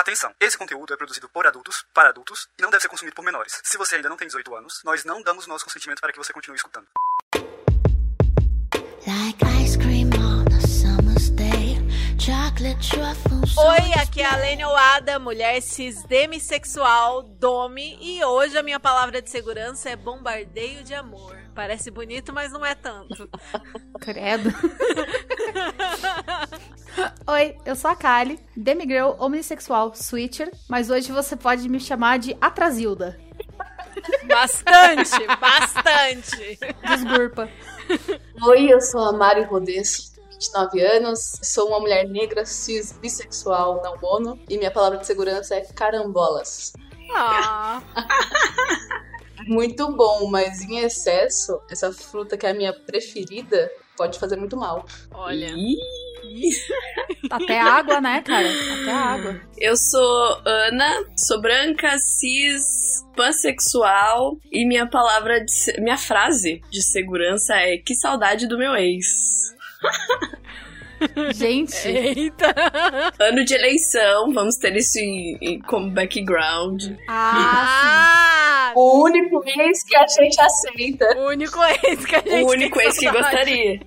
Atenção, esse conteúdo é produzido por adultos, para adultos, e não deve ser consumido por menores. Se você ainda não tem 18 anos, nós não damos nosso consentimento para que você continue escutando. Like ice cream on a summer's day. Chocolate truffles. Oi, aqui é a Lene Oada, mulher cis demissexual, dome, e hoje a minha palavra de segurança é bombardeio de amor. Parece bonito, mas não é tanto. Credo. Oi, eu sou a Kali, demigirl homossexual switcher, mas hoje você pode me chamar de Atrasilda. Bastante, bastante. Desgurpa. Oi, eu sou a Mari Rodesso, 29 anos, sou uma mulher negra, cis, bissexual, não mono, e minha palavra de segurança é carambolas. Ah, Muito bom, mas em excesso, essa fruta que é a minha preferida pode fazer muito mal. olha. Até água, né, cara? Até água. Eu sou Ana, sou branca, cis, pansexual e minha palavra de minha frase de segurança é que saudade do meu ex. Gente, Eita! Ano de eleição, vamos ter isso em, em- como background. ah, Ah! O único ex que a gente aceita. O único ex que a gente O único ex que gostaria.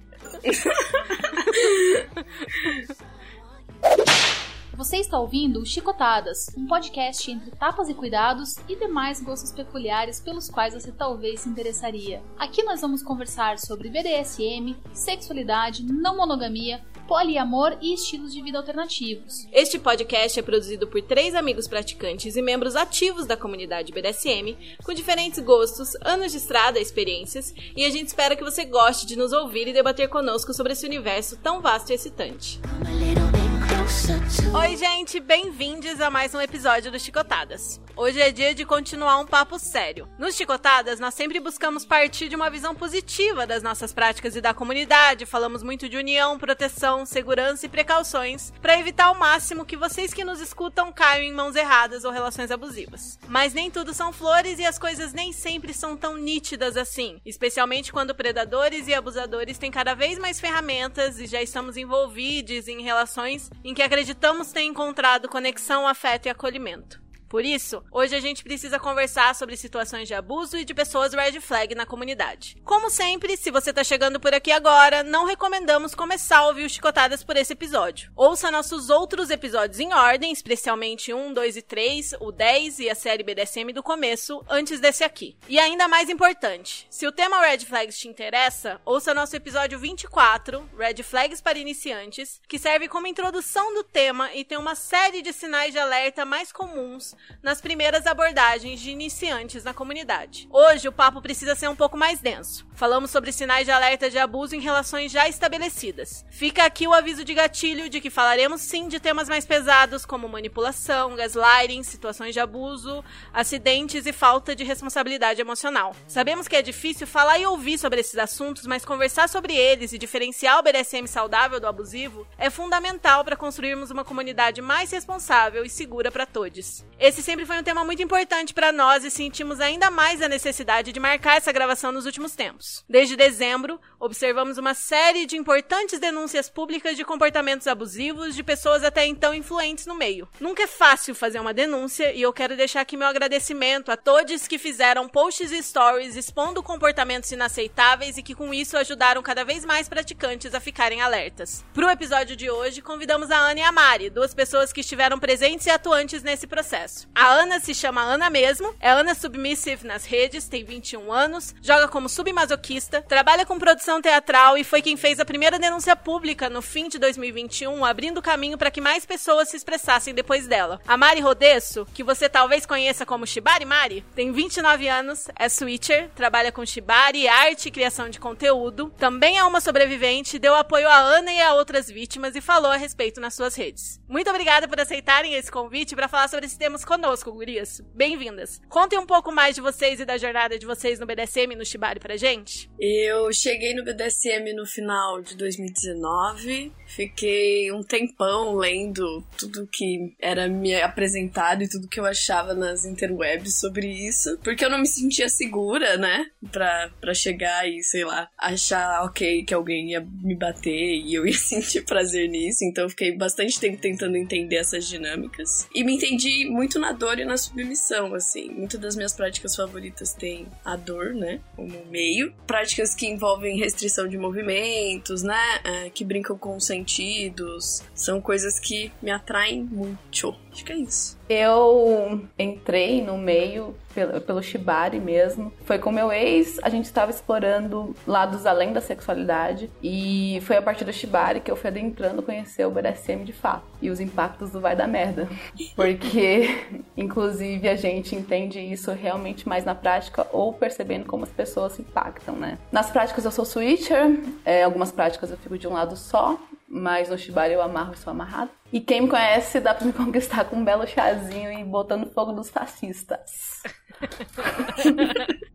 Você está ouvindo Chicotadas, um podcast entre tapas e cuidados e demais gostos peculiares pelos quais você talvez se interessaria. Aqui nós vamos conversar sobre BDSM, sexualidade, não monogamia, poliamor e estilos de vida alternativos. Este podcast é produzido por três amigos praticantes e membros ativos da comunidade BDSM, com diferentes gostos, anos de estrada, experiências, e a gente espera que você goste de nos ouvir e debater conosco sobre esse universo tão vasto e excitante. Come Oi, gente, bem-vindos a mais um episódio do Chicotadas. Hoje é dia de continuar um papo sério. Nos Chicotadas, nós sempre buscamos partir de uma visão positiva das nossas práticas e da comunidade. Falamos muito de união, proteção, segurança e precauções para evitar ao máximo que vocês que nos escutam caiam em mãos erradas ou relações abusivas. Mas nem tudo são flores e as coisas nem sempre são tão nítidas assim, especialmente quando predadores e abusadores têm cada vez mais ferramentas e já estamos envolvidos em relações em que acreditamos ter encontrado conexão, afeto e acolhimento. Por isso, hoje a gente precisa conversar sobre situações de abuso e de pessoas red flag na comunidade. Como sempre, se você tá chegando por aqui agora, não recomendamos começar a ouvir Chicotadas por esse episódio. Ouça nossos outros episódios em ordem, especialmente 1, 2 e 3, o 10 e a série BDSM do começo, antes desse aqui. E ainda mais importante, se o tema Red Flags te interessa, ouça nosso episódio 24, Red Flags para iniciantes, que serve como introdução do tema e tem uma série de sinais de alerta mais comuns nas primeiras abordagens de iniciantes na comunidade. Hoje o papo precisa ser um pouco mais denso. Falamos sobre sinais de alerta de abuso em relações já estabelecidas. Fica aqui o aviso de gatilho de que falaremos sim de temas mais pesados como manipulação, gaslighting, situações de abuso, acidentes e falta de responsabilidade emocional. Sabemos que é difícil falar e ouvir sobre esses assuntos, mas conversar sobre eles e diferenciar o BDSM saudável do abusivo é fundamental para construirmos uma comunidade mais responsável e segura para todos. Esse sempre foi um tema muito importante para nós e sentimos ainda mais a necessidade de marcar essa gravação nos últimos tempos. Desde dezembro, observamos uma série de importantes denúncias públicas de comportamentos abusivos de pessoas até então influentes no meio. Nunca é fácil fazer uma denúncia e eu quero deixar aqui meu agradecimento a todos que fizeram posts e stories expondo comportamentos inaceitáveis e que com isso ajudaram cada vez mais praticantes a ficarem alertas. Para o episódio de hoje, convidamos a Ana e a Mari, duas pessoas que estiveram presentes e atuantes nesse processo. A Ana se chama Ana mesmo, é Ana Submissive nas redes, tem 21 anos, joga como submasoquista, trabalha com produção teatral e foi quem fez a primeira denúncia pública no fim de 2021, abrindo caminho para que mais pessoas se expressassem depois dela. A Mari Rodesso, que você talvez conheça como Shibari Mari, tem 29 anos, é switcher, trabalha com Shibari, arte e criação de conteúdo, também é uma sobrevivente, deu apoio a Ana e a outras vítimas e falou a respeito nas suas redes. Muito obrigada por aceitarem esse convite para falar sobre esses conosco, gurias. Bem-vindas. Contem um pouco mais de vocês e da jornada de vocês no BDSM e no Shibari pra gente. Eu cheguei no BDSM no final de 2019. Fiquei um tempão lendo tudo que era me apresentado e tudo que eu achava nas interwebs sobre isso. Porque eu não me sentia segura, né? Pra, pra chegar e, sei lá, achar ok que alguém ia me bater e eu ia sentir prazer nisso. Então eu fiquei bastante tempo tentando entender essas dinâmicas. E me entendi muito na dor e na submissão, assim. Muitas das minhas práticas favoritas têm a dor, né? Como meio. Práticas que envolvem restrição de movimentos, né? É, que brincam com os sentidos. São coisas que me atraem muito. Acho que é isso. Eu entrei no meio pelo, pelo Shibari mesmo. Foi com meu ex, a gente estava explorando lados além da sexualidade. E foi a partir do Shibari que eu fui adentrando conhecer o BDSM de fato. E os impactos do vai da merda. Porque, inclusive, a gente entende isso realmente mais na prática ou percebendo como as pessoas se impactam, né? Nas práticas eu sou switcher, é, algumas práticas eu fico de um lado só, mas no Shibari eu amarro e sou amarrado. E quem me conhece dá pra me conquistar com um belo chazinho e botando fogo nos fascistas.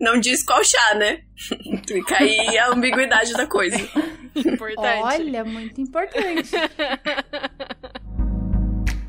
Não diz qual chá, né? Fica aí a ambiguidade da coisa. Importante. Olha, muito importante.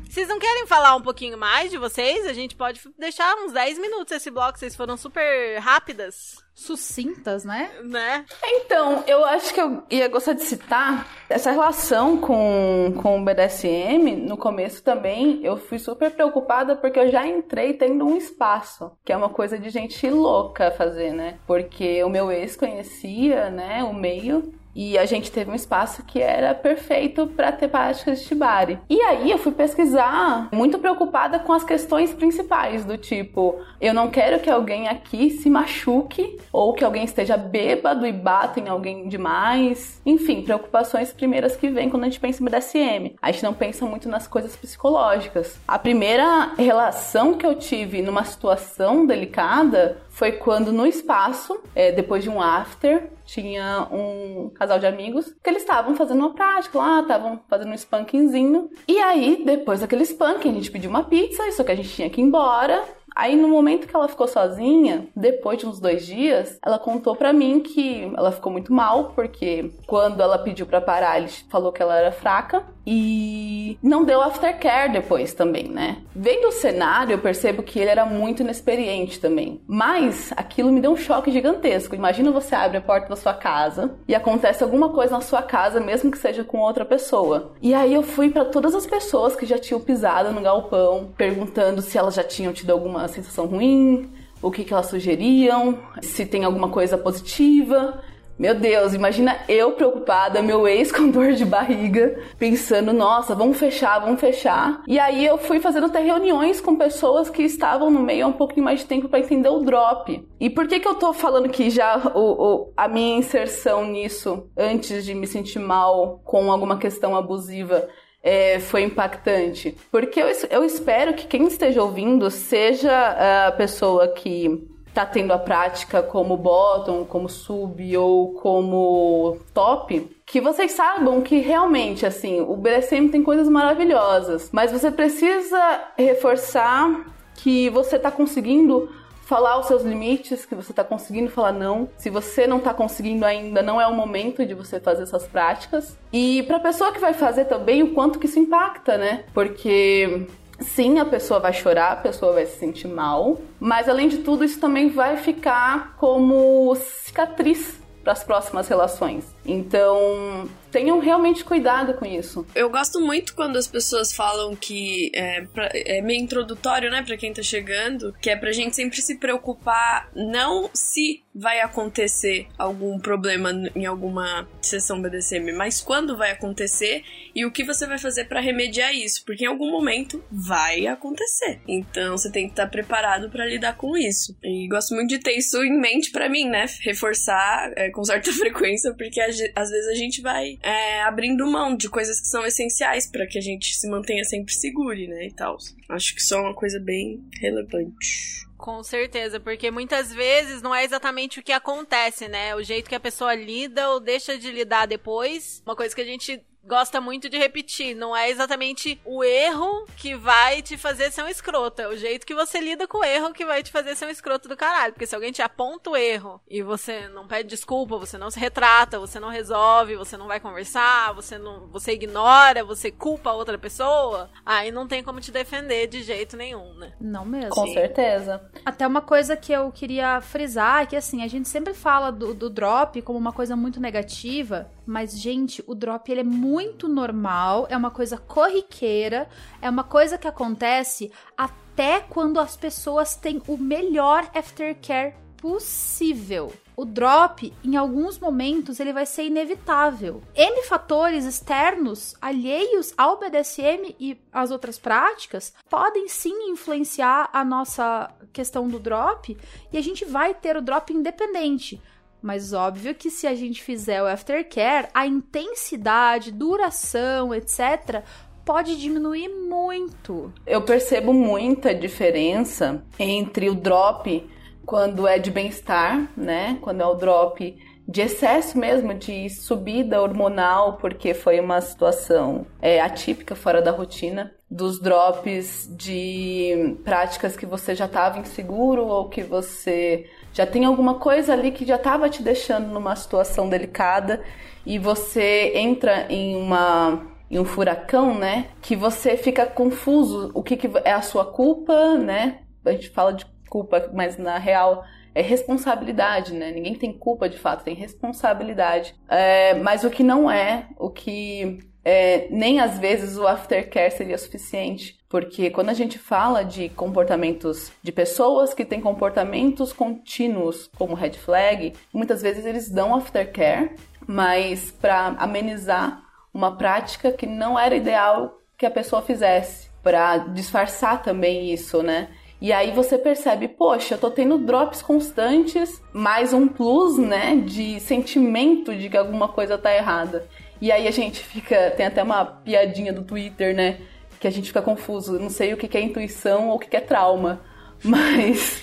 Vocês não querem falar um pouquinho mais de vocês? A gente pode deixar uns 10 minutos esse bloco, vocês foram super rápidas, Sucintas, né? né? Então, eu acho que eu ia gostar de citar essa relação com, com o BDSM. No começo também, eu fui super preocupada porque eu já entrei tendo um espaço, que é uma coisa de gente louca fazer, né? Porque o meu ex conhecia, né, o meio. E a gente teve um espaço que era perfeito para ter práticas de shibari. E aí eu fui pesquisar, muito preocupada com as questões principais, do tipo, eu não quero que alguém aqui se machuque ou que alguém esteja bêbado e bata em alguém demais. Enfim, preocupações primeiras que vêm quando a gente pensa em BDSM. A gente não pensa muito nas coisas psicológicas. A primeira relação que eu tive numa situação delicada foi quando no espaço, é, depois de um after, tinha um casal de amigos que eles estavam fazendo uma prática lá, estavam fazendo um spankingzinho. E aí, depois daquele spanking, a gente pediu uma pizza, só que a gente tinha que ir embora. Aí, no momento que ela ficou sozinha, depois de uns dois dias, ela contou pra mim que ela ficou muito mal, porque quando ela pediu pra parar, ele falou que ela era fraca e não deu aftercare depois também, né? Vendo o cenário, eu percebo que ele era muito inexperiente também. Mas aquilo me deu um choque gigantesco. Imagina você abre a porta da sua casa e acontece alguma coisa na sua casa, mesmo que seja com outra pessoa. E aí eu fui pra todas as pessoas que já tinham pisado no galpão, perguntando se elas já tinham tido alguma sensação ruim, o que, que elas sugeriam, se tem alguma coisa positiva. Meu Deus, imagina eu preocupada, meu ex com dor de barriga, pensando, nossa, vamos fechar, vamos fechar. E aí eu fui fazendo até reuniões com pessoas que estavam no meio há um pouquinho mais de tempo para entender o drop. E por que que eu tô falando que já o, o- a minha inserção nisso, antes de me sentir mal com alguma questão abusiva, é, foi impactante? Porque eu, eu espero que quem esteja ouvindo seja ah, a pessoa que tá tendo a prática como bottom, como sub ou como top, que vocês saibam que realmente, assim, o BDSM tem coisas maravilhosas, mas você precisa reforçar que você tá conseguindo falar os seus limites, que você tá conseguindo falar não. Se você não tá conseguindo ainda, não é o momento de você fazer essas práticas. E pra pessoa que vai fazer também, o quanto que isso impacta, né? Porque Sim, a pessoa vai chorar, a pessoa vai se sentir mal, mas além de tudo, isso também vai ficar como cicatriz para as próximas relações. Então, tenham realmente cuidado com isso. Eu gosto muito quando as pessoas falam que é, pra- é meio introdutório, né, pra quem tá chegando, que é pra gente sempre se preocupar não se vai acontecer algum problema em alguma sessão BDSM, mas quando vai acontecer e o que você vai fazer pra remediar isso, porque em algum momento vai acontecer. Então você tem que estar preparado pra lidar com isso. E gosto muito de ter isso em mente pra mim, né, reforçar é, com certa frequência, porque a às vezes a gente vai é, abrindo mão de coisas que são essenciais pra que a gente se mantenha sempre segure, né, e tal. Acho que isso é uma coisa bem relevante. Com certeza, porque muitas vezes não é exatamente o que acontece, né? O jeito que a pessoa lida ou deixa de lidar depois. Uma coisa que a gente gosta muito de repetir. Não é exatamente o erro que vai te fazer ser um escroto. É o jeito que você lida com o erro que vai te fazer ser um escroto do caralho. Porque se alguém te aponta o erro e você não pede desculpa, você não se retrata, você não resolve, você não vai conversar, você não, você ignora, você culpa a outra pessoa, aí não tem como te defender de jeito nenhum, né? Não mesmo. Com certeza. Até uma coisa que eu queria frisar é que assim, a gente sempre fala do, do drop como uma coisa muito negativa, mas gente, o drop ele é muito normal, é uma coisa corriqueira, é uma coisa que acontece até quando as pessoas têm o melhor aftercare possível. O drop, em alguns momentos, ele vai ser inevitável. N fatores externos, alheios ao BDSM e às outras práticas, podem sim influenciar a nossa questão do drop e a gente vai ter o drop independente. Mas óbvio que se a gente fizer o aftercare, a intensidade, duração, etc., pode diminuir muito. Eu percebo muita diferença entre o drop quando é de bem-estar, né? Quando é o drop de excesso mesmo, de subida hormonal, porque foi uma situação é, atípica, fora da rotina, dos drops de práticas que você já estava inseguro ou que você já tem alguma coisa ali que já estava te deixando numa situação delicada e você entra em uma em um furacão, né? Que você fica confuso o que, que é a sua culpa, né? A gente fala de culpa, mas na real é responsabilidade, né? Ninguém tem culpa de fato, tem responsabilidade. É, mas o que não é, o que é, nem às vezes o aftercare seria suficiente. Porque quando a gente fala de comportamentos de pessoas que têm comportamentos contínuos como red flag, muitas vezes eles dão aftercare, mas para amenizar uma prática que não era ideal que a pessoa fizesse, para disfarçar também isso, né? E aí você percebe, poxa, eu tô tendo drops constantes, mais um plus, né, de sentimento de que alguma coisa tá errada. E aí a gente fica, tem até uma piadinha do Twitter, né, que a gente fica confuso, não sei o que é intuição ou o que é trauma, mas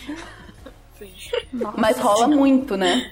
mas rola muito, né?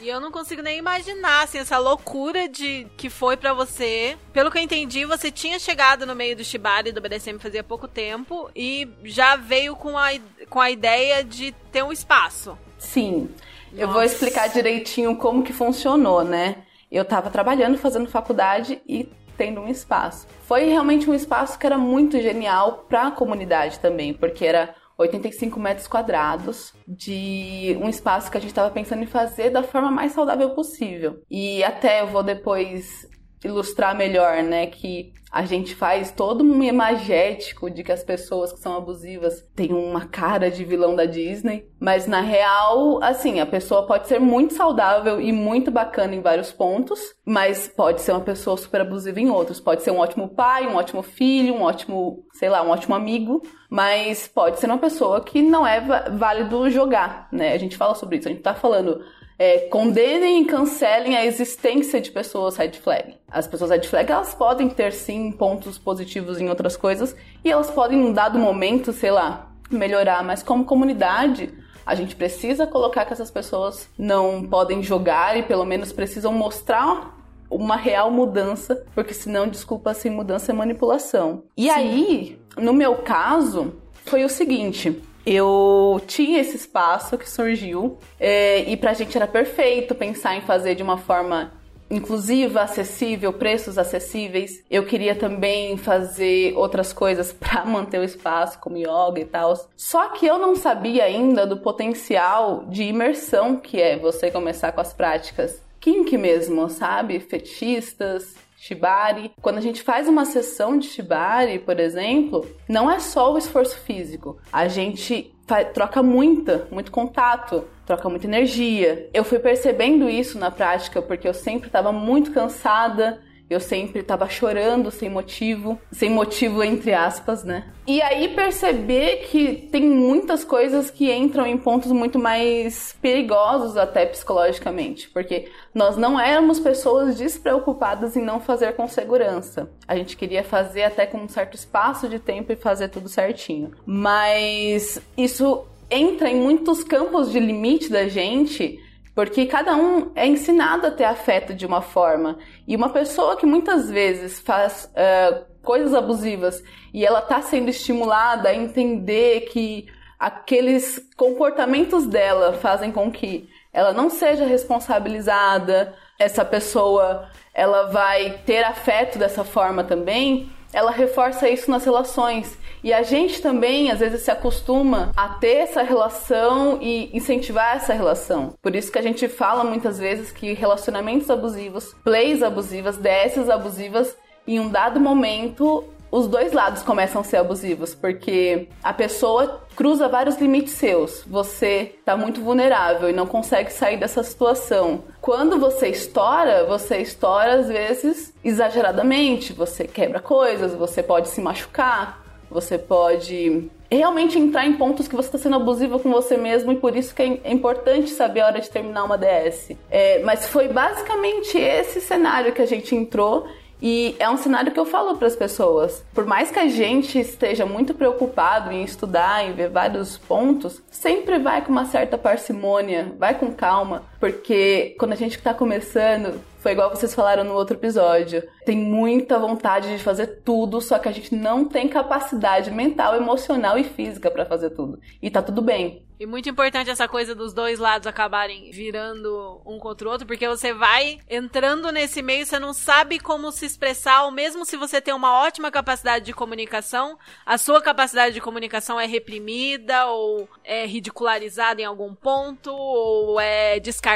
E eu não consigo nem imaginar, assim, essa loucura de que foi para você. Pelo que eu entendi, você tinha chegado no meio do Shibari e do BDSM fazia pouco tempo e já veio com a, com a ideia de ter um espaço. Sim. Nossa. Eu vou explicar direitinho como que funcionou, né? Eu tava trabalhando, fazendo faculdade e tendo um espaço. Foi realmente um espaço que era muito genial para a comunidade também, porque era 85 metros quadrados de um espaço que a gente estava pensando em fazer da forma mais saudável possível. E até eu vou depois ilustrar melhor, né, que a gente faz todo um imagético de que as pessoas que são abusivas têm uma cara de vilão da Disney, mas na real, assim, a pessoa pode ser muito saudável e muito bacana em vários pontos, mas pode ser uma pessoa super abusiva em outros. Pode ser um ótimo pai, um ótimo filho, um ótimo, sei lá, um ótimo amigo, mas pode ser uma pessoa que não é válido jogar, né? A gente fala sobre isso, a gente tá falando é, condenem e cancelem a existência de pessoas red flag. As pessoas red flag, elas podem ter sim pontos positivos em outras coisas e elas podem, num dado momento, sei lá, melhorar, mas como comunidade, a gente precisa colocar que essas pessoas não podem jogar e pelo menos precisam mostrar uma real mudança, porque senão, desculpa, sem mudança é manipulação. E Sim. aí, no meu caso, foi o seguinte: eu tinha esse espaço que surgiu é, e pra gente era perfeito pensar em fazer de uma forma inclusiva, acessível, preços acessíveis. Eu queria também fazer outras coisas para manter o espaço, como yoga e tal. Só que eu não sabia ainda do potencial de imersão que é você começar com as práticas kink mesmo, sabe? Fetistas, Shibari. Quando a gente faz uma sessão de Shibari, por exemplo, não é só o esforço físico. A gente troca muita, muito contato, troca muita energia. Eu fui percebendo isso na prática porque eu sempre estava muito cansada eu sempre estava chorando sem motivo, sem motivo entre aspas, né? E aí perceber que tem muitas coisas que entram em pontos muito mais perigosos até psicologicamente, porque nós não éramos pessoas despreocupadas em não fazer com segurança. A gente queria fazer até com um certo espaço de tempo e fazer tudo certinho. Mas isso entra em muitos campos de limite da gente Porque cada um é ensinado a ter afeto de uma forma. E uma pessoa que muitas vezes faz uh, coisas abusivas e ela está sendo estimulada a entender que aqueles comportamentos dela fazem com que ela não seja responsabilizada, essa pessoa ela vai ter afeto dessa forma também, ela reforça isso nas relações. E a gente também, às vezes, se acostuma a ter essa relação e incentivar essa relação. Por isso que a gente fala muitas vezes que relacionamentos abusivos, plays abusivas, DSs abusivas, em um dado momento os dois lados começam a ser abusivos, porque a pessoa cruza vários limites seus. Você está muito vulnerável e não consegue sair dessa situação. Quando você estoura, você estoura às vezes exageradamente, você quebra coisas, você pode se machucar, você pode realmente entrar em pontos que você está sendo abusivo com você mesmo e por isso que é importante saber a hora de terminar uma DS. É, mas foi basicamente esse cenário que a gente entrou e é um cenário que eu falo para as pessoas. Por mais que a gente esteja muito preocupado em estudar, em ver vários pontos, sempre vai com uma certa parcimônia, vai com calma, porque quando a gente está começando, foi igual vocês falaram no outro episódio. Tem muita vontade de fazer tudo, só que a gente não tem capacidade mental, emocional e física para fazer tudo. E tá tudo bem. E muito importante essa coisa dos dois lados acabarem virando um contra o outro, porque você vai entrando nesse meio, você não sabe como se expressar, ou mesmo se você tem uma ótima capacidade de comunicação, a sua capacidade de comunicação é reprimida, ou é ridicularizada em algum ponto, ou é descartada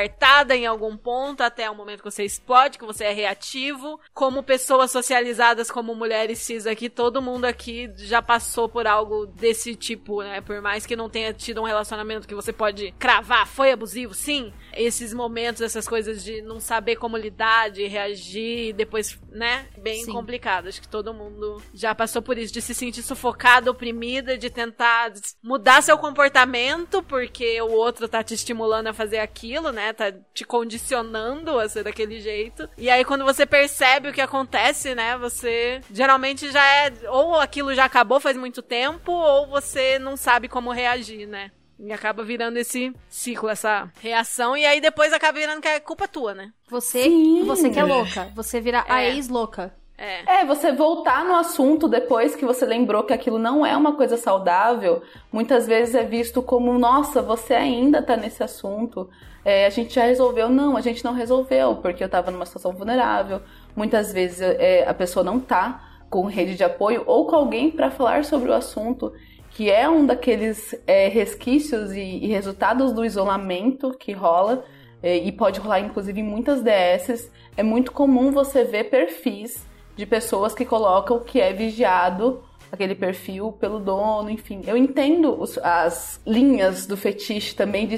em algum ponto, até o momento que você explode, que você é reativo. Como pessoas socializadas, como mulheres cis aqui, todo mundo aqui já passou por algo desse tipo, né? Por mais que não tenha tido um relacionamento relacionamento que você pode cravar, foi abusivo, sim. Esses momentos, essas coisas de não saber como lidar, de reagir, depois, né? Bem sim. complicado. Acho que todo mundo já passou por isso, de se sentir sufocada, oprimida, de tentar mudar seu comportamento, porque o outro tá te estimulando a fazer aquilo, né? Tá te condicionando a ser daquele jeito. E aí, quando você percebe o que acontece, né? Você geralmente já é. Ou aquilo já acabou faz muito tempo, ou você não sabe como reagir, né? E acaba virando esse ciclo, essa reação, e aí depois acaba virando que é culpa tua, né? Você, Sim. você que é louca. Você vira é. a ex-louca. É. é, você voltar no assunto depois que você lembrou que aquilo não é uma coisa saudável, muitas vezes é visto como, nossa, você ainda tá nesse assunto. É, a gente já resolveu. Não, a gente não resolveu, porque eu tava numa situação vulnerável. Muitas vezes é, a pessoa não tá com rede de apoio ou com alguém para falar sobre o assunto que é um daqueles é, resquícios e, e, resultados do isolamento que rola, é, e pode rolar inclusive em muitas DS, é muito comum você ver perfis de pessoas que colocam que é vigiado aquele perfil pelo dono, enfim. Eu entendo os, as linhas do fetiche também de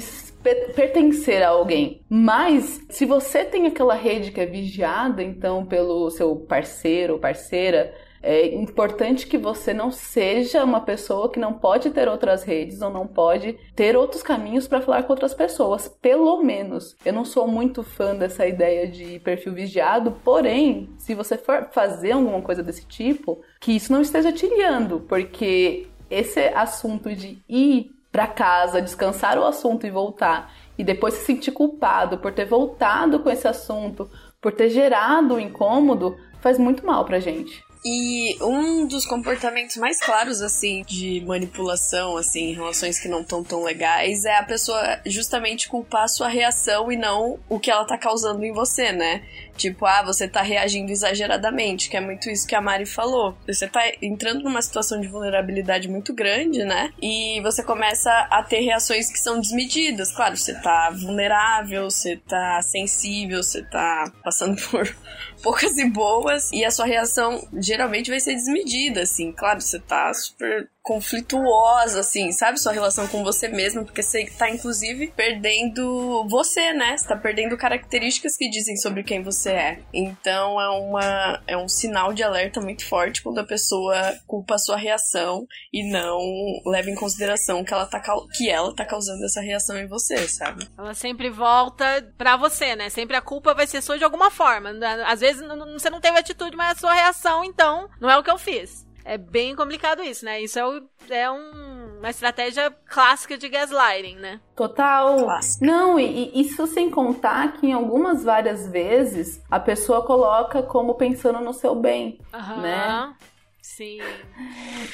pertencer a alguém. Mas se você tem aquela rede que é vigiada, então pelo seu parceiro ou parceira, é importante que você não seja uma pessoa que não pode ter outras redes ou não pode ter outros caminhos para falar com outras pessoas, pelo menos. Eu não sou muito fã dessa ideia de perfil vigiado, porém, se você for fazer alguma coisa desse tipo, que isso não esteja te guiando, porque esse assunto de ir para casa, descansar o assunto e voltar, e depois se sentir culpado por ter voltado com esse assunto, por ter gerado o incômodo, faz muito mal pra gente. E um dos comportamentos mais claros, assim, de manipulação, assim, em relações que não estão tão legais, é a pessoa justamente culpar a sua reação e não o que ela tá causando em você, né? Tipo, ah, você tá reagindo exageradamente, que é muito isso que a Mari falou. Você tá entrando numa situação de vulnerabilidade muito grande, né? E você começa a ter reações que são desmedidas. Claro, você tá vulnerável, você tá sensível, você tá passando por poucas e boas, e a sua reação geralmente vai ser desmedida, assim. Claro, você tá super conflituosa, assim, sabe? Sua relação com você mesmo, porque você tá, inclusive, perdendo você, né? Você tá perdendo características que dizem sobre quem você é. Então é uma é um sinal de alerta muito forte quando a pessoa culpa a sua reação e não leva em consideração que ela tá, que ela tá causando essa reação em você, sabe? Ela sempre volta pra você, né? Sempre a culpa vai ser sua de alguma forma. Às vezes você não teve atitude, mas a sua reação, então, não é o que eu fiz. É bem complicado isso, né? Isso é, o, é um uma estratégia clássica de gaslighting, né? Total. Clássico. Não, e, e isso sem contar que em algumas várias vezes a pessoa coloca como pensando no seu bem, Aham. né? Sim.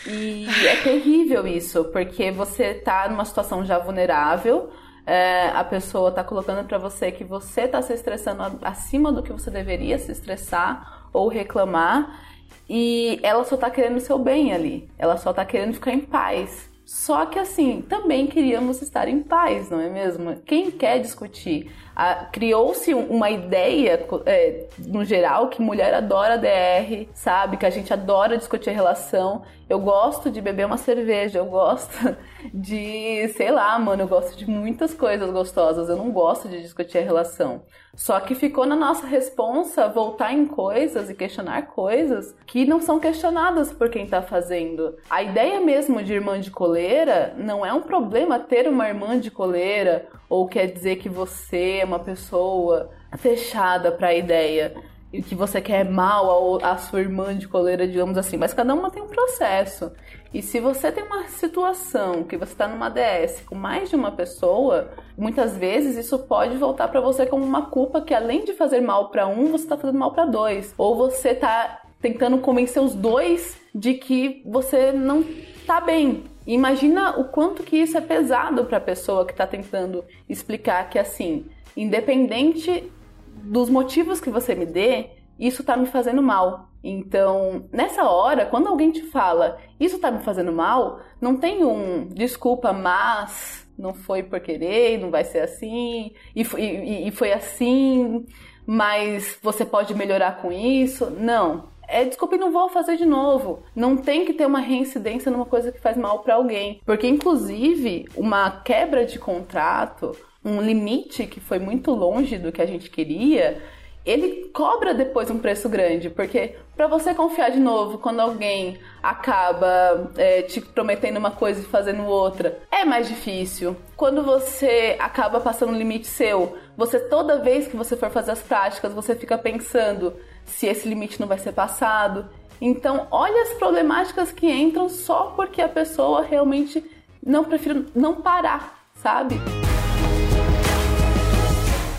E é terrível isso, porque você tá numa situação já vulnerável, é, a pessoa tá colocando pra você que você tá se estressando acima do que você deveria se estressar ou reclamar, e ela só tá querendo o seu bem ali, ela só tá querendo ficar em paz. Só que assim, também queríamos estar em paz, não é mesmo? Quem quer discutir? Criou-se um- uma ideia, é, no geral, que mulher adora DR, sabe? Que a gente adora discutir a relação. Eu gosto de beber uma cerveja, eu gosto de, sei lá, mano, eu gosto de muitas coisas gostosas. Eu não gosto de discutir a relação. Só que ficou na nossa responsa voltar em coisas e questionar coisas que não são questionadas por quem tá fazendo. A ideia mesmo de irmã de coleira não é um problema ter uma irmã de coleira ou quer dizer que você é uma pessoa fechada para a ideia e que você quer mal ao- a sua irmã de coleira, digamos assim, mas cada uma tem um processo. E se você tem uma situação que você está numa DS com mais de uma pessoa, muitas vezes isso pode voltar para você como uma culpa que além de fazer mal para um, você está fazendo mal para dois. Ou você tá tentando convencer os dois de que você não tá bem. Imagina o quanto que isso é pesado para a pessoa que tá tentando explicar que assim, independente dos motivos que você me dê, isso tá me fazendo mal. Então, nessa hora, quando alguém te fala, isso tá me fazendo mal, não tem um desculpa, mas não foi por querer, não vai ser assim, e, e- e foi assim, mas você pode melhorar com isso. Não. É, desculpa, e não vou fazer de novo. Não tem que ter uma reincidência numa coisa que faz mal pra alguém. Porque, inclusive, uma quebra de contrato, um limite que foi muito longe do que a gente queria, ele cobra depois um preço grande, porque para você confiar de novo quando alguém acaba é, te prometendo uma coisa e fazendo outra, é mais difícil. Quando você acaba passando um limite seu, você toda vez que você for fazer as práticas, você fica pensando se esse limite não vai ser passado. Então, olha as problemáticas que entram só porque a pessoa realmente não prefere não parar, sabe?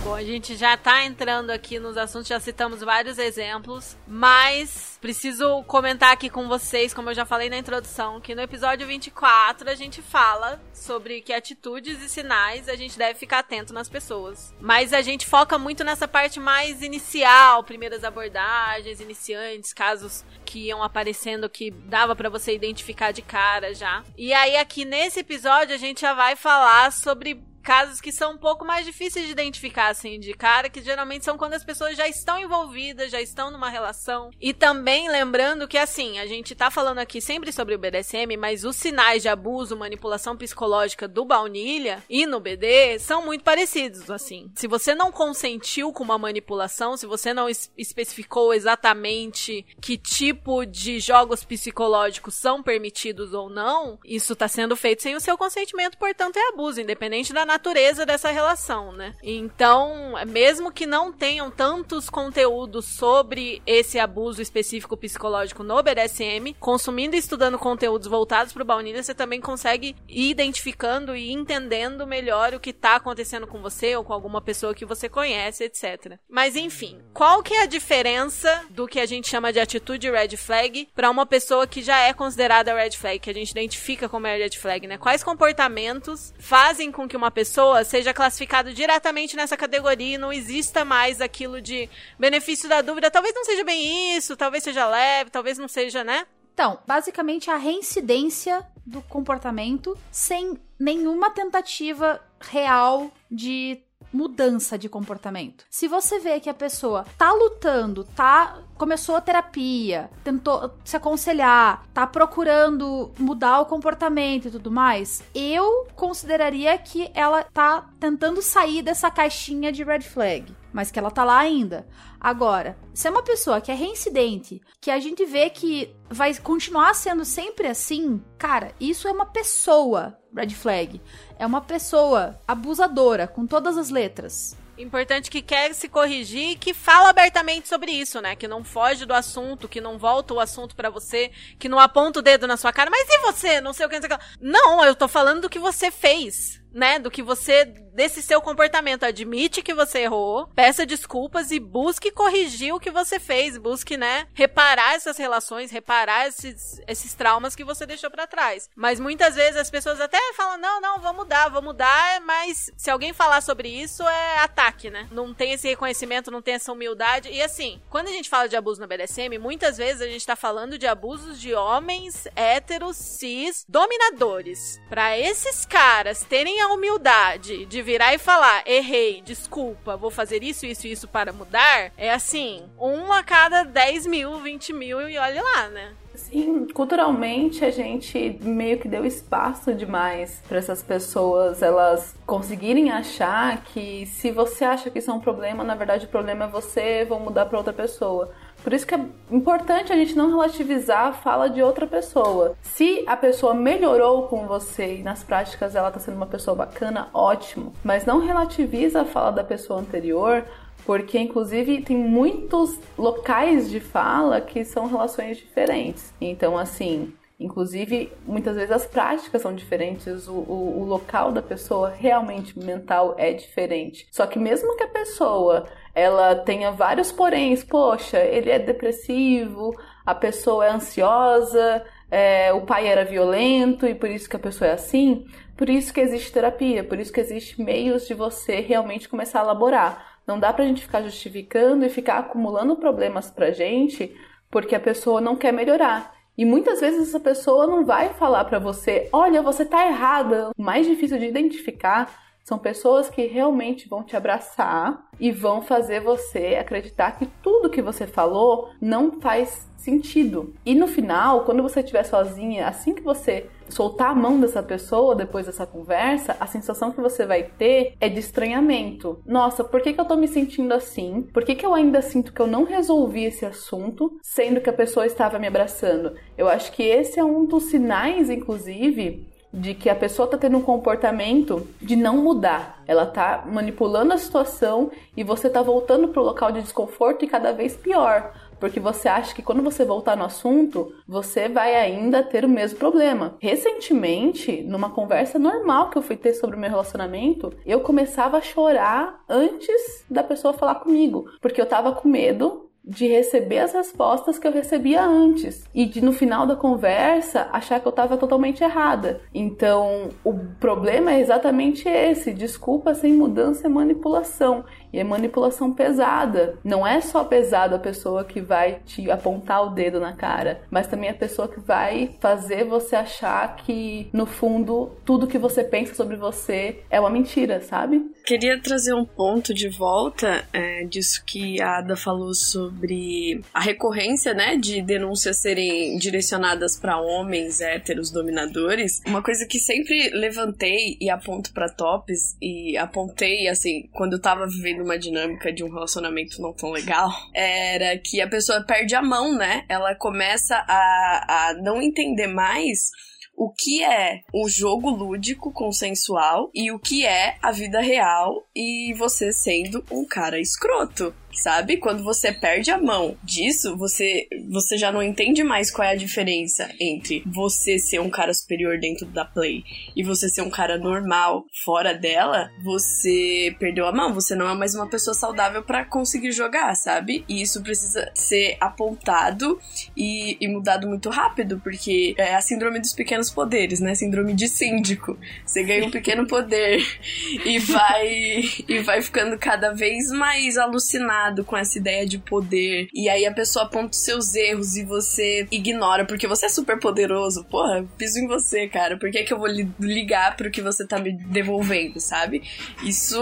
Bom, a gente já tá entrando aqui nos assuntos, já citamos vários exemplos, mas preciso comentar aqui com vocês, como eu já falei na introdução, que no episódio 24 a gente fala sobre que atitudes e sinais a gente deve ficar atento nas pessoas. Mas a gente foca muito nessa parte mais inicial, primeiras abordagens, iniciantes, casos que iam aparecendo que dava pra você identificar de cara já. E aí aqui nesse episódio a gente já vai falar sobre casos que são um pouco mais difíceis de identificar, assim, de cara, que geralmente são quando as pessoas já estão envolvidas, já estão numa relação. E também lembrando que, assim, a gente tá falando aqui sempre sobre o BDSM, mas os sinais de abuso, manipulação psicológica do baunilha e no BD são muito parecidos, assim. Se você não consentiu com uma manipulação, se você não es- especificou exatamente que tipo de jogos psicológicos são permitidos ou não, isso tá sendo feito sem o seu consentimento, portanto é abuso, independente da natureza dessa relação, né? Então, mesmo que não tenham tantos conteúdos sobre esse abuso específico psicológico no BDSM, consumindo e estudando conteúdos voltados para o baunilha, você também consegue ir identificando e entendendo melhor o que tá acontecendo com você ou com alguma pessoa que você conhece, etc. Mas enfim, qual que é a diferença do que a gente chama de atitude red flag para uma pessoa que já é considerada red flag, que a gente identifica como é red flag, né? Quais comportamentos fazem com que uma pessoa seja classificada diretamente nessa categoria e não exista mais aquilo de benefício da dúvida? Talvez não seja bem isso, talvez seja leve, talvez não seja, né? Então, basicamente a reincidência do comportamento sem nenhuma tentativa real de mudança de comportamento. Se você vê que a pessoa tá lutando, tá começou a terapia, tentou se aconselhar, tá procurando mudar o comportamento e tudo mais, eu consideraria que ela tá tentando sair dessa caixinha de red flag, mas que ela tá lá ainda. Agora, se é uma pessoa que é reincidente, que a gente vê que vai continuar sendo sempre assim, cara, isso é uma pessoa red flag. É uma pessoa abusadora, com todas as letras. importante que quer se corrigir e que fala abertamente sobre isso, né? Que não foge do assunto, que não volta o assunto para você, que não aponta o dedo na sua cara. Mas e você? Não sei o que, não. Não, eu tô falando do que você fez né, do que você desse seu comportamento, admite que você errou, peça desculpas e busque corrigir o que você fez, busque, né, reparar essas relações, reparar esses, esses traumas que você deixou para trás. Mas muitas vezes as pessoas até falam: "Não, não, vou mudar, vou mudar", mas se alguém falar sobre isso é ataque, né? Não tem esse reconhecimento, não tem essa humildade. E assim, quando a gente fala de abuso no BDSM, muitas vezes a gente tá falando de abusos de homens héteros, cis, dominadores. Para esses caras terem a humildade de virar e falar: errei, desculpa, vou fazer isso, isso e isso para mudar, é assim, uma a cada 10 mil, 20 mil e olha lá, né? Sim, culturalmente a gente meio que deu espaço demais para essas pessoas elas conseguirem achar que se você acha que isso é um problema, na verdade o problema é você, vão mudar para outra pessoa. Por isso que é importante a gente não relativizar a fala de outra pessoa. Se a pessoa melhorou com você e nas práticas ela tá sendo uma pessoa bacana, ótimo. Mas não relativiza a fala da pessoa anterior, porque inclusive tem muitos locais de fala que são relações diferentes. Então, assim, Inclusive, muitas vezes as práticas são diferentes, o, o, o, local da pessoa realmente mental é diferente. Só que mesmo que a pessoa ela tenha vários poréns, poxa, ele é depressivo, a pessoa é ansiosa, é, o pai era violento e por isso que a pessoa é assim, por isso que existe terapia, por isso que existe meios de você realmente começar a elaborar. Não dá pra gente ficar justificando e ficar acumulando problemas pra gente porque a pessoa não quer melhorar. E muitas vezes essa pessoa não vai falar para você, olha, você tá errada. O mais difícil de identificar são pessoas que realmente vão te abraçar e vão fazer você acreditar que tudo que você falou não faz sentido. E no final, quando você estiver sozinha, assim que você soltar a mão dessa pessoa depois dessa conversa, a sensação que você vai ter é de estranhamento. Nossa, por que, que eu tô me sentindo assim? Por que, que eu ainda sinto que eu não resolvi esse assunto, sendo que a pessoa estava me abraçando? Eu acho que esse é um dos sinais, inclusive, de que a pessoa está tendo um comportamento de não mudar. Ela está manipulando a situação e você está voltando para o local de desconforto e cada vez pior. Porque você acha que quando você voltar no assunto, você vai ainda ter o mesmo problema. Recentemente, numa conversa normal que eu fui ter sobre o meu relacionamento, eu começava a chorar antes da pessoa falar comigo. Porque eu tava com medo de receber as respostas que eu recebia antes e de no final da conversa achar que eu estava totalmente errada. Então, o problema é exatamente esse: desculpa sem mudança é manipulação. E é manipulação pesada. Não é só pesada a pessoa que vai te apontar o dedo na cara, mas também a pessoa que vai fazer você achar que, no fundo, tudo que você pensa sobre você é uma mentira, sabe? Queria trazer um ponto de volta é, disso que a Ada falou sobre a recorrência, né, de denúncias serem direcionadas para homens héteros dominadores. Uma coisa que sempre levantei e aponto para tops e apontei assim quando eu tava vivendo uma dinâmica de um relacionamento não tão legal era que a pessoa perde a mão, né? Ela começa a, a não entender mais o que é o jogo lúdico consensual e o que é a vida real e você sendo um cara escroto sabe? Quando você perde a mão disso, você, você já não entende mais qual é a diferença entre você ser um cara superior dentro da play e você ser um cara normal fora dela. Você perdeu a mão, você não é mais uma pessoa saudável para conseguir jogar, sabe? E isso precisa ser apontado e, e mudado muito rápido, porque é a síndrome dos pequenos poderes, né? Síndrome de síndico. Você ganha um pequeno poder e vai e vai ficando cada vez mais alucinado com essa ideia de poder, e aí a pessoa aponta os seus erros e você ignora porque você é super poderoso. Porra, piso em você, cara. Por que, que eu vou ligar pro que você tá me devolvendo, sabe? Isso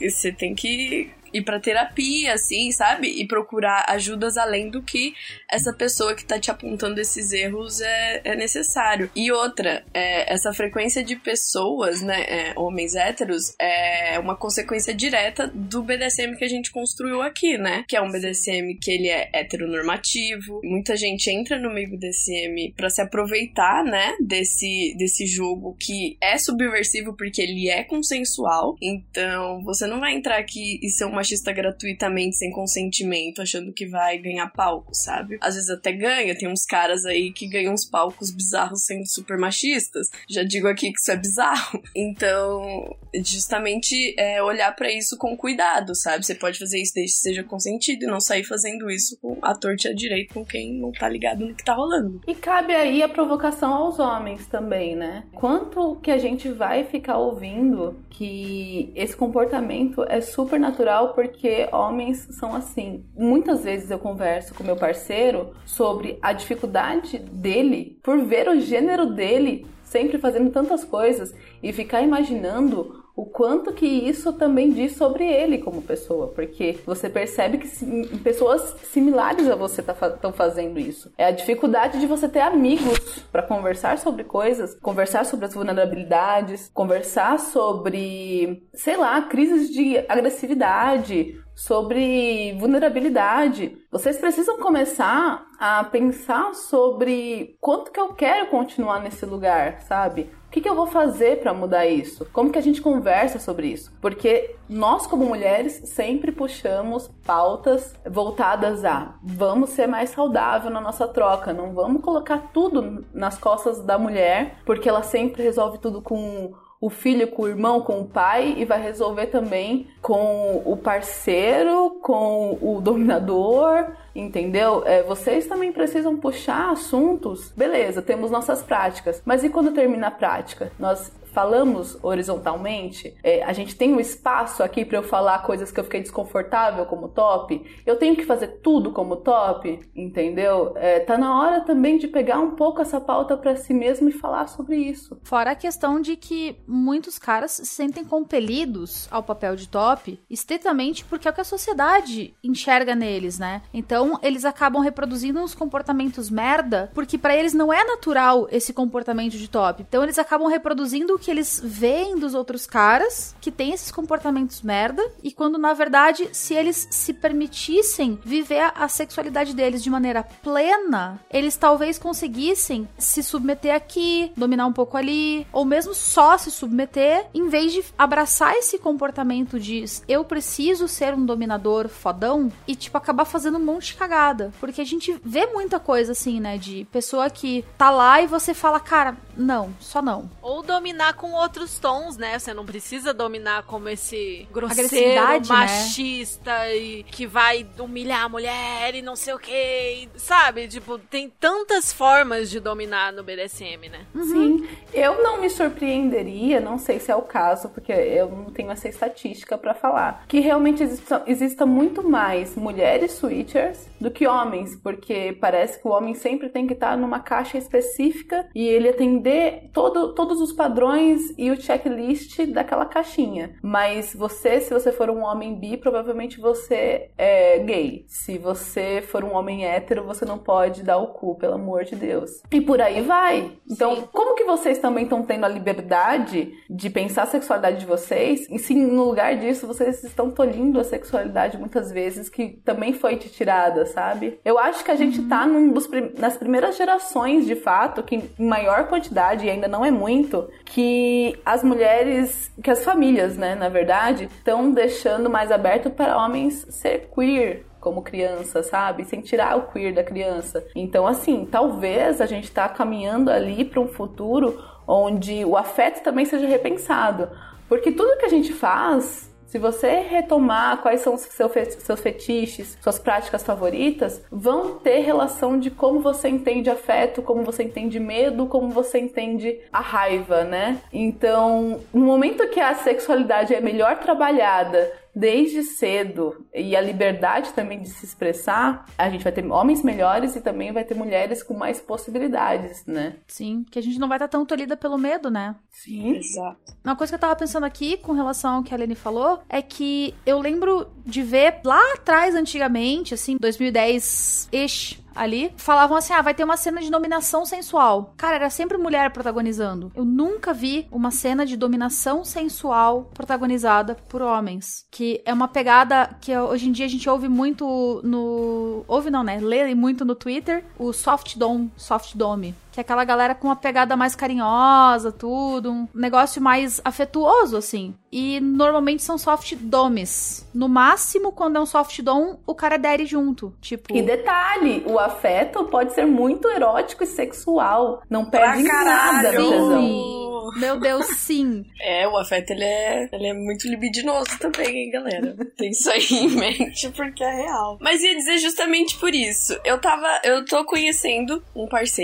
você tem que ir pra terapia, assim, sabe? E procurar ajudas além do que essa pessoa que tá te apontando esses erros é, é necessário. E outra, é, essa frequência de pessoas, né, é, homens héteros, é uma consequência direta do BDSM que a gente construiu aqui, né? Que é um BDSM que ele é heteronormativo. Muita gente entra no meio BDSM para se aproveitar, né, desse, desse jogo que é subversivo porque ele é consensual. Então, você não vai entrar aqui e ser um machista gratuitamente, sem consentimento, achando que vai ganhar palco, sabe? Às vezes até ganha, tem uns caras aí que ganham uns palcos bizarros sendo super machistas. Já digo aqui que isso é bizarro. Então, justamente é olhar para isso com cuidado, sabe? Você pode fazer isso desde que seja consentido e não sair fazendo isso com a torta à direita com quem não tá ligado no que tá rolando. E cabe aí a provocação aos homens também, né? Quanto que a gente vai ficar ouvindo que esse comportamento é super natural porque homens são assim. Muitas vezes eu converso com meu parceiro sobre a dificuldade dele por ver o gênero dele sempre fazendo tantas coisas e ficar imaginando o quanto que isso também diz sobre ele como pessoa, porque você percebe que sim, pessoas similares a você estão tá, fazendo isso. É a dificuldade de você ter amigos para conversar sobre coisas, conversar sobre as vulnerabilidades, conversar sobre, sei lá, crises de agressividade, sobre vulnerabilidade. Vocês precisam começar a pensar sobre quanto que eu quero continuar nesse lugar, sabe? O que, que eu vou fazer para mudar isso? Como que a gente conversa sobre isso? Porque nós, como mulheres, sempre puxamos pautas voltadas a vamos ser mais saudável na nossa troca, não vamos colocar tudo nas costas da mulher, porque ela sempre resolve tudo com o filho com o irmão, com o pai e vai resolver também com o parceiro, com o dominador, entendeu? É, vocês também precisam puxar assuntos. Beleza, temos nossas práticas, mas e quando termina a prática? Nós falamos horizontalmente, é, a gente tem um espaço aqui para eu falar coisas que eu fiquei desconfortável como top, eu tenho que fazer tudo como top, entendeu? É, tá na hora também de pegar um pouco essa pauta para si mesmo e falar sobre isso. Fora a questão de que muitos caras se sentem compelidos ao papel de top, estritamente porque é o que a sociedade enxerga neles, né? Então eles acabam reproduzindo uns comportamentos merda, porque para eles não é natural esse comportamento de top. Então eles acabam reproduzindo que eles veem dos outros caras que tem esses comportamentos merda e quando na verdade, se eles se permitissem viver a sexualidade deles de maneira plena, eles talvez conseguissem se submeter aqui, dominar um pouco ali, ou mesmo só se submeter, em vez de abraçar esse comportamento de eu preciso ser um dominador fodão e tipo acabar fazendo um monte de cagada, porque a gente vê muita coisa assim, né, de pessoa que tá lá e você fala, cara, não, só não. Ou dominar com outros tons, né? Você não precisa dominar como esse grosseiro, né? machista e que vai humilhar a mulher e não sei o que, sabe? Tipo, tem tantas formas de dominar no BDSM, né? Sim, eu não me surpreenderia, não sei se é o caso, porque eu não tenho essa estatística pra falar, que realmente exista, exista muito mais mulheres switchers do que homens, porque parece que o homem sempre tem que estar numa caixa específica e ele atender todo, todos os padrões e o checklist daquela caixinha. Mas você, se você for um homem bi, provavelmente você é gay. Se você for um homem hétero, você não pode dar o cu, pelo amor de Deus. E por aí vai. Então, Sim. como que vocês também estão tendo a liberdade de pensar a sexualidade de vocês? E se no lugar disso vocês estão tolhindo a sexualidade muitas vezes que também foi te tirada, sabe? Eu acho que a gente tá num dos prim- nas primeiras gerações, de fato, que em maior quantidade, e ainda não é muito, que as mulheres, que as famílias, né, na verdade, estão deixando mais aberto para homens ser queer, como criança, sabe? Sem tirar o queer da criança. Então, assim, talvez a gente tá caminhando ali para um futuro onde o afeto também seja repensado. Porque tudo que a gente faz, se você retomar quais são os seus fetiches, suas práticas favoritas, vão ter relação de como você entende afeto, como você entende medo, como você entende a raiva, né? Então, no momento que a sexualidade é melhor trabalhada desde cedo e a liberdade também de se expressar, a gente vai ter homens melhores e também vai ter mulheres com mais possibilidades, né? Sim, que a gente não vai estar tão tolhida pelo medo, né? Sim. Exato. Uma coisa que eu tava pensando aqui com relação ao que a Lene falou é que eu lembro de ver lá atrás, antigamente, assim, 2010-ish, ali, falavam assim: ah, vai ter uma cena de dominação sensual. Cara, era sempre mulher protagonizando. Eu nunca vi uma cena de dominação sensual protagonizada por homens. Que é uma pegada que hoje em dia a gente ouve muito no. Ouve não, né? Lê muito no Twitter o soft dom, soft dome. Que é aquela galera com uma pegada mais carinhosa, tudo. Um negócio mais afetuoso, assim. E normalmente são soft domes. No máximo, quando é um soft dom, o cara adere junto. Tipo. E detalhe, o afeto pode ser muito erótico e sexual. Não perde Pra nada tesão. Meu Deus, sim. É, o afeto ele é, ele é muito libidinoso também, hein, galera? Tem isso aí em mente porque é real. Mas ia dizer justamente por isso. Eu tava, eu tô conhecendo um parceiro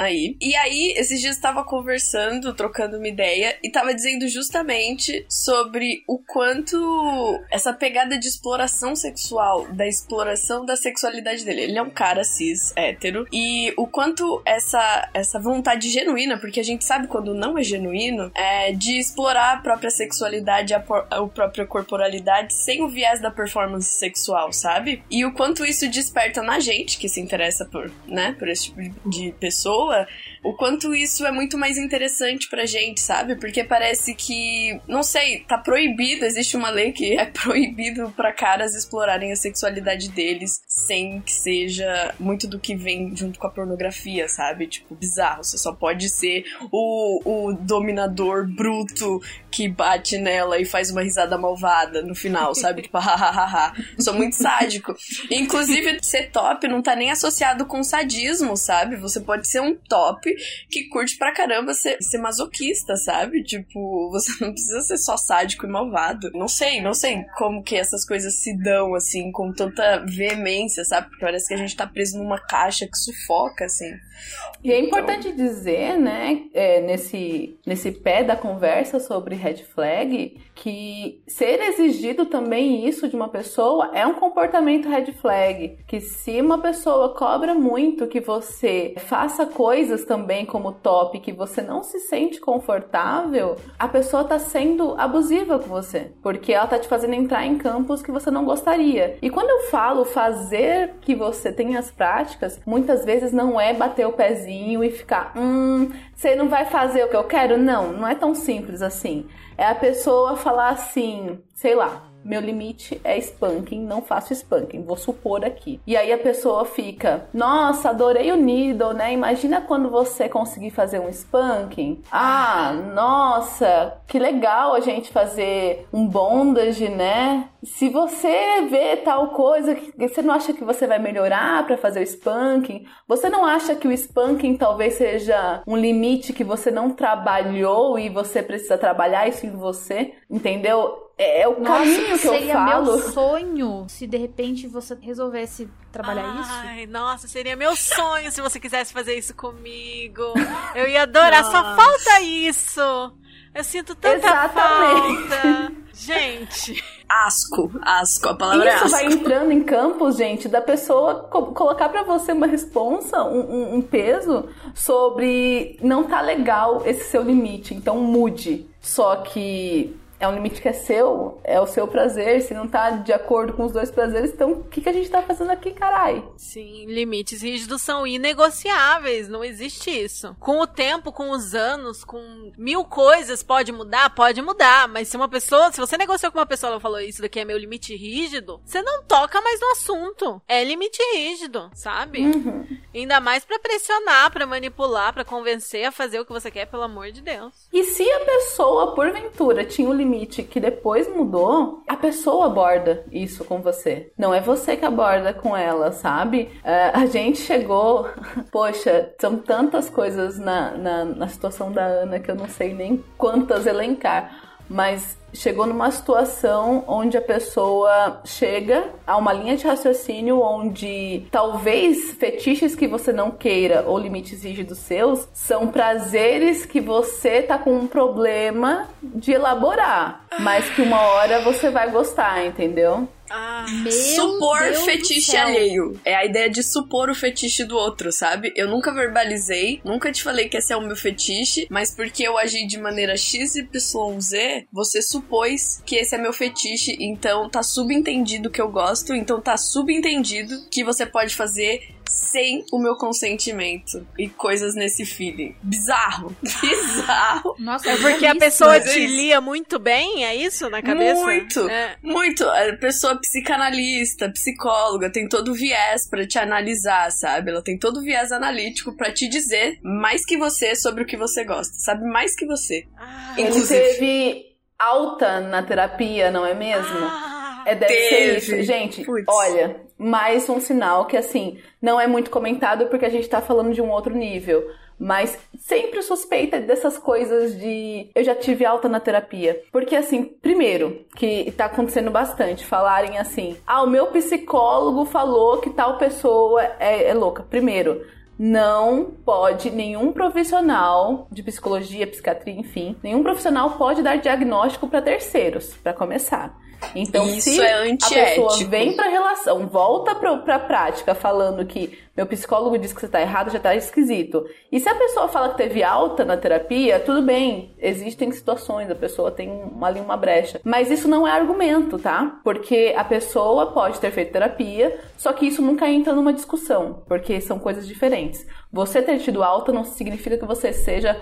aí. E aí, esses dias tava conversando, trocando uma ideia e tava dizendo justamente sobre o quanto essa pegada de exploração sexual, da exploração da sexualidade dele. Ele é um cara cis, hétero, e o quanto essa essa vontade genuína, porque a gente sabe quando não é genuíno, é de explorar a própria sexualidade, a, por- a própria corporalidade sem o viés da performance sexual, sabe? E o quanto isso desperta na gente que se interessa por, né, por esse tipo de pessoa, pessoa o quanto isso é muito mais interessante pra gente, sabe? Porque parece que, não sei, tá proibido, existe uma lei que é proibido pra caras explorarem a sexualidade deles sem que seja muito do que vem junto com a pornografia, sabe? Tipo, bizarro. Você só pode ser o, o dominador bruto que bate nela e faz uma risada malvada no final, sabe? Tipo, hahaha. Sou muito sádico. Inclusive, ser top não tá nem associado com sadismo, sabe? Você pode ser um top que curte pra caramba ser, ser masoquista, sabe? Tipo, você não precisa ser só sádico e malvado. Não sei, não sei como que essas coisas se dão, assim, com tanta veemência, sabe? Porque parece que a gente tá preso numa caixa que sufoca, assim. E é importante dizer, né, é, nesse, nesse pé da conversa sobre red flag, que ser exigido também isso de uma pessoa é um comportamento red flag. Que se uma pessoa cobra muito que você faça coisas também como top, que você não se sente confortável, a pessoa tá sendo abusiva com você. Porque ela tá te fazendo entrar em campos que você não gostaria. E quando eu falo fazer que você tenha as práticas, muitas vezes não é bater o pezinho e ficar, hum, você não vai fazer o que eu quero? Não, não é tão simples assim. É a pessoa falar assim, sei lá, meu limite é spanking, não faço spanking, vou supor aqui. E aí a pessoa fica, nossa, adorei o needle, né? Imagina quando você conseguir fazer um spanking. Ah, nossa, que legal a gente fazer um bondage, né? Se você vê tal coisa, você não acha que você vai melhorar para fazer o spanking? Você não acha que o spanking talvez seja um limite que você não trabalhou e você precisa trabalhar isso em você? Entendeu? É, é o caminho que eu seria falo. meu sonho se de repente você resolvesse trabalhar isso. Ai, nossa, seria meu sonho se você quisesse fazer isso comigo. Eu ia adorar, só falta isso. Eu sinto tanta Exatamente. falta. Gente, Asco, asco, a palavra é Isso asco. vai entrando em campos, gente, da pessoa co- colocar pra você uma responsa, um, um- um peso sobre não tá legal esse seu limite, então mude. Só que é um limite que é seu, é o seu prazer, se não tá de acordo com os dois prazeres, então o que, que a gente tá fazendo aqui, carai? sim, limites rígidos são inegociáveis, não existe isso. Com o tempo, com os anos, com mil coisas, pode mudar? Pode mudar, mas se uma pessoa, se você negociou com uma pessoa, ela falou isso daqui é meu limite rígido, você não toca mais no assunto. É limite rígido, sabe? Uhum. Ainda mais pra pressionar, pra manipular, pra convencer a fazer o que você quer, pelo amor de Deus. E se a pessoa, porventura, tinha um limite que depois mudou, a pessoa aborda isso com você. Não é você que aborda com ela, sabe? É, a gente chegou. Poxa, são tantas coisas na, na, na situação da Ana que eu não sei nem quantas elencar. Mas chegou numa situação onde a pessoa chega a uma linha de raciocínio onde talvez fetiches que você não queira ou limites rígidos seus são prazeres que você tá com um problema de elaborar, mas que uma hora você vai gostar, entendeu? Ah, Meu supor Deus fetiche alheio. É a ideia de supor o fetiche do outro, sabe? Eu nunca verbalizei, nunca te falei que esse é o meu fetiche, mas porque eu agi de maneira XYZ, você supôs que esse é meu fetiche, então tá subentendido que eu gosto, então tá subentendido que você pode fazer sem o meu consentimento e coisas nesse feeling. Bizarro. Bizarro. Nossa, é porque a pessoa é te lia muito bem, é isso na cabeça? Muito. É. Muito. A pessoa psicanalista, psicóloga, tem todo o viés pra te analisar, sabe? Ela tem todo o viés analítico pra te dizer mais que você sobre o que você gosta, sabe? Mais que você. Ah, Ele Inclusive. teve alta na terapia, não é mesmo? ah, É, deve ser Teve. isso. Gente, Putz. olha, mais um sinal que, assim, não é muito comentado porque a gente tá falando de um outro nível. Mas sempre suspeita dessas coisas de eu já tive alta na terapia. Porque, assim, primeiro, que tá acontecendo bastante, falarem assim: ah, o meu psicólogo falou que tal pessoa é, é louca. Primeiro, não pode nenhum profissional de psicologia, psiquiatria, enfim, nenhum profissional pode dar diagnóstico para terceiros, para começar. Então, Isso se é a pessoa vem pra relação, volta pro, pra prática falando que meu psicólogo diz que você tá errado, já tá esquisito. E se a pessoa fala que teve alta na terapia, tudo bem, existem situações, a pessoa tem um- ali uma brecha. Mas isso não é argumento, tá? Porque a pessoa pode ter feito terapia, só que isso nunca entra numa discussão, porque são coisas diferentes. Você ter tido alta não significa que você seja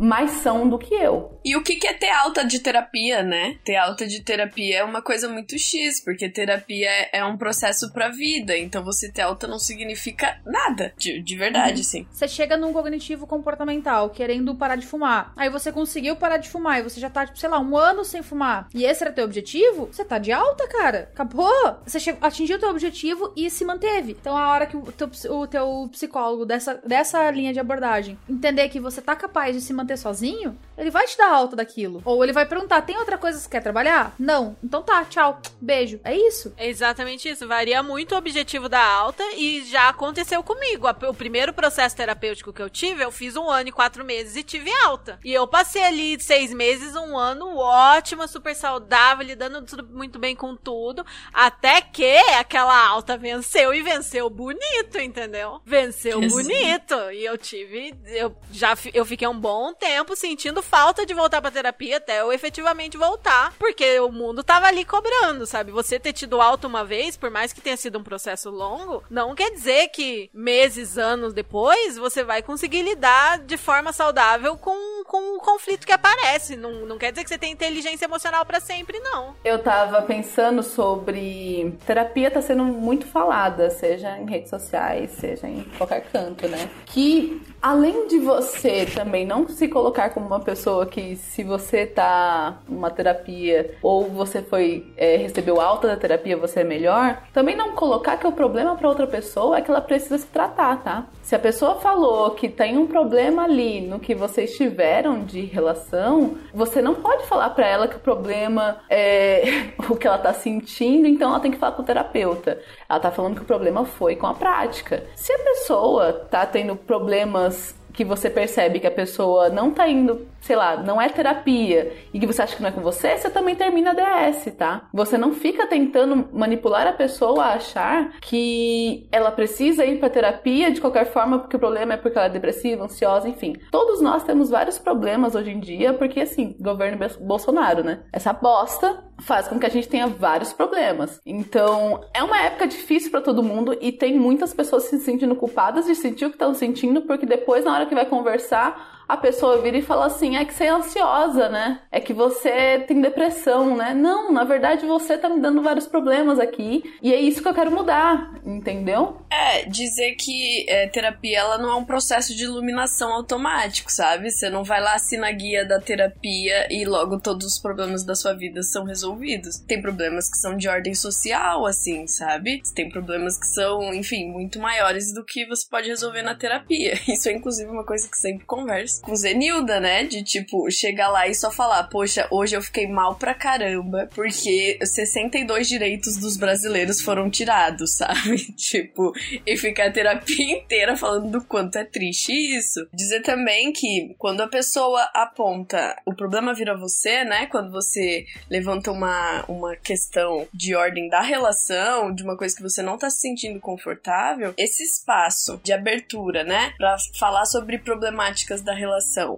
mais são do que eu. E o que que é ter alta de terapia, né? Ter alta de terapia é uma coisa muito X, porque terapia é- é um processo pra vida, então você ter alta não significa nada, de, de verdade, sim. Você chega num cognitivo comportamental, querendo parar de fumar. Aí você conseguiu parar de fumar e você já tá, tipo, sei lá, um ano sem fumar. E esse era teu objetivo? Você tá de alta, cara. Acabou. Você chegou, atingiu teu objetivo e se manteve. Então, a hora que o teu, o teu psicólogo dessa, dessa linha de abordagem entender que você tá capaz de se manter sozinho, ele vai te dar alta daquilo. Ou ele vai perguntar: tem outra coisa que você quer trabalhar? Não. Então tá, tchau. Beijo. É isso. É exatamente isso. Varia muito o objetivo da alta e já aconteceu comigo. O primeiro processo terapêutico que eu tive, eu fiz um ano e quatro meses e tive alta. E eu passei ali seis meses, um ano ótima, super saudável, lidando tudo muito bem com tudo. Até que aquela alta venceu e venceu bonito, entendeu? Venceu bonito. E eu tive. Eu já eu fiquei um bom tempo sentindo falta de voltar pra terapia até eu efetivamente voltar. Porque o mundo tava ali cobrando, sabe? Você ter tido alta uma vez, por mais que tenha sido um processo longo, não quer dizer que meses, anos depois, você vai conseguir lidar de forma saudável com, com o conflito que aparece. Não, não quer dizer que você tem inteligência emocional pra sempre, não. Eu tava pensando sobre. Terapia tá sendo muito falada, seja em redes sociais, seja em qualquer canto, né? Que além de você também não se colocar como uma pessoa que, se você tá numa terapia ou você foi é, recebeu alta da terapia, você é melhor, também não colocar que o problema pra outra pessoa é que ela precisa se tratar, tá? Se a pessoa falou que tem um problema ali no que vocês tiveram de relação, você não pode falar pra ela que o problema é o que ela tá sentindo, então ela tem que falar com o terapeuta. Ela tá falando que o problema foi com a prática. Se a pessoa tá tendo problemas que você percebe que a pessoa não tá indo, sei lá, não é terapia e que você acha que não é com você, você também termina a DS, tá? Você não fica tentando manipular a pessoa a achar que ela precisa ir pra terapia de qualquer forma porque o problema é porque ela é depressiva, ansiosa, enfim. Todos nós temos vários problemas hoje em dia porque, assim, governo Bolsonaro, né? Essa bosta faz com que a gente tenha vários problemas. Então, é uma época difícil pra todo mundo e tem muitas pessoas se sentindo culpadas de sentir o que estão sentindo porque depois, na hora que vai conversar, a pessoa vira e fala assim: é que você é ansiosa, né? É que você tem depressão, né? Não, na verdade você tá me dando vários problemas aqui e é isso que eu quero mudar, entendeu? É, dizer que é, terapia ela não é um processo de iluminação automático, sabe? Você não vai lá assinar a guia da terapia e logo todos os problemas da sua vida são resolvidos. Tem problemas que são de ordem social, assim, sabe? Tem problemas que são, enfim, muito maiores do que você pode resolver na terapia. Isso é inclusive uma coisa que sempre converso com Zenilda, né? De tipo, chegar lá e só falar, poxa, hoje eu fiquei mal pra caramba, porque 62 direitos dos brasileiros foram tirados, sabe? tipo, e ficar a terapia inteira falando do quanto é triste isso. Dizer também que quando a pessoa aponta o problema vira você, né? Quando você levanta uma, uma questão de ordem da relação, de uma coisa que você não tá se sentindo confortável, esse espaço de abertura, né? Pra falar sobre problemáticas da relação,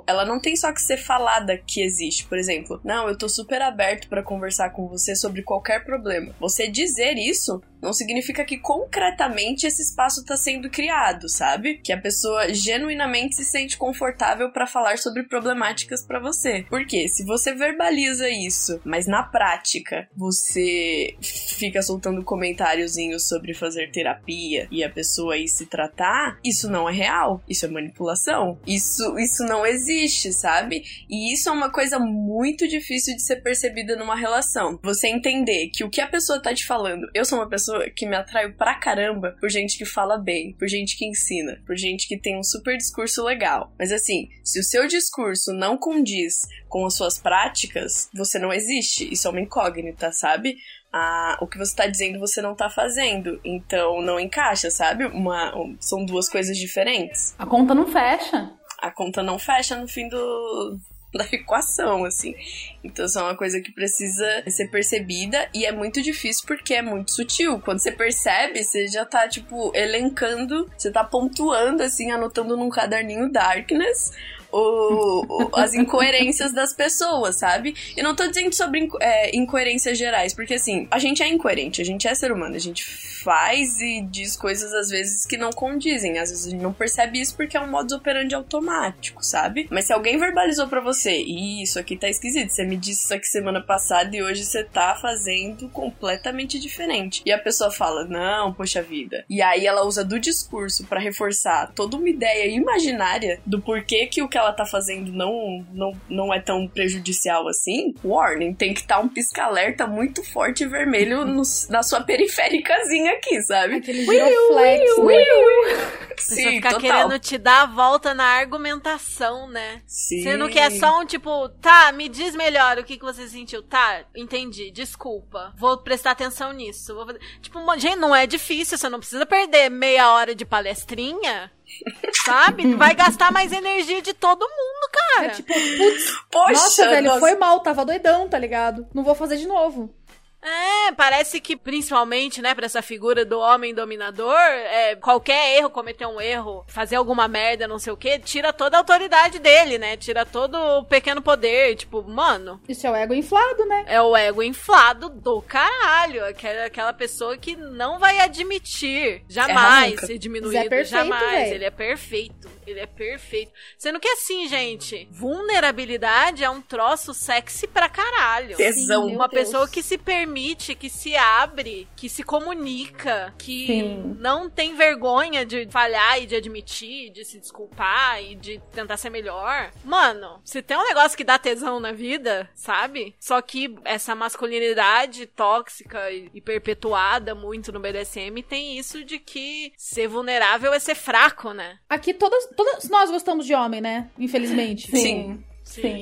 ela não tem só que ser falada que existe. Por exemplo, não, eu tô super aberto para conversar com você sobre qualquer problema. Você dizer isso não significa que concretamente esse espaço tá sendo criado, sabe? Que a pessoa genuinamente se sente confortável para falar sobre problemáticas para você. Porque se você verbaliza isso, mas na prática você fica soltando comentáriozinhos sobre fazer terapia e a pessoa ir se tratar, isso não é real. Isso é manipulação. Isso, isso não existe, sabe? E isso é uma coisa muito difícil de ser percebida numa relação. Você entender que o que a pessoa tá te falando, eu sou uma pessoa que me atraio pra caramba por gente que fala bem, por gente que ensina, por gente que tem um super discurso legal. Mas assim, se o seu discurso não condiz com as suas práticas, você não existe. Isso é uma incógnita, sabe? Ah, o que você tá dizendo você não tá fazendo. Então não encaixa, sabe? Uma, são duas coisas diferentes. A conta não fecha. A conta não fecha no fim do, da equação, assim. Então, isso é uma coisa que precisa ser percebida e é muito difícil porque é muito sutil. Quando você percebe, você já tá, tipo, elencando, você tá pontuando, assim, anotando num caderninho Darkness o, o, as incoerências das pessoas, sabe? Eu não tô dizendo sobre é, incoerências gerais, porque assim, a gente é incoerente, a gente é ser humano, a gente faz e diz coisas às vezes que não condizem, às vezes a gente não percebe isso porque é um modus operandi automático, sabe? Mas se alguém verbalizou para você, isso aqui tá esquisito, você me disse isso aqui semana passada e hoje você tá fazendo completamente diferente. E a pessoa fala, não, poxa vida. E aí ela usa do discurso para reforçar toda uma ideia imaginária do porquê que o que ela tá fazendo não, não, não é tão prejudicial assim, warning, tem que estar tá um pisca-alerta muito forte e vermelho no, na sua periféricazinha aqui, sabe? Aquele giroflex. Você fica total. querendo te dar a volta na argumentação, né? Sim. Você não quer só um tipo, tá, me diz melhor o que, que você sentiu. Tá, entendi, desculpa. Vou prestar atenção nisso. Vou... Tipo, gente, não é difícil, você não precisa perder meia hora de palestrinha Sabe? Vai gastar mais energia de todo mundo, cara. É tipo, putz, Poxa, nossa, velho, nossa. foi mal, tava doidão, tá ligado? Não vou fazer de novo. É, parece que principalmente, né, pra essa figura do homem dominador, é, qualquer erro, cometer um erro, fazer alguma merda, não sei o que, tira toda a autoridade dele, né? Tira todo o pequeno poder. Tipo, mano. Isso é o ego inflado, né? É o ego inflado do caralho. Aquela, aquela pessoa que não vai admitir jamais ser diminuído. É perfeito, jamais. Véio. Ele é perfeito. Ele é perfeito. Sendo que assim, gente, vulnerabilidade é um troço sexy pra caralho. Tesão. Uma pessoa que se permite, que se abre, que se comunica, que Sim. não tem vergonha de falhar e de admitir, de se desculpar e de tentar ser melhor. Mano, se tem um negócio que dá tesão na vida, sabe? Só que essa masculinidade tóxica e perpetuada muito no BDSM tem isso de que ser vulnerável é ser fraco, né? Aqui todas, todas nós gostamos de homem, né? Infelizmente. Sim. Sim.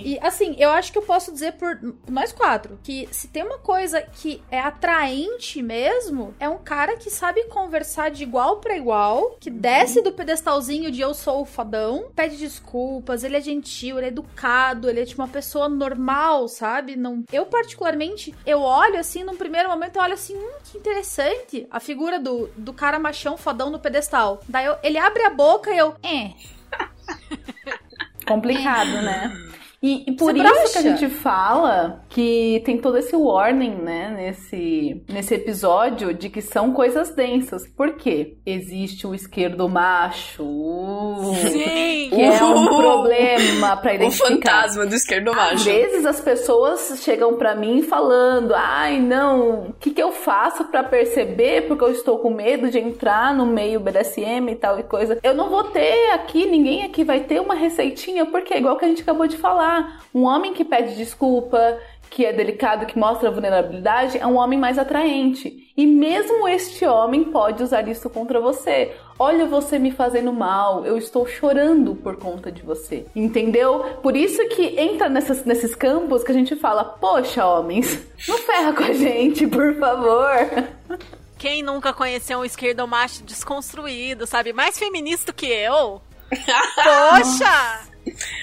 E assim, eu acho que eu posso dizer por nós quatro que se tem uma coisa que é atraente mesmo, é um cara que sabe conversar de igual para igual, que desce do pedestalzinho de eu sou o fodão, pede desculpas, ele é gentil, ele é educado, ele é tipo uma pessoa normal, sabe? Não, eu particularmente, eu olho assim num primeiro momento, eu olho assim, hum, que interessante, a figura do, do cara machão fodão no pedestal. Daí eu, ele abre a boca e eu, é. Complicado, né? E, e por Você isso brocha. que a gente fala que tem todo esse warning, né, nesse, nesse episódio de que são coisas densas. Por quê? Existe o esquerdo macho. Sim! Que é um problema para identificar. O fantasma do esquerdo macho. Às vezes as pessoas chegam para mim falando: ai, não, o que, que eu faço para perceber? Porque eu estou com medo de entrar no meio BDSM e tal e coisa. Eu não vou ter aqui, ninguém aqui vai ter uma receitinha, porque é igual que a gente acabou de falar um homem que pede desculpa, que é delicado, que mostra vulnerabilidade, é um homem mais atraente. E mesmo este homem pode usar isso contra você. Olha você me fazendo mal, eu estou chorando por conta de você. Entendeu? Por isso que entra nessas, nesses campos que a gente fala: Poxa, homens, não ferra com a gente, por favor. Quem nunca conheceu um esquerdomacho desconstruído, sabe? Mais feminista que eu? Poxa!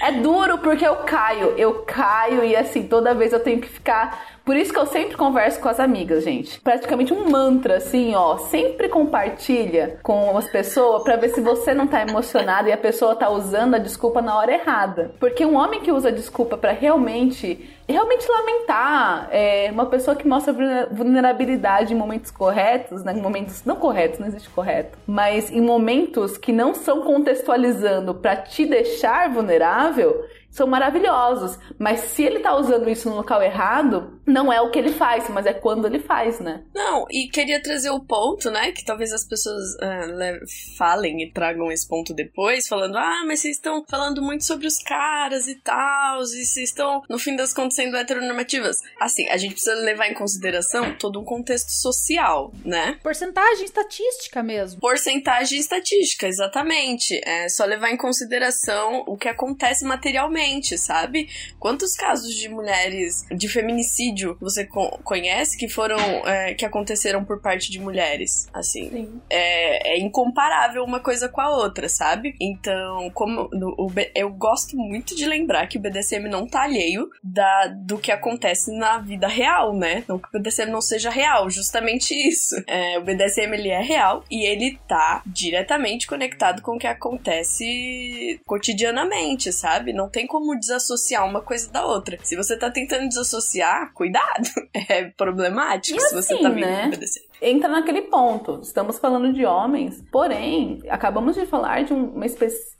É duro porque eu caio, eu caio e assim, toda vez eu tenho que ficar. Por isso que eu sempre converso com as amigas, gente. Praticamente um mantra, assim, ó. Sempre compartilha com as pessoas pra ver se você não tá emocionado e a pessoa tá usando a desculpa na hora errada. Porque um homem que usa desculpa pra realmente realmente lamentar é, uma pessoa que mostra vulnerabilidade em momentos corretos, né? em momentos não corretos, não existe correto, mas em momentos que não são contextualizando para te deixar vulnerável, são maravilhosos. Mas se ele tá usando isso no local errado, não é o que ele faz, mas é quando ele faz, né? Não, e queria trazer o ponto, né? Que talvez as pessoas uh, falem e tragam esse ponto depois, falando: ah, mas vocês estão falando muito sobre os caras e tal, e vocês estão, no fim das contas, sendo heteronormativas. Assim, a gente precisa levar em consideração todo um contexto social, né? Porcentagem estatística mesmo. Porcentagem estatística, exatamente. É só levar em consideração o que acontece materialmente sabe? Quantos casos de mulheres de feminicídio você co conhece que foram é, que aconteceram por parte de mulheres? Assim, é, é, incomparável uma coisa com a outra, sabe? Então, como no, o, eu gosto muito de lembrar que o BDSM não tá alheio da, do que acontece na vida real, né? Não que o BDSM não seja real, justamente isso. É, o BDSM ele é real e ele tá diretamente conectado com o que acontece cotidianamente, sabe? Não tem como desassociar uma coisa da outra. Se você tá tentando desassociar, cuidado. É problemático e se assim, você tá vindo né? Entra naquele ponto. Estamos falando de homens, porém, acabamos de falar de um,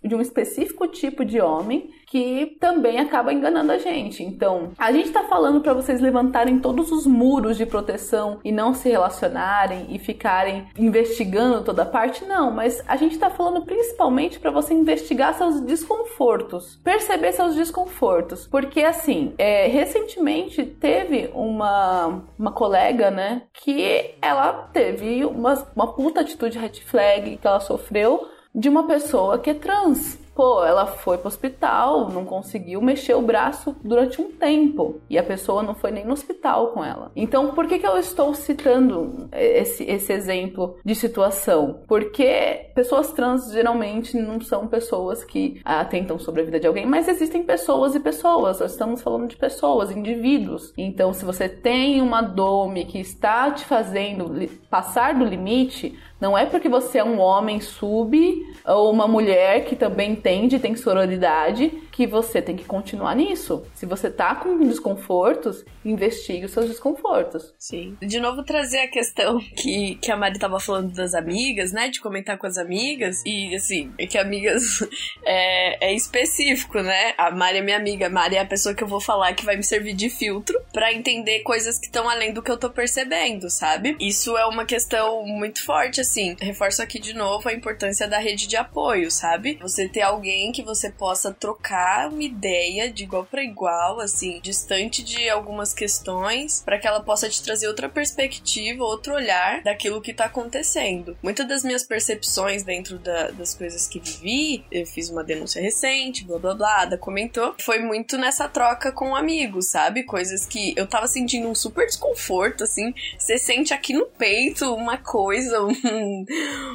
de um específico tipo de homem que também acaba enganando a gente. Então, a gente tá falando para vocês levantarem todos os muros de proteção e não se relacionarem e ficarem investigando toda parte, não, mas a gente tá falando principalmente para você investigar seus desconfortos, perceber seus desconfortos, porque assim, é, recentemente teve uma uma colega, né, que ela teve uma, uma puta atitude red flag que ela sofreu de uma pessoa que é trans. Pô, ela foi pro hospital, não conseguiu mexer o braço durante um tempo. E a pessoa não foi nem no hospital com ela. Então, por que, que eu estou citando esse, esse exemplo de situação? Porque pessoas trans geralmente não são pessoas que atentam sobre a vida de alguém, mas existem pessoas e pessoas. Nós estamos falando de pessoas, indivíduos. Então, se você tem uma dome que está te fazendo passar do limite, não é porque você é um homem sub ou uma mulher que também entende, tem sororidade, que você tem que continuar nisso. Se você tá com desconfortos, investigue os seus desconfortos. Sim. De novo, trazer a questão que, que a Mari tava falando das amigas, né? De comentar com as amigas. E, assim, é que amigas é, é específico, né? A Mari é minha amiga. A Mari é a pessoa que eu vou falar que vai me servir de filtro para entender coisas que estão além do que eu tô percebendo, sabe? Isso é uma questão muito forte, assim, reforço aqui de novo a importância da rede de apoio, sabe? Você ter alguém que você possa trocar uma ideia de igual para igual, assim, distante de algumas questões, para que ela possa te trazer outra perspectiva, outro olhar daquilo que tá acontecendo. Muitas das minhas percepções dentro da, das coisas que vivi, eu fiz uma denúncia recente, blá blá blá, Ada comentou, foi muito nessa troca com amigos, sabe? Coisas que eu tava sentindo um super desconforto, assim, você sente aqui no peito uma coisa, um,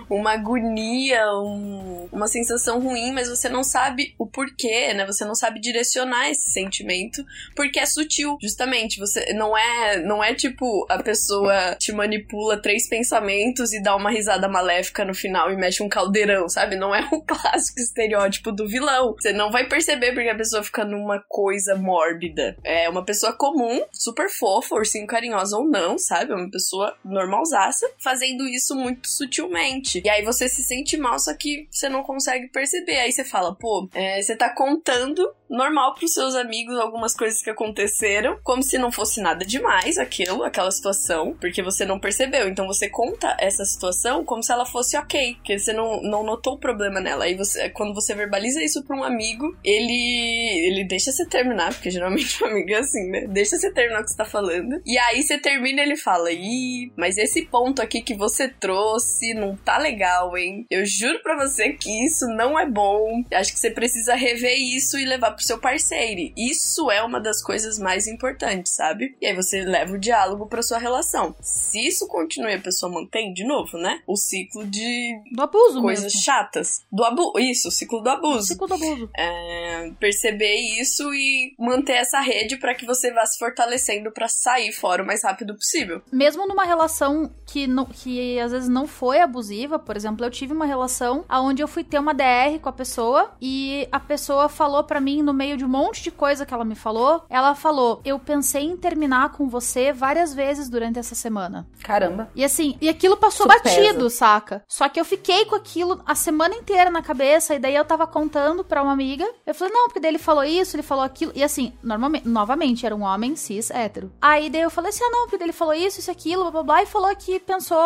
uma agonia, um, uma sensação ruim, mas você não sabe o porquê, né? Você não sabe direcionar esse sentimento, porque é sutil, justamente. Você não é, não é tipo a pessoa te manipula três pensamentos e dá uma risada maléfica no final e mexe um caldeirão, sabe? Não é o clássico estereótipo do vilão. Você não vai perceber porque a pessoa fica numa coisa mórbida. É uma pessoa comum, super fofa, ursinho carinhosa ou não, sabe? É uma pessoa normalzaça, fazendo isso muito sutilmente. E aí você se sente mal, só que você não consegue perceber. Aí você fala, pô, é, você tá contando normal pros seus amigos algumas coisas que aconteceram, como se não fosse nada demais aquilo, aquela situação, porque você não percebeu. Então você conta essa situação como se ela fosse ok, porque você não, não notou o problema nela. Aí você, quando você verbaliza isso pra um amigo, ele, ele deixa você terminar, porque geralmente um amigo é assim, né? Deixa você terminar o que você tá falando. E aí você termina ele fala: Ih, mas esse ponto aqui que você trouxe não tá legal, hein? Eu juro pra você que isso não é bom. Acho que você precisa rever isso e levar pro seu parceiro. Isso é uma das coisas mais importantes, sabe? E aí você leva o diálogo pra sua relação. Se isso continua e a pessoa mantém, de novo, né? O ciclo de Do abuso coisas mesmo. chatas. Do abuso. Isso, o ciclo do abuso. Ciclo do abuso. É, perceber isso e manter essa rede pra que você vá se fortalecendo pra sair fora o mais rápido possível. Mesmo numa relação que, não, que às vezes não foi abusiva, por exemplo, eu tive uma relação onde eu fui ter uma DR com a pessoa e a pessoa falou pra mim, no meio de um monte de coisa que ela me falou, ela falou: Eu pensei em terminar com você várias vezes durante essa semana. Caramba. E assim, e aquilo passou Isso batido, pesa. saca? Só que eu fiquei com aquilo a semana inteira na cabeça, e daí eu tava contando pra uma amiga. Eu falei, não, porque daí ele falou isso, ele falou aquilo. E assim, normalmente, novamente, era um homem cis hétero. Aí daí eu falei assim, ah, não, porque daí ele falou isso, isso, aquilo, blá blá blá, e falou que pensou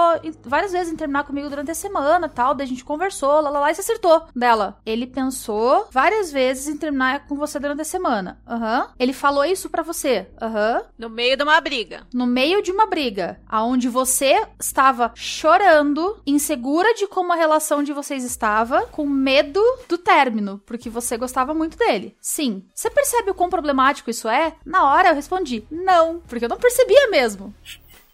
várias vezes em terminar comigo durante a semana tal. Daí a gente conversou, lá lá lá, e se acertou dela. Ele pensou várias vezes em terminar com você durante a semana. Aham. Ele falou isso pra você. Aham No meio de uma briga. no meio de uma briga, aonde você estava chorando, insegura de como a relação de vocês estava, com medo do término, porque você gostava muito dele. Sim. Você percebe o quão problemático isso é? Na hora eu respondi: "Não", porque eu não percebia mesmo.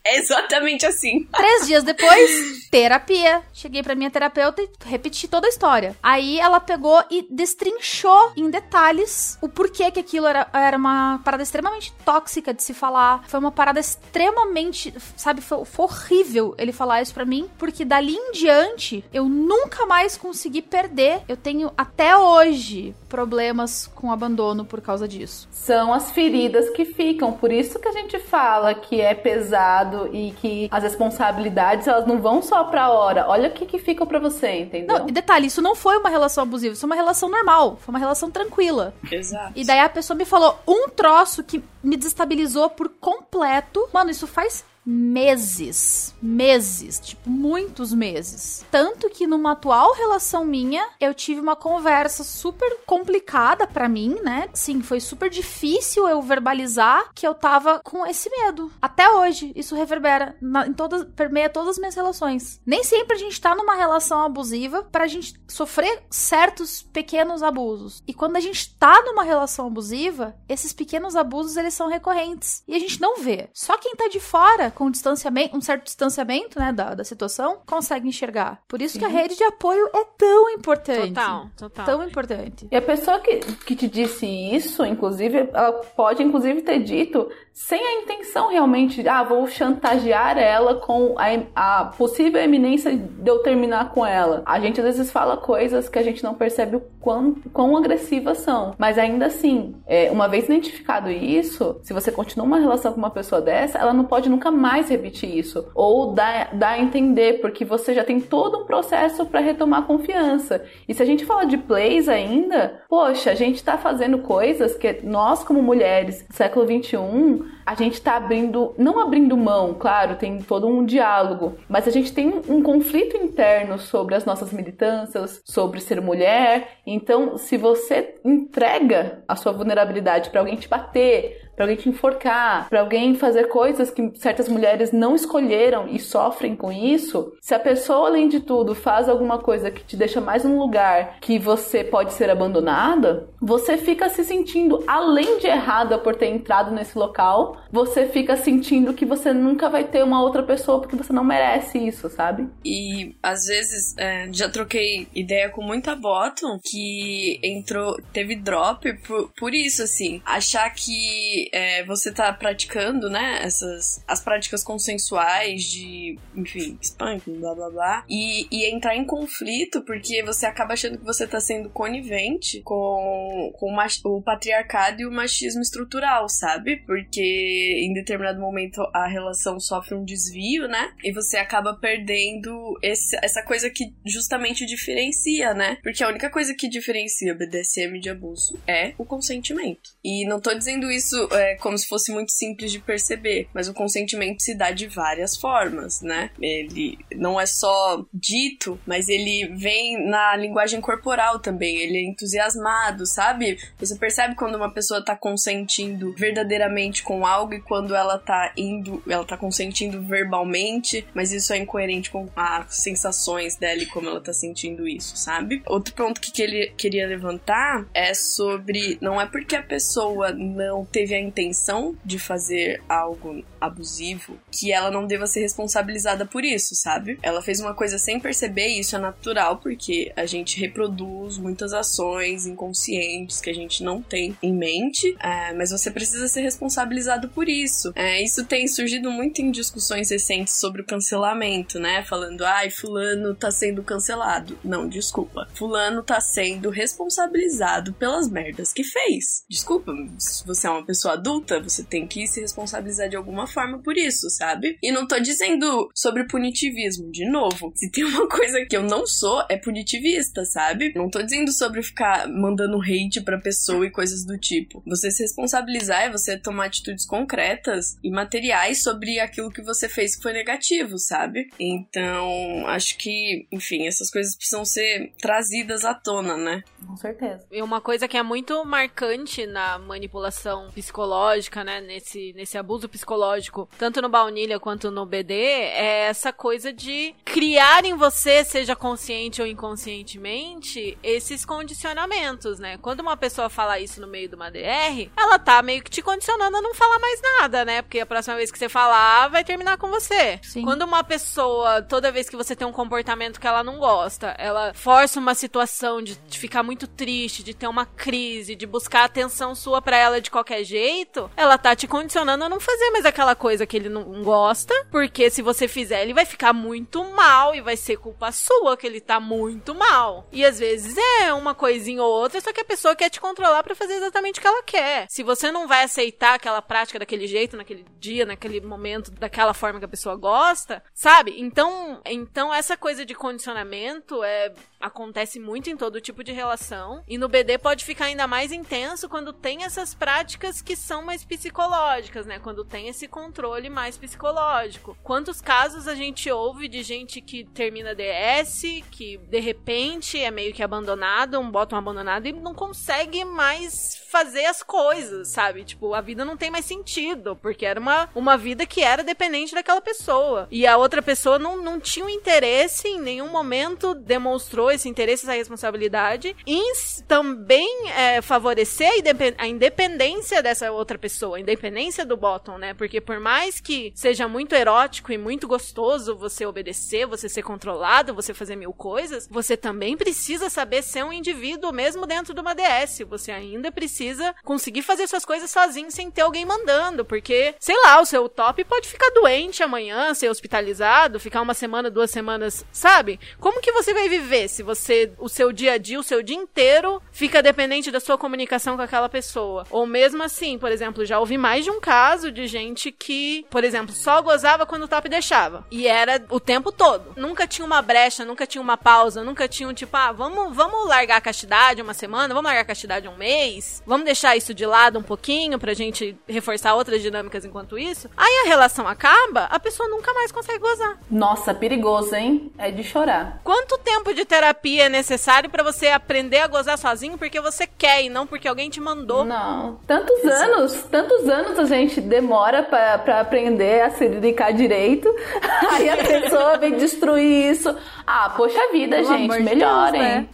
É exatamente assim. Três dias depois, terapia. Cheguei pra minha terapeuta e repeti toda a história. Aí ela pegou e destrinchou em detalhes o porquê que aquilo era, era uma parada extremamente tóxica de se falar. Foi uma parada extremamente, sabe, foi, foi horrível ele falar isso pra mim, porque dali em diante eu nunca mais consegui perder. Eu tenho até hoje problemas com abandono por causa disso. São as feridas que ficam. Por isso que a gente fala que é pesado e que as responsabilidades elas não vão só pra hora. Olha o que, que ficam pra você, entendeu? Não, e detalhe, isso não foi uma relação abusiva, isso é uma relação normal, foi uma relação tranquila. Exato. E daí a pessoa me falou um troço que me desestabilizou por completo. Mano, isso faz meses. Meses. Tipo, muitos meses. Tanto que numa atual relação minha, eu tive uma conversa super complicada pra mim, né? Sim, foi super difícil eu verbalizar que eu tava com esse medo. Até hoje, isso reverbera na- em todas, permeia todas as minhas relações. Nem sempre a gente tá numa relação abusiva pra gente sofrer certos pequenos abusos. E quando a gente tá numa relação abusiva, esses pequenos abusos eles são recorrentes e a gente não vê. Só quem tá de fora com distanciamento, um certo distanciamento, né, da, da situação, consegue enxergar. Por isso que a rede de apoio é tão importante. Total, total. Tão importante. E a pessoa que, que te disse isso, inclusive, ela pode inclusive ter dito sem a intenção realmente de, ah, vou chantagear ela com a, a possível eminência de eu terminar com ela. A gente às vezes fala coisas que a gente não percebe o quão, quão agressivas são. Mas ainda assim, é, uma vez identificado isso, se você continua uma relação com uma pessoa dessa, ela não pode nunca mais repetir isso. Ou dar, a entender, porque você já tem todo um processo para retomar a confiança. E se a gente fala de plays ainda, poxa, a gente tá fazendo coisas que nós, como mulheres do século XXI, a gente tá abrindo, não abrindo mão, claro, tem todo um diálogo, mas a gente tem um conflito interno sobre as nossas militâncias, sobre ser mulher. Então, se você entrega a sua vulnerabilidade para alguém te bater, para alguém te enforcar, para alguém fazer coisas que certas mulheres não escolheram e sofrem com isso, se a pessoa, além de tudo, faz alguma coisa que te deixa mais num lugar que você pode ser abandonada, você fica se sentindo, além de errada por ter entrado nesse local, você fica sentindo que você nunca vai ter uma outra pessoa porque você não merece isso, sabe? E às vezes é, já troquei ideia com muita bottom que entrou, teve drop por, por isso, assim. Achar que é, você tá praticando, né, essas as práticas consensuais de, enfim, spanking, blá blá blá, e, e entrar em conflito porque você acaba achando que você tá sendo conivente com, com o, o patriarcado e o machismo estrutural, sabe? Porque em determinado momento a relação sofre um desvio, né? E você acaba perdendo esse- essa coisa que justamente diferencia, né? Porque a única coisa que diferencia BDSM de abuso é o consentimento. E não tô dizendo isso é, como se fosse muito simples de perceber, mas o consentimento se dá de várias formas, né? Ele não é só dito, mas ele vem na linguagem corporal também. Ele é entusiasmado, sabe? Você percebe quando uma pessoa tá consentindo verdadeiramente com algo e quando ela tá indo, ela tá consentindo verbalmente, mas isso é incoerente com as sensações dela e como ela tá sentindo isso, sabe? Outro ponto que ele queria levantar é sobre não é porque a pessoa não teve a intenção de fazer algo abusivo que ela não deva ser responsabilizada por isso, sabe? Ela fez uma coisa sem perceber e isso é natural porque a gente reproduz muitas ações inconscientes que a gente não tem em mente, é, mas você precisa ser responsabilizado por isso. É, isso tem surgido muito em discussões recentes sobre o cancelamento, né? Falando, ai, fulano tá sendo cancelado. Não, desculpa. Fulano tá sendo responsabilizado pelas merdas que fez. Desculpa, se você é uma pessoa adulta, você tem que se responsabilizar de alguma forma por isso, sabe? E não tô dizendo sobre punitivismo, de novo. Se tem uma coisa que eu não sou, é punitivista, sabe? Não tô dizendo sobre ficar mandando hate pra pessoa e coisas do tipo. Você se responsabilizar é você tomar atitudes concretas e materiais sobre aquilo que você fez que foi negativo, sabe? Então, acho que, enfim, essas coisas precisam ser trazidas à tona, né? Com certeza. E uma coisa que é muito marcante na manipulação psicológica, né, nesse, nesse abuso psicológico, tanto no baunilha quanto no BD, é essa coisa de criar em você, seja consciente ou inconscientemente, esses condicionamentos, né? Quando uma pessoa fala isso no meio de uma DR, ela tá meio que te condicionando a não falar mais nada, né? Porque a próxima vez que você falar, vai terminar com você. Sim. Quando uma pessoa, toda vez que você tem um comportamento que ela não gosta, ela força uma situação de, de ficar muito triste, de ter uma crise, de buscar atenção sua pra ela de qualquer jeito, ela tá te condicionando a não fazer mais aquela coisa que ele não gosta, porque se você fizer, ele vai ficar muito mal e vai ser culpa sua que ele tá muito mal. E às vezes é uma coisinha ou outra, só que a pessoa quer te controlar pra fazer exatamente o que ela quer. Se você não vai aceitar aquela prática daquele jeito, naquele dia, naquele momento, daquela forma que a pessoa gosta, sabe? Então, então essa coisa de condicionamento é acontece muito em todo tipo de relação e no BD pode ficar ainda mais intenso quando tem essas práticas que são mais psicológicas, né? Quando tem esse controle mais psicológico. Quantos casos a gente ouve de gente que termina DS, que de repente é meio que abandonado, um bottom abandonado e não consegue mais fazer as coisas, sabe? Tipo, a vida não tem mais sentido, porque era uma, uma vida que era dependente daquela pessoa. E a outra pessoa não, não tinha um interesse, em nenhum momento demonstrou esse interesse, essa responsabilidade, em também é, favorecer a a independência dessa outra pessoa, a independência do bottom, né? Porque por mais que seja muito erótico e muito gostoso você obedecer, você ser controlado, você fazer mil coisas, você também precisa saber ser um indivíduo mesmo dentro de uma DS. Você ainda precisa conseguir fazer suas coisas sozinho sem ter alguém mandando, porque, sei lá, o seu top pode ficar doente amanhã, ser hospitalizado, ficar uma semana, duas semanas, sabe? Como que você vai viver se você, o seu dia a dia, o seu dia inteiro fica dependente da sua comunicação com aquela pessoa? Ou mesmo assim, por exemplo, já ouvi mais de um caso de gente que, por exemplo, só gozava quando o top deixava. E era o tempo todo. Nunca tinha uma brecha, nunca tinha uma pausa, nunca tinha um tipo, ah, vamos, vamos largar a castidade uma semana, vamos largar a castidade um mês, vamos deixar isso de lado um pouquinho pra gente reforçar outras dinâmicas enquanto isso. Aí a relação acaba, a pessoa nunca mais consegue gozar. Nossa, perigoso, hein? É de chorar. Quanto tempo de terapia é necessário pra você aprender a gozar sozinho porque você quer e não porque alguém te mandou? Não. Tantos anos, tantos anos a gente demora pra aprender a se dedicar direito. Aí a pessoa vem destruir isso. Ah, poxa vida, Pelo gente, de melhorem. Deus, né?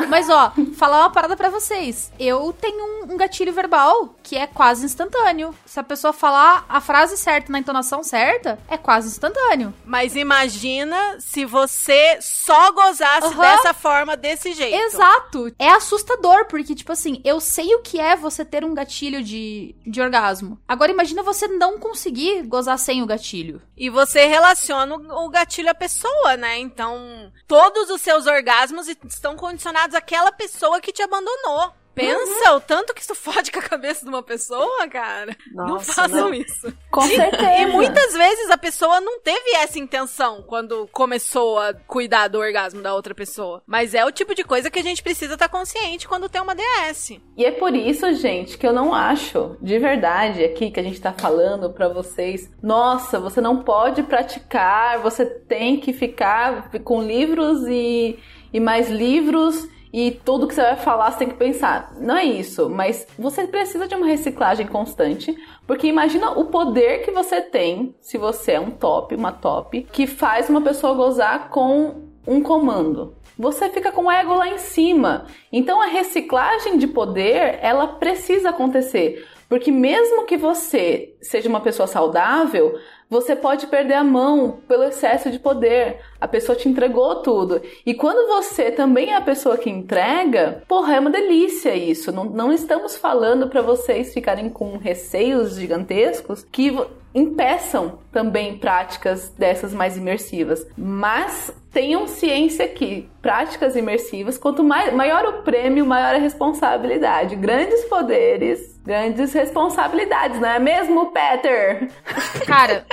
Não, mas ó, falar uma parada pra vocês. Eu tenho um, um gatilho verbal que é quase instantâneo. Se a pessoa falar a frase certa na entonação certa, é quase instantâneo. Mas imagina se você só gozasse Aham. dessa forma, desse jeito. Exato. É assustador, porque, tipo assim, eu sei o que é você ter um gatilho de, de orgasmo. Agora, imagina você não conseguir gozar sem o gatilho. E você relaciona o o gatilho à pessoa, né? Então, todos os seus orgasmos estão condicionados àquela pessoa que te abandonou. Pensa o tanto que isso fode com a cabeça de uma pessoa, cara. não Nossa, façam não. isso. Com certeza. E muitas vezes a pessoa não teve essa intenção quando começou a cuidar do orgasmo da outra pessoa. Mas é o tipo de coisa que a gente precisa estar consciente quando tem uma DS. E é por isso, gente, que eu não acho, de verdade, aqui que a gente tá falando pra vocês, nossa, você não pode praticar, você tem que ficar com livros e, e mais livros e tudo que você vai falar você tem que pensar. Não é isso, mas você precisa de uma reciclagem constante, porque imagina o poder que você tem se você é um top, uma top, que faz uma pessoa gozar com um comando. Você fica com o ego lá em cima. Então a reciclagem de poder, ela precisa acontecer. Porque mesmo que você seja uma pessoa saudável, você pode perder a mão pelo excesso de poder. A pessoa te entregou tudo. E quando você também é a pessoa que entrega, porra, é uma delícia isso. Não, não estamos falando para vocês ficarem com receios gigantescos que impeçam também práticas dessas mais imersivas. Mas tenham ciência que práticas imersivas, quanto mais, maior o prêmio, maior a responsabilidade. Grandes poderes, grandes responsabilidades, não é mesmo, Peter? Cara,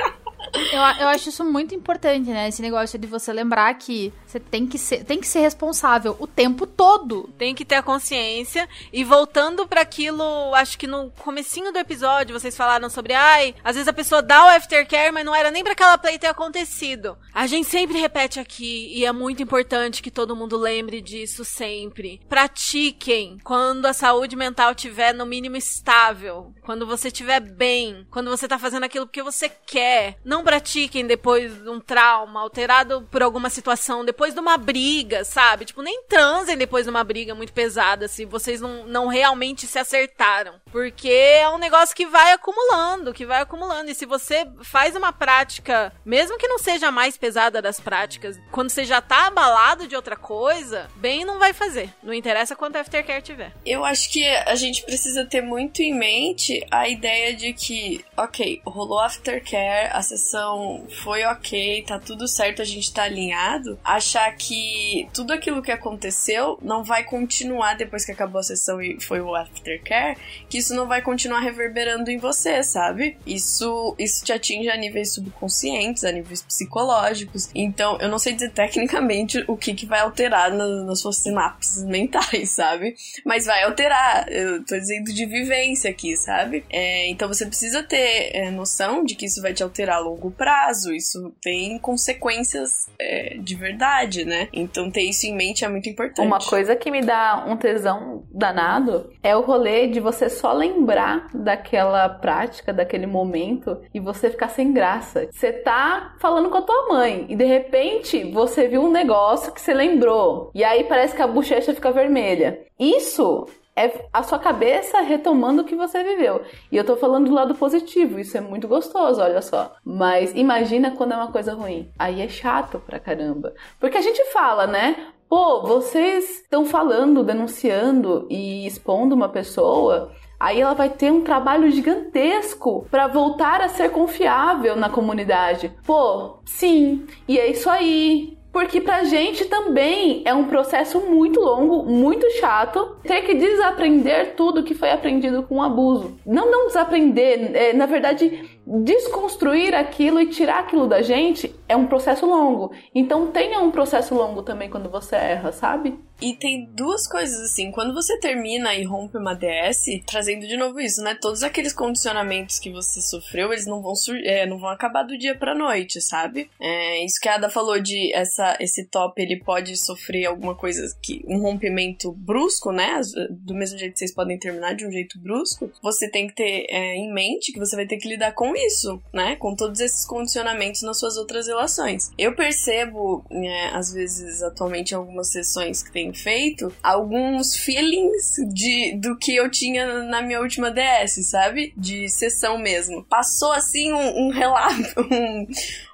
eu, eu acho isso muito importante, né? Esse negócio de você lembrar que você tem que ser, tem que ser responsável o tempo todo. Tem que ter a consciência. E voltando para aquilo, acho que no comecinho do episódio vocês falaram sobre, ai, às vezes a pessoa dá o aftercare, mas não era nem para aquela play ter acontecido. A gente sempre repete aqui, e é muito importante que todo mundo lembre disso sempre. Pratiquem quando a saúde mental tiver no mínimo estável, quando você estiver bem, quando você tá fazendo aquilo porque você quer. Não pratiquem depois de um trauma, alterado por alguma situação, depois de uma briga, sabe? Tipo, nem transem depois de uma briga muito pesada, se vocês não, não realmente se acertaram. Porque é um negócio que vai acumulando, que vai acumulando. E se você faz uma prática, mesmo que não seja a mais pesada das práticas, quando você já tá abalado de outra coisa, bem não vai fazer. Não interessa quanto aftercare tiver. Eu acho que a gente precisa ter muito em mente a ideia de que, ok, rolou aftercare, a sessão foi ok, tá tudo certo, a gente tá alinhado. Achar que tudo aquilo que aconteceu não vai continuar depois que acabou a sessão e foi o aftercare, que isso não vai continuar reverberando em você, sabe? Isso, isso te atinge a níveis subconscientes, a níveis psicológicos. Então, eu não sei dizer tecnicamente o que, que vai alterar na, nas suas sinapses mentais, sabe? Mas vai alterar. Eu tô dizendo de vivência aqui, sabe? É, então, você precisa ter é, noção de que isso vai te alterar longo prazo. Isso tem consequências é, de verdade, né? Então, ter isso em mente é muito importante. Uma coisa que me dá um tesão danado é o rolê de você só lembrar daquela prática, daquele momento e você ficar sem graça. Você tá falando com a tua mãe e de repente você viu um negócio que você lembrou e aí parece que a bochecha fica vermelha. Isso é a sua cabeça retomando o que você viveu. E eu tô falando do lado positivo, isso é muito gostoso, olha só. Mas imagina quando é uma coisa ruim. Aí é chato pra caramba. Porque a gente fala, né? Pô, vocês estão falando, denunciando e expondo uma pessoa Aí ela vai ter um trabalho gigantesco para voltar a ser confiável na comunidade. Pô, sim, e é isso aí. Porque pra gente também é um processo muito longo, muito chato, ter que desaprender tudo que foi aprendido com abuso. Não não desaprender, é, na verdade, desconstruir aquilo e tirar aquilo da gente é um processo longo. Então tenha um processo longo também quando você erra, sabe? E tem duas coisas assim, quando você termina e rompe uma DS, trazendo de novo isso, né? Todos aqueles condicionamentos que você sofreu, eles não vão é, não vão acabar do dia pra noite, sabe? É, isso que a Ada falou de essa, esse top, ele pode sofrer alguma coisa que. um rompimento brusco, né? Do mesmo jeito que vocês podem terminar de um jeito brusco, você tem que ter é, em mente que você vai ter que lidar com isso, né? Com todos esses condicionamentos nas suas outras relações. Eu percebo, é, às vezes, atualmente, em algumas sessões que tem feito alguns feelings de, do que eu tinha na minha última DS, sabe? De sessão mesmo. Passou assim um, um relato, um,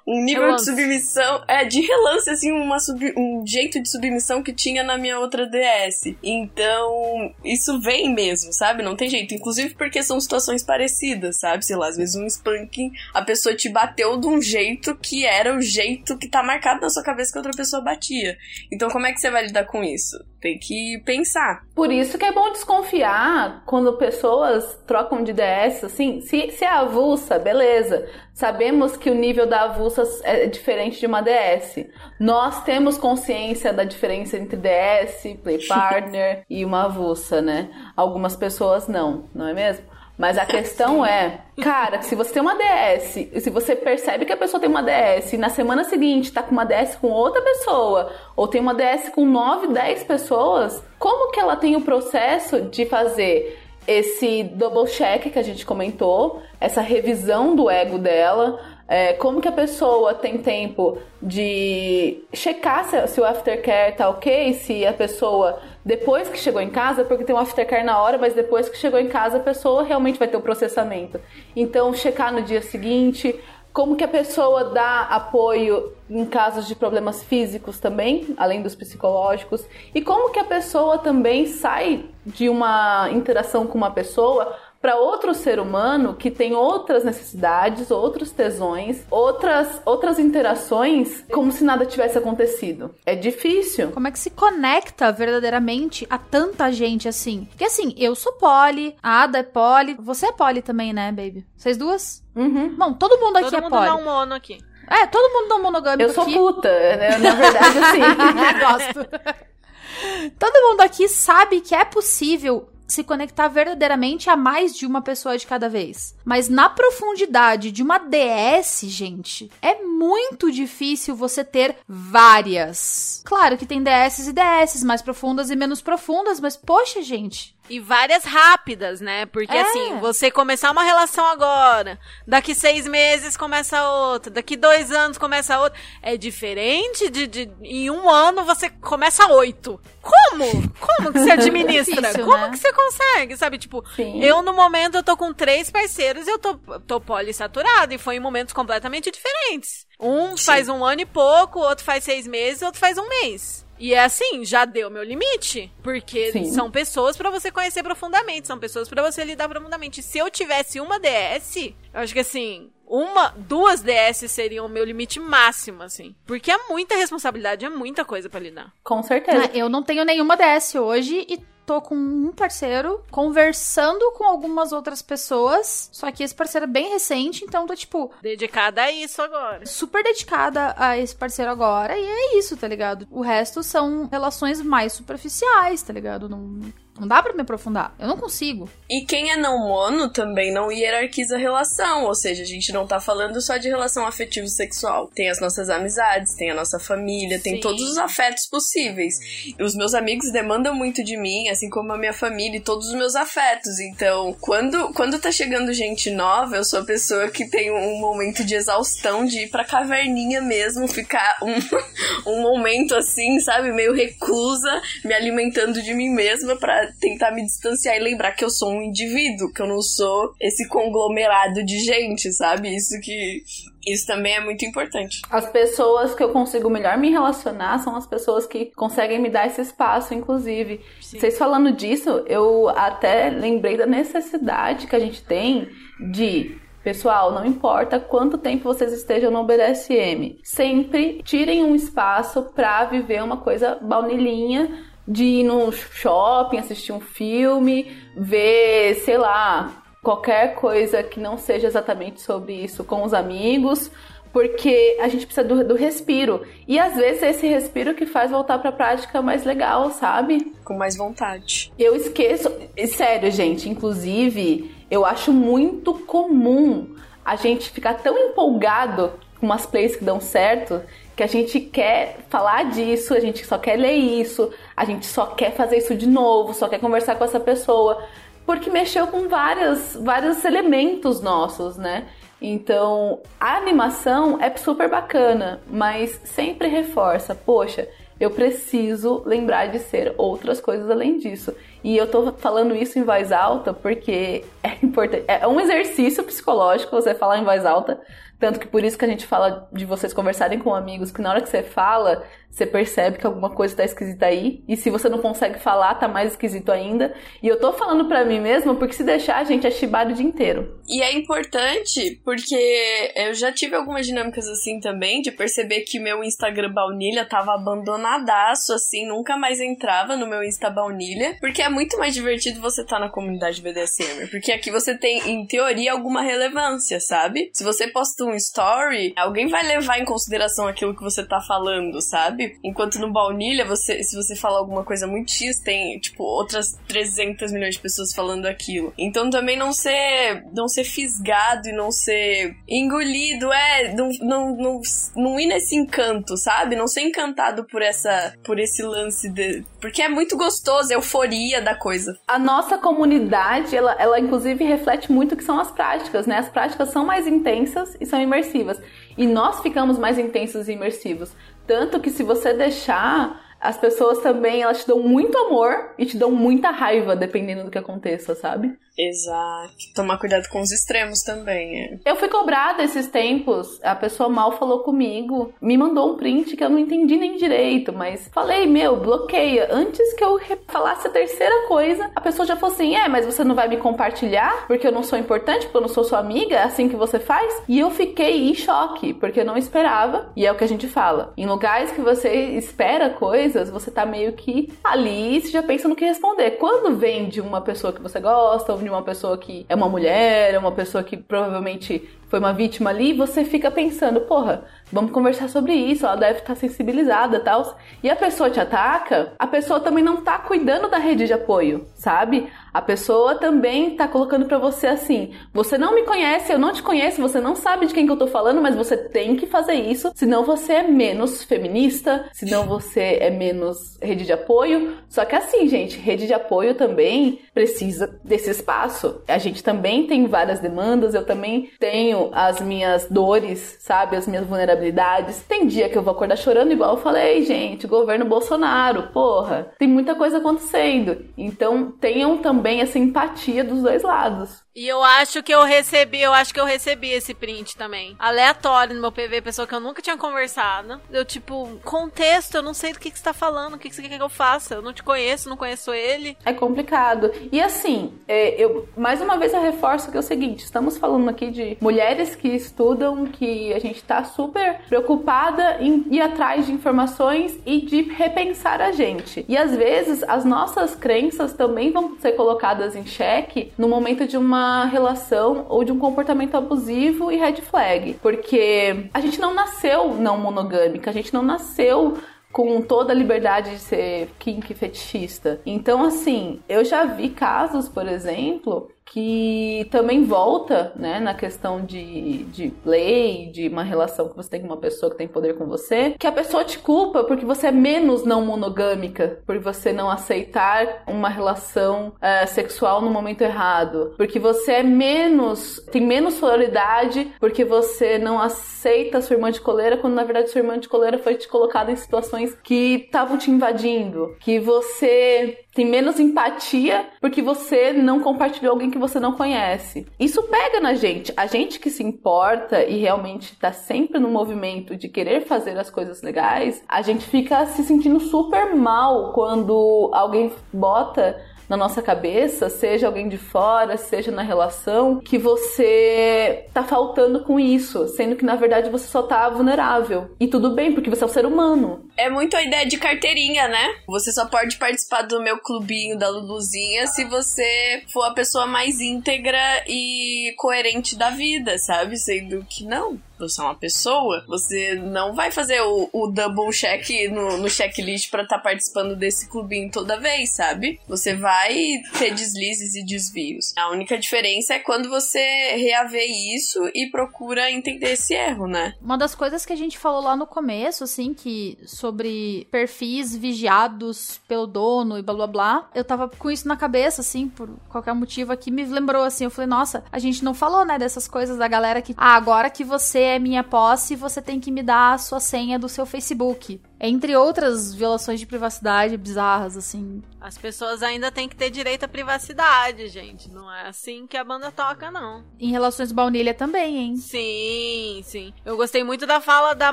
um nível relance. de submissão, é, de relance, assim, uma sub, um jeito de submissão que tinha na minha outra DS. Então, isso vem mesmo, sabe? Não tem jeito. Inclusive porque são situações parecidas, sabe? Sei lá, às vezes um spanking, a pessoa te bateu de um jeito que era o jeito que tá marcado na sua cabeça que a outra pessoa batia. Então, como é que você vai lidar com isso? Tem que pensar. Por isso que é bom desconfiar quando pessoas trocam de DS, assim, se, se é avulsa, beleza. Sabemos que o nível da avulsa é diferente de uma DS. Nós temos consciência da diferença entre DS, Play Partner e uma avulsa, né? Algumas pessoas não, não é mesmo? Mas a questão é, cara, se você tem uma DS, e se você percebe que a pessoa tem uma DS e na semana seguinte tá com uma DS com outra pessoa, ou tem uma DS com 9, 10 pessoas, como que ela tem o processo de fazer esse double check que a gente comentou, essa revisão do ego dela, é, como que a pessoa tem tempo de checar se, se, o aftercare tá ok, se a pessoa, depois que chegou em casa, porque tem um aftercare na hora, mas depois que chegou em casa, a pessoa realmente vai ter o processamento. Então, checar no dia seguinte, como que a pessoa dá apoio em casos de problemas físicos também, além dos psicológicos, e como que a pessoa também sai de uma interação com uma pessoa para outro ser humano que tem outras necessidades, outros tesões, outras outras interações, como se nada tivesse acontecido. É difícil. Como é que se conecta verdadeiramente a tanta gente assim? Porque assim, eu sou poli, a Ada é poli, você é poli também, né, baby? Vocês duas? Uhum. Bom, todo mundo aqui Todo é mundo poli. dá um mono aqui. É, todo mundo não monogâmico Eu sou aqui. puta, né? na verdade, assim. Gosto. Todo mundo aqui sabe que é possível se conectar verdadeiramente a mais de uma pessoa de cada vez. Mas na profundidade de uma DS, gente, é muito difícil você ter várias. Claro que tem DS e DS, mais profundas e menos profundas, mas poxa, gente. E várias rápidas, né? Porque É. assim, você começar uma relação agora, daqui seis meses começa outra, daqui dois anos começa outra. É diferente de, de em um ano você começa oito. Como? Como que você administra? Difícil, Como né? que você consegue? Sabe, tipo, Sim. eu no momento eu tô com três parceiros e eu tô, tô polissaturada e foi em momentos completamente diferentes. Um faz um ano e pouco, outro faz seis meses, outro faz um mês. E é assim, já deu meu limite, porque Sim. são pessoas pra você conhecer profundamente, são pessoas pra você lidar profundamente. Se eu tivesse uma DS, eu acho que assim, uma, duas DS seriam o meu limite máximo, assim. Porque é muita responsabilidade, é muita coisa pra lidar. Com certeza. Ah, Eu não tenho nenhuma DS hoje e tô com um parceiro conversando com algumas outras pessoas. Só que esse parceiro é bem recente, então tô tipo Dedicada a isso agora. super dedicada a esse parceiro agora e é isso, tá ligado? O resto são relações mais superficiais, tá ligado? Não, não dá pra me aprofundar. Eu não consigo. E quem é não mono também não hierarquiza a relação, ou seja, a gente não tá falando só de relação afetivo-sexual. Tem as nossas amizades, tem a nossa família, tem Sim. todos os afetos possíveis. E os meus amigos demandam muito de mim, assim como a minha família e todos os meus afetos. Então, quando, quando tá chegando gente nova, eu sou a pessoa que tem um momento de exaustão de ir pra caverninha mesmo, ficar um, um momento assim, sabe, meio reclusa, me alimentando de mim mesma tentar me distanciar e lembrar que eu sou um indivíduo, que eu não sou esse conglomerado de gente, sabe? Isso que isso também é muito importante. As pessoas que eu consigo melhor me relacionar são as pessoas que conseguem me dar esse espaço, inclusive. Vocês falando disso, eu até lembrei da necessidade que a gente tem de. Pessoal, não importa quanto tempo vocês estejam no BDSM, sempre tirem um espaço pra viver uma coisa baunilhinha de ir no shopping, assistir um filme, ver, sei lá, qualquer coisa que não seja exatamente sobre isso com os amigos, porque a gente precisa do, do respiro. E às vezes é esse respiro que faz voltar pra prática mais legal, sabe? Com mais vontade. Eu esqueço. Sério, gente, inclusive, eu acho muito comum a gente ficar tão empolgado com umas plays que dão certo que a gente quer falar disso, a gente só quer ler isso, a gente só quer fazer isso de novo, só quer conversar com essa pessoa, porque mexeu com vários, vários elementos nossos, né? Então, a animação é super bacana, mas sempre reforça, poxa, eu preciso lembrar de ser outras coisas além disso. E eu tô falando isso em voz alta porque é importante. É um exercício psicológico você falar em voz alta. Tanto que por isso que a gente fala de vocês conversarem com amigos, que na hora que você fala, você percebe que alguma coisa tá esquisita aí. E se você não consegue falar, tá mais esquisito ainda. E eu tô falando pra mim mesma porque se deixar, a gente é chibado o dia inteiro. E é importante porque eu já tive algumas dinâmicas assim também, de perceber que meu Instagram baunilha tava abandonadaço, assim, nunca mais entrava no meu Insta baunilha, porque é muito mais divertido você estar na comunidade BDSM, porque aqui você tem, em teoria, alguma relevância, sabe? Se você posta um story, alguém vai levar em consideração aquilo que você tá falando, sabe? Enquanto no baunilha, você, se você fala alguma coisa muito X, tem, tipo, outras 300 milhões de pessoas falando aquilo. Então também não ser, não ser fisgado e não ser engolido, é, não, não, não, não ir nesse encanto, sabe? Não ser encantado por essa, por esse lance de, porque é muito gostoso, a euforia da coisa. A nossa comunidade, ela, ela inclusive reflete muito o que são as práticas, né? As práticas são mais intensas e são imersivas. E nós ficamos mais intensos e imersivos. Tanto que se você deixar, as pessoas também, elas te dão muito amor e te dão muita raiva, dependendo do que aconteça, sabe? Exato. Tomar cuidado com os extremos também, é. Eu fui cobrada esses tempos, a pessoa mal falou comigo, me mandou um print que eu não entendi nem direito, mas falei, meu, bloqueia. Antes que eu falasse a terceira coisa, a pessoa já falou assim: é, mas você não vai me compartilhar porque eu não sou importante, porque eu não sou sua amiga, é assim que você faz? E eu fiquei em choque, porque eu não esperava, e é o que a gente fala. Em lugares que você espera coisas, você tá meio que ali e você já pensa no que responder. Quando vem de uma pessoa que você gosta, ou de uma pessoa que é uma mulher, é uma pessoa que provavelmente foi uma vítima ali, você fica pensando, porra, vamos conversar sobre isso, ela deve estar sensibilizada e tal. E a pessoa te ataca, a pessoa também não tá cuidando da rede de apoio, sabe? A pessoa também tá colocando para você assim: você não me conhece, eu não te conheço, você não sabe de quem que eu tô falando, mas você tem que fazer isso, senão você é menos feminista, senão você é menos rede de apoio. Só que assim, gente, rede de apoio também precisa desse espaço. A gente também tem várias demandas, eu também tenho as minhas dores, sabe? As minhas vulnerabilidades. Tem dia que eu vou acordar chorando, igual eu falei, gente, governo Bolsonaro, porra, tem muita coisa acontecendo. Então tenham também essa empatia dos dois lados. E eu acho que eu recebi, eu acho que eu recebi esse print também. Aleatório no meu PV, pessoa que eu nunca tinha conversado. Eu, tipo, contexto, eu não sei do que, que você tá falando, o que, que você quer que eu faça. Eu não te conheço, não conheço ele. É complicado. E assim, é, eu mais uma vez eu reforço que é o seguinte: estamos falando aqui de mulheres que estudam, que a gente tá super preocupada em ir atrás de informações e de repensar a gente. E às vezes as nossas crenças também vão ser colocadas em xeque no momento de uma relação ou de um comportamento abusivo e red flag. Porque a gente não nasceu não monogâmica, a gente não nasceu com toda a liberdade de ser kink fetichista. Então, assim, eu já vi casos, por exemplo, que também volta, né, na questão de, de play, de uma relação que você tem com uma pessoa que tem poder com você, que a pessoa te culpa porque você é menos não monogâmica, por você não aceitar uma relação é, sexual no momento errado, porque você é menos, tem menos sororidade porque você não aceita sua irmã de coleira, quando na verdade sua irmã de coleira foi te colocada em situações que estavam te invadindo, que você tem menos empatia porque você não compartilhou alguém que você não conhece. Isso pega na gente. A gente que se importa e realmente tá sempre no movimento de querer fazer as coisas legais, a gente fica se sentindo super mal quando alguém bota na nossa cabeça, seja alguém de fora, seja na relação, que você tá faltando com isso, sendo que na verdade você só tá vulnerável. E tudo bem, porque você é um ser humano. É muito a ideia de carteirinha, né? Você só pode participar do meu clubinho da Luluzinha se você for a pessoa mais íntegra e coerente da vida, sabe? Sendo que não você é uma pessoa, você não vai fazer o, o double check no, no checklist para estar tá participando desse clubinho toda vez, sabe? Você vai ter deslizes e desvios. A única diferença é quando você reavê isso e procura entender esse erro, né? Uma das coisas que a gente falou lá no começo, assim, que sobre perfis vigiados pelo dono e blá blá blá, eu tava com isso na cabeça, assim, por qualquer motivo aqui, me lembrou assim, eu falei, nossa, a gente não falou, né, dessas coisas da galera que, ah, agora que você é minha posse, você tem que me dar a sua senha do seu Facebook. Entre outras violações de privacidade bizarras, assim. As pessoas ainda têm que ter direito à privacidade, gente. Não é assim que a banda toca, não. Em relações baunilha também, hein? Sim, sim. Eu gostei muito da fala da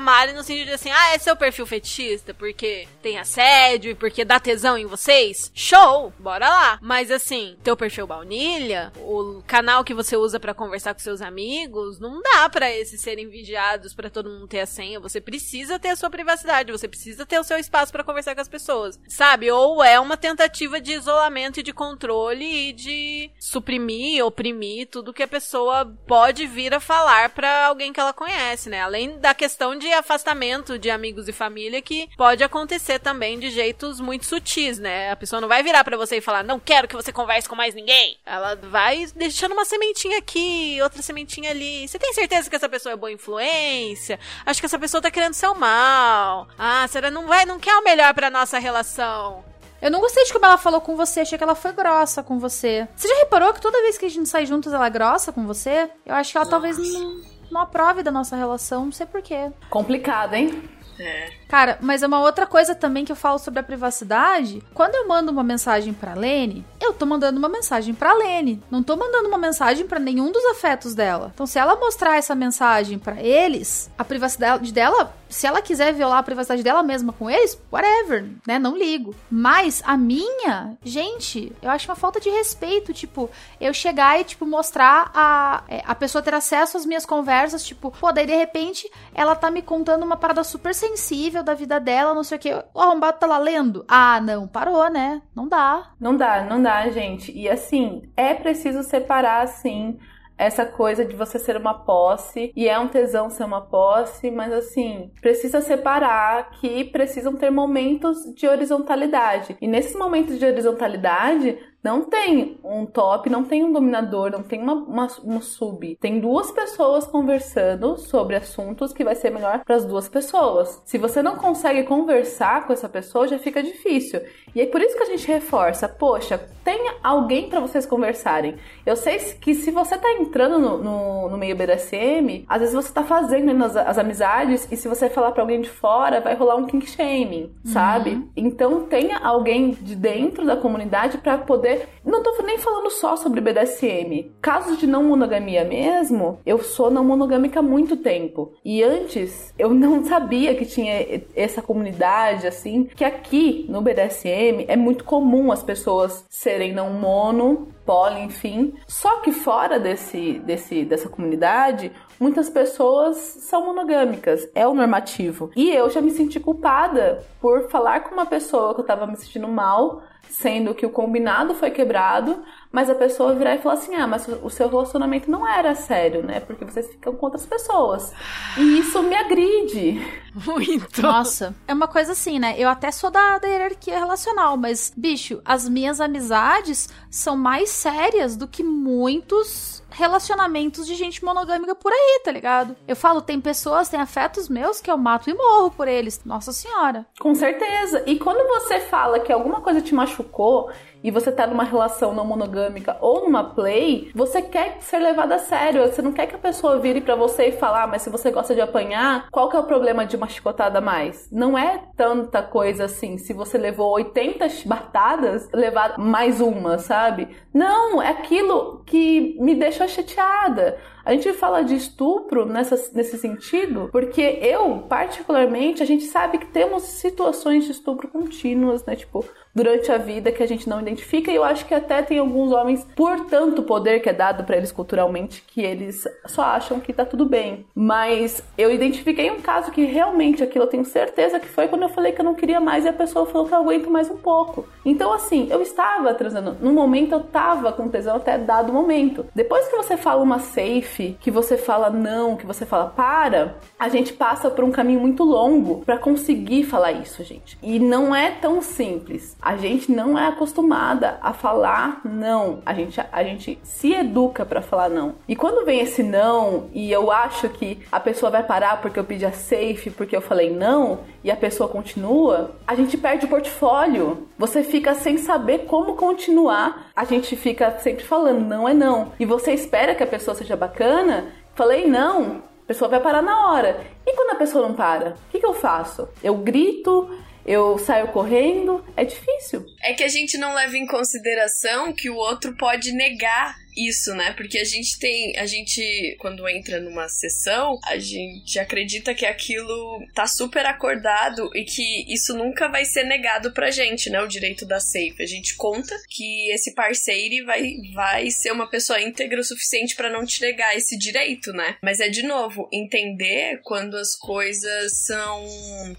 Mari no sentido de assim, ah, esse é o perfil fetichista porque tem assédio e porque dá tesão em vocês? Show! Bora lá! Mas assim, teu perfil baunilha, o canal que você usa para conversar com seus amigos, não dá para esses serem vigiados para todo mundo ter a senha. Você precisa ter a sua privacidade, você precisa ter o seu espaço para conversar com as pessoas, sabe? Ou é uma tentativa de isolamento e de controle e de suprimir, oprimir tudo que a pessoa pode vir a falar para alguém que ela conhece, né? Além da questão de afastamento de amigos e família que pode acontecer também de jeitos muito sutis, né? A pessoa não vai virar para você e falar: "Não quero que você converse com mais ninguém". Ela vai deixando uma sementinha aqui, outra sementinha ali. Você tem certeza que essa pessoa é boa influência? Acho que essa pessoa tá querendo seu mal. Ah, será não vai, não quer o melhor para nossa relação? Eu não gostei de como ela falou com você, achei que ela foi grossa com você. Você já reparou que toda vez que a gente sai juntos ela é grossa com você? Eu acho que ela talvez não, não aprove da nossa relação, não sei porquê. Complicado, hein? É. Cara, mas é uma outra coisa também que eu falo sobre a privacidade. Quando eu mando uma mensagem pra Lene, eu tô mandando uma mensagem pra Lene. Não tô mandando uma mensagem pra nenhum dos afetos dela. Então, se ela mostrar essa mensagem pra eles, a privacidade dela, se ela quiser violar a privacidade dela mesma com eles, whatever, né? Não ligo. Mas a minha, gente, eu acho uma falta de respeito. Tipo, eu chegar e, tipo, mostrar a, é, a pessoa ter acesso às minhas conversas. Tipo, pô, daí de repente ela tá me contando uma parada super sensível da vida dela, não sei o que. O arrombado tá lá lendo. Ah, não, parou, né? Não dá. Não dá, não dá, gente. E assim, é preciso separar, assim, essa coisa de você ser uma posse, e é um tesão ser uma posse, mas assim, precisa separar que precisam ter momentos de horizontalidade. E nesses momentos de horizontalidade, não tem um top, não tem um dominador, não tem uma, uma, um sub. Tem duas pessoas conversando sobre assuntos que vai ser melhor para as duas pessoas. Se você não consegue conversar com essa pessoa, já fica difícil. E é por isso que a gente reforça: poxa, tenha alguém para vocês conversarem. Eu sei que se você tá entrando no, no, no meio BDSM, às vezes você tá fazendo as, as amizades e se você falar para alguém de fora, vai rolar um kink shaming, sabe? Então tenha alguém de dentro da comunidade para poder não tô nem falando só sobre BDSM. Casos de não monogamia mesmo, eu sou não monogâmica há muito tempo. E antes, eu não sabia que tinha essa comunidade, assim, que aqui no BDSM é muito comum as pessoas serem não mono, poli, enfim. Só que fora desse, desse, dessa comunidade, muitas pessoas são monogâmicas, é o normativo. E eu já me senti culpada por falar com uma pessoa que eu tava me sentindo mal sendo que o combinado foi quebrado, mas a pessoa virar e falar assim: ah, mas o seu relacionamento não era sério, né? Porque vocês ficam com outras pessoas. E isso me agride. Muito. Nossa, é uma coisa assim, né? Eu até sou da, da hierarquia relacional, mas, bicho, as minhas amizades são mais sérias do que muitos relacionamentos de gente monogâmica por aí, tá ligado? Eu falo, tem pessoas, tem afetos meus que eu mato e morro por eles. Nossa senhora. Com certeza. E quando você fala que alguma coisa te machucou e você tá numa relação não monogâmica ou numa play, você quer ser levada a sério. Você não quer que a pessoa vire para você e falar, ah, mas se você gosta de apanhar, qual que é o problema de uma chicotada a mais? Não é tanta coisa assim. Se você levou 80 batadas, levar mais uma, sabe? Não, é aquilo que me deixou chateada. A gente fala de estupro nessa, nesse sentido porque eu, particularmente, a gente sabe que temos situações de estupro contínuas, né? Tipo, durante a vida que a gente não identifica e eu acho que até tem alguns homens por tanto poder que é dado para eles culturalmente que eles só acham que tá tudo bem. Mas eu identifiquei um caso que realmente aquilo eu tenho certeza que foi quando eu falei que eu não queria mais e a pessoa falou que eu aguento mais um pouco. Então assim, eu estava transando, no momento eu tava com tesão até dado momento. Depois que você fala uma safe, que você fala não, que você fala para, a gente passa por um caminho muito longo para conseguir falar isso, gente. E não é tão simples a gente não é acostumada a falar não. A gente, a gente se educa para falar não. E quando vem esse não e eu acho que a pessoa vai parar porque eu pedi a safe, porque eu falei não, e a pessoa continua, a gente perde o portfólio. Você fica sem saber como continuar. A gente fica sempre falando não é não. E você espera que a pessoa seja bacana. Falei não, a pessoa vai parar na hora. E quando a pessoa não para? O que, que eu faço? Eu grito, eu saio correndo, é difícil. É que a gente não leva em consideração que o outro pode negar isso, né? Porque a gente tem, a gente quando entra numa sessão, a gente acredita que aquilo tá super acordado e que isso nunca vai ser negado pra gente, né? O direito da safe. A gente conta que esse parceiro vai vai ser uma pessoa íntegra o suficiente para não te negar esse direito, né? Mas é de novo entender quando as coisas são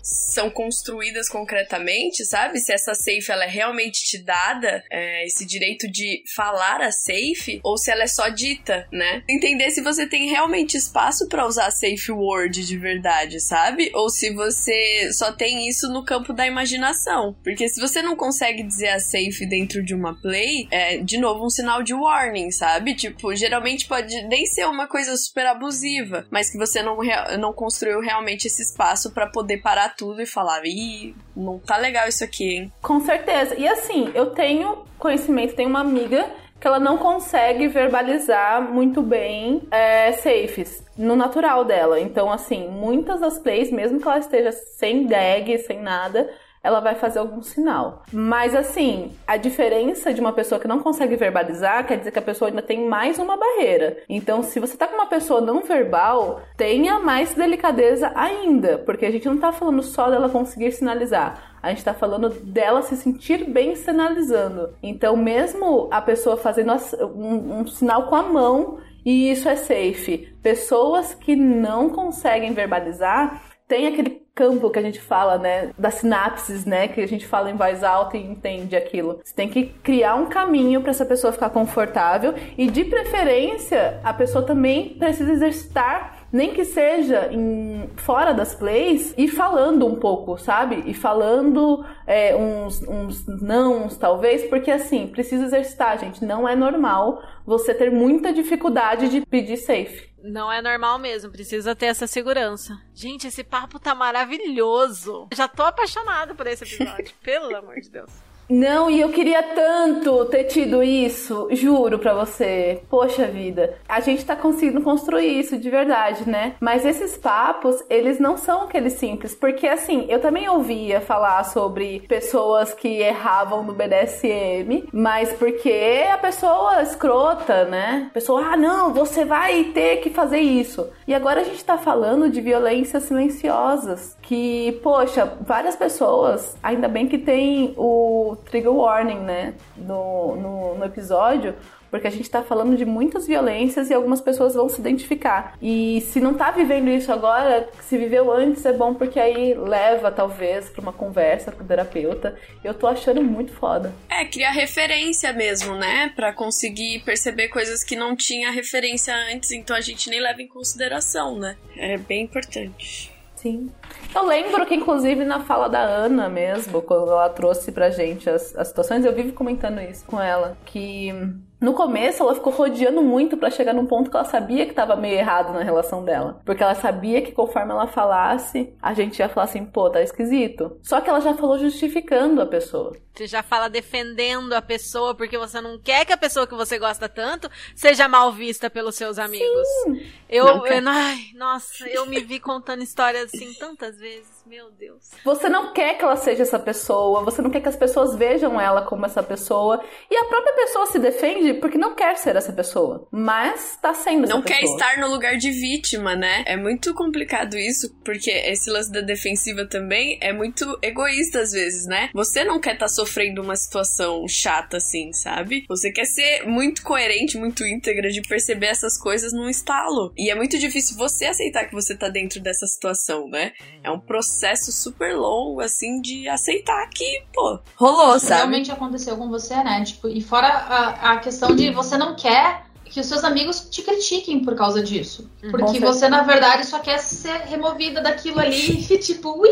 são construídas concretamente, sabe? Se essa safe ela é realmente te dada, é, esse direito de falar a safe ou se ela é só dita, né? Entender se você tem realmente espaço para usar safe word de verdade, sabe? Ou se você só tem isso no campo da imaginação. Porque se você não consegue dizer a safe dentro de uma play, é de novo um sinal de warning, sabe? Tipo, geralmente pode nem ser uma coisa super abusiva, mas que você não, não construiu realmente esse espaço para poder parar tudo e falar, ih, não tá legal isso aqui, hein? Com certeza. E assim, eu tenho conhecimento, tenho uma amiga que ela não consegue verbalizar muito bem é, safes no natural dela. Então, assim, muitas das plays, mesmo que ela esteja sem gag, sem nada, ela vai fazer algum sinal. Mas assim, a diferença de uma pessoa que não consegue verbalizar quer dizer que a pessoa ainda tem mais uma barreira. Então, se você tá com uma pessoa não verbal, tenha mais delicadeza ainda, porque a gente não tá falando só dela conseguir sinalizar. A gente tá falando dela se sentir bem sinalizando. Então, mesmo a pessoa fazendo um, um sinal com a mão, e isso é safe. Pessoas que não conseguem verbalizar tem aquele campo que a gente fala, né, das sinapses, né, que a gente fala em voz alta e entende aquilo. Você tem que criar um caminho para essa pessoa ficar confortável e de preferência a pessoa também precisa exercitar nem que seja em, fora das plays, e falando um pouco, sabe? E falando é, uns, uns nãos, talvez, porque assim, precisa exercitar, gente. Não é normal você ter muita dificuldade de pedir safe. Não é normal mesmo, precisa ter essa segurança. Gente, esse papo tá maravilhoso. Já tô apaixonada por esse episódio, pelo amor de Deus. Não, e eu queria tanto ter tido isso, juro pra você. Poxa vida, a gente tá conseguindo construir isso de verdade, né? Mas esses papos, eles não são aqueles simples, porque assim, eu também ouvia falar sobre pessoas que erravam no BDSM, mas porque a pessoa escrota, né? A pessoa, ah, não, você vai ter que fazer isso. E agora a gente tá falando de violências silenciosas, que, poxa, várias pessoas, ainda bem que tem o trigger warning, né, no, no, no episódio, porque a gente tá falando de muitas violências e algumas pessoas vão se identificar. E se não tá vivendo isso agora, se viveu antes é bom porque aí leva talvez para uma conversa com o terapeuta. Eu tô achando muito foda. É, criar referência mesmo, né? Para conseguir perceber coisas que não tinha referência antes, então a gente nem leva em consideração, né? É bem importante. Sim. Eu lembro que, inclusive, na fala da Ana mesmo, quando ela trouxe pra gente as, as situações, eu vivo comentando isso com ela, que no começo, ela ficou rodeando muito para chegar num ponto que ela sabia que tava meio errado na relação dela. Porque ela sabia que conforme ela falasse, a gente ia falar assim, pô, tá esquisito. Só que ela já falou justificando a pessoa. Você já fala defendendo a pessoa porque você não quer que a pessoa que você gosta tanto seja mal vista pelos seus amigos. Sim. Eu, eu ai, nossa, eu me vi contando histórias assim tantas vezes. Meu Deus. Você não quer que ela seja essa pessoa, você não quer que as pessoas vejam ela como essa pessoa. E a própria pessoa se defende porque não quer ser essa pessoa, mas tá sendo essa não pessoa. quer estar no lugar de vítima, né? É muito complicado isso, porque esse lance da defensiva também é muito egoísta às vezes, né? Você não quer estar tá sofrendo uma situação chata assim, sabe? Você quer ser muito coerente, muito íntegra de perceber essas coisas num estalo. E é muito difícil você aceitar que você tá dentro dessa situação, né? É um processo super longo, assim, de aceitar que, pô, rolou, sabe? Realmente aconteceu com você, né? Tipo, e fora a, a questão de você não quer que os seus amigos te critiquem por causa disso. Uhum. Porque você, na verdade, só quer ser removida daquilo ali e, tipo, ui,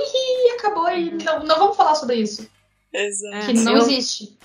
acabou e não, não vamos falar sobre isso. Exato. Que não Eu- existe.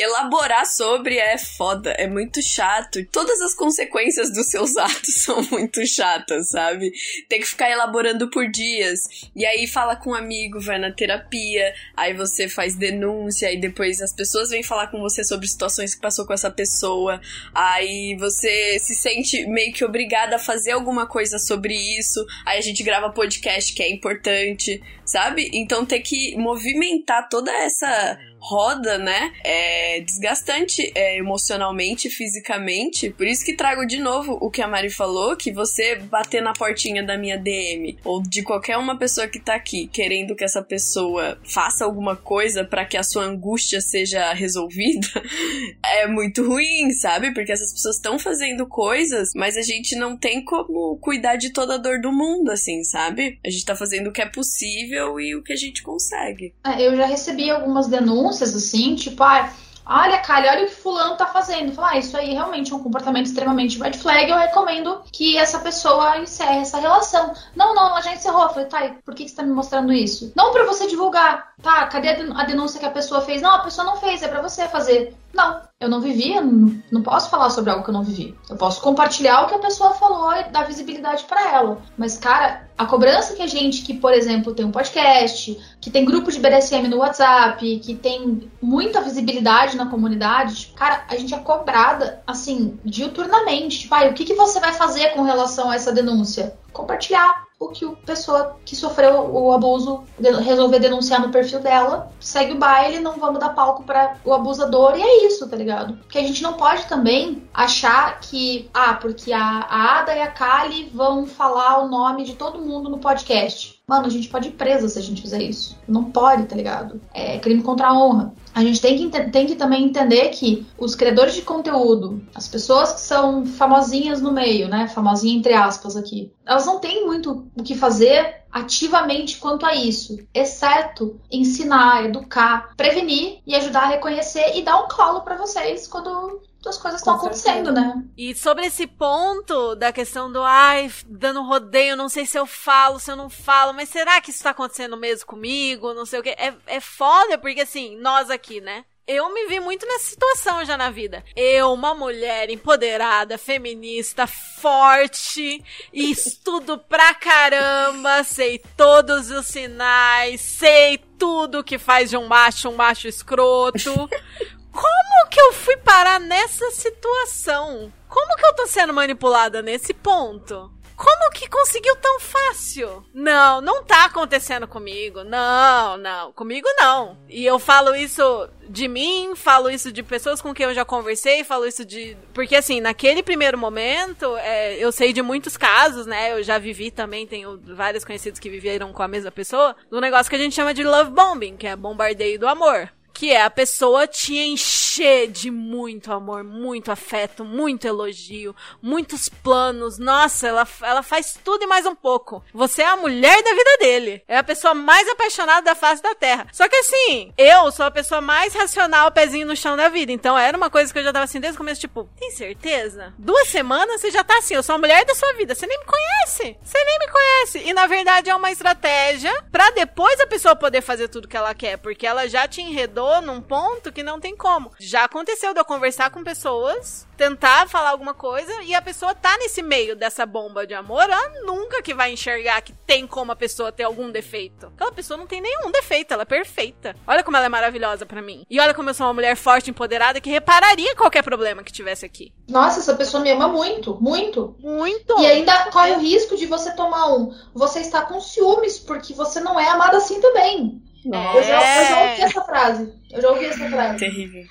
Elaborar sobre é foda, é muito chato. Todas as consequências dos seus atos são muito chatas, sabe? Tem que ficar elaborando por dias. E aí fala com um amigo, vai na terapia, aí você faz denúncia, aí depois as pessoas vêm falar com você sobre situações que passou com essa pessoa. Aí você se sente meio que obrigada a fazer alguma coisa sobre isso. Aí a gente grava podcast que é importante, sabe? Então ter que movimentar toda essa roda, né? É desgastante é, emocionalmente, fisicamente. Por isso que trago de novo o que a Mari falou, que você bater na portinha da minha DM ou de qualquer uma pessoa que tá aqui querendo que essa pessoa faça alguma coisa para que a sua angústia seja resolvida, é muito ruim, sabe? Porque essas pessoas estão fazendo coisas, mas a gente não tem como cuidar de toda a dor do mundo, assim, sabe? A gente tá fazendo o que é possível e o que a gente consegue. É, Eu já recebi algumas denúncias assim, tipo, ah, olha, Kali, olha o que fulano tá fazendo. Falar, ah, isso aí realmente é um comportamento extremamente red flag, eu recomendo que essa pessoa encerre essa relação. Não, não, ela já encerrou. Eu falei, tá, por que que você tá me mostrando isso? Não pra você divulgar. Tá, cadê a den- a denúncia que a pessoa fez? Não, a pessoa não fez, é pra você fazer. Não, eu não vivi, eu não, posso falar sobre algo que eu não vivi. Eu posso compartilhar o que a pessoa falou e dar visibilidade pra ela. Mas, cara, a cobrança que a gente, que, por exemplo, tem um podcast, que tem grupo de BDSM no WhatsApp, que tem muita visibilidade na comunidade, tipo, cara, a gente é cobrada, assim, diuturnamente. Tipo, ai, o que, que você vai fazer com relação a essa denúncia? Compartilhar o que a pessoa que sofreu o abuso resolver denunciar no perfil dela, segue o baile, não vamos dar palco para o abusador, e é isso, tá ligado? Porque a gente não pode também achar que, ah, porque a, a Ada e a Kali vão falar o nome de todo mundo no podcast. Mano, a gente pode ir presa se a gente fizer isso. Não pode, tá ligado? É crime contra a honra. A gente tem que, tem que também entender que os criadores de conteúdo, as pessoas que são famosinhas no meio, né? Famosinha entre aspas aqui, elas não têm muito o que fazer ativamente quanto a isso, exceto ensinar, educar, prevenir e ajudar a reconhecer e dar um colo pra vocês quando as coisas estão acontecendo, né? E sobre esse ponto da questão do ai, dando rodeio, não sei se eu falo, se eu não falo, mas será que isso tá acontecendo mesmo comigo? Não sei o que. É, é foda, porque assim, nós aqui, né? Eu me vi muito nessa situação já na vida. Eu, uma mulher empoderada, feminista, forte, estudo pra caramba, sei todos os sinais, sei tudo que faz de um macho um macho escroto. Como que eu fui parar nessa situação? Como que eu tô sendo manipulada nesse ponto? Como que conseguiu tão fácil? Não, não tá acontecendo comigo. Não, não. Comigo não. E eu falo isso de mim, falo isso de pessoas com quem eu já conversei, falo isso de. Porque assim, naquele primeiro momento, é, eu sei de muitos casos, né? Eu já vivi também, tenho vários conhecidos que viveram com a mesma pessoa, do negócio que a gente chama de love bombing, que é bombardeio do amor. Que é a pessoa te encher de muito amor, muito afeto, muito elogio, muitos planos. Nossa, ela, ela faz tudo e mais um pouco. Você é a mulher da vida dele. É a pessoa mais apaixonada da face da terra. Só que assim, eu sou a pessoa mais racional, pezinho no chão da vida. Então era uma coisa que eu já tava assim desde o começo, tipo, tem certeza? Duas semanas você já tá assim, eu sou a mulher da sua vida. Você nem me conhece. Você nem me conhece. E na verdade é uma estratégia pra depois a pessoa poder fazer tudo que ela quer. Porque ela já te enredou num ponto que não tem como. Já aconteceu de eu conversar com pessoas, tentar falar alguma coisa e a pessoa tá nesse meio dessa bomba de amor, ela nunca que vai enxergar que tem como a pessoa ter algum defeito. Aquela pessoa não tem nenhum defeito, ela é perfeita. Olha como ela é maravilhosa pra mim. E olha como eu sou uma mulher forte, empoderada, que repararia qualquer problema que tivesse aqui. Nossa, essa pessoa me ama muito, muito. Muito. E ainda corre o risco de você tomar um. Você está com ciúmes porque você não é amada assim também. Eu, já, eu já ouvi essa frase. Eu já ouvi essa frase. Terrível.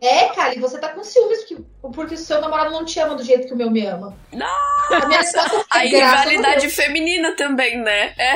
É, cara, e você tá com ciúmes porque, porque o seu namorado não te ama do jeito que o meu me ama. Não! A minha A rivalidade Deus. feminina também, né? É.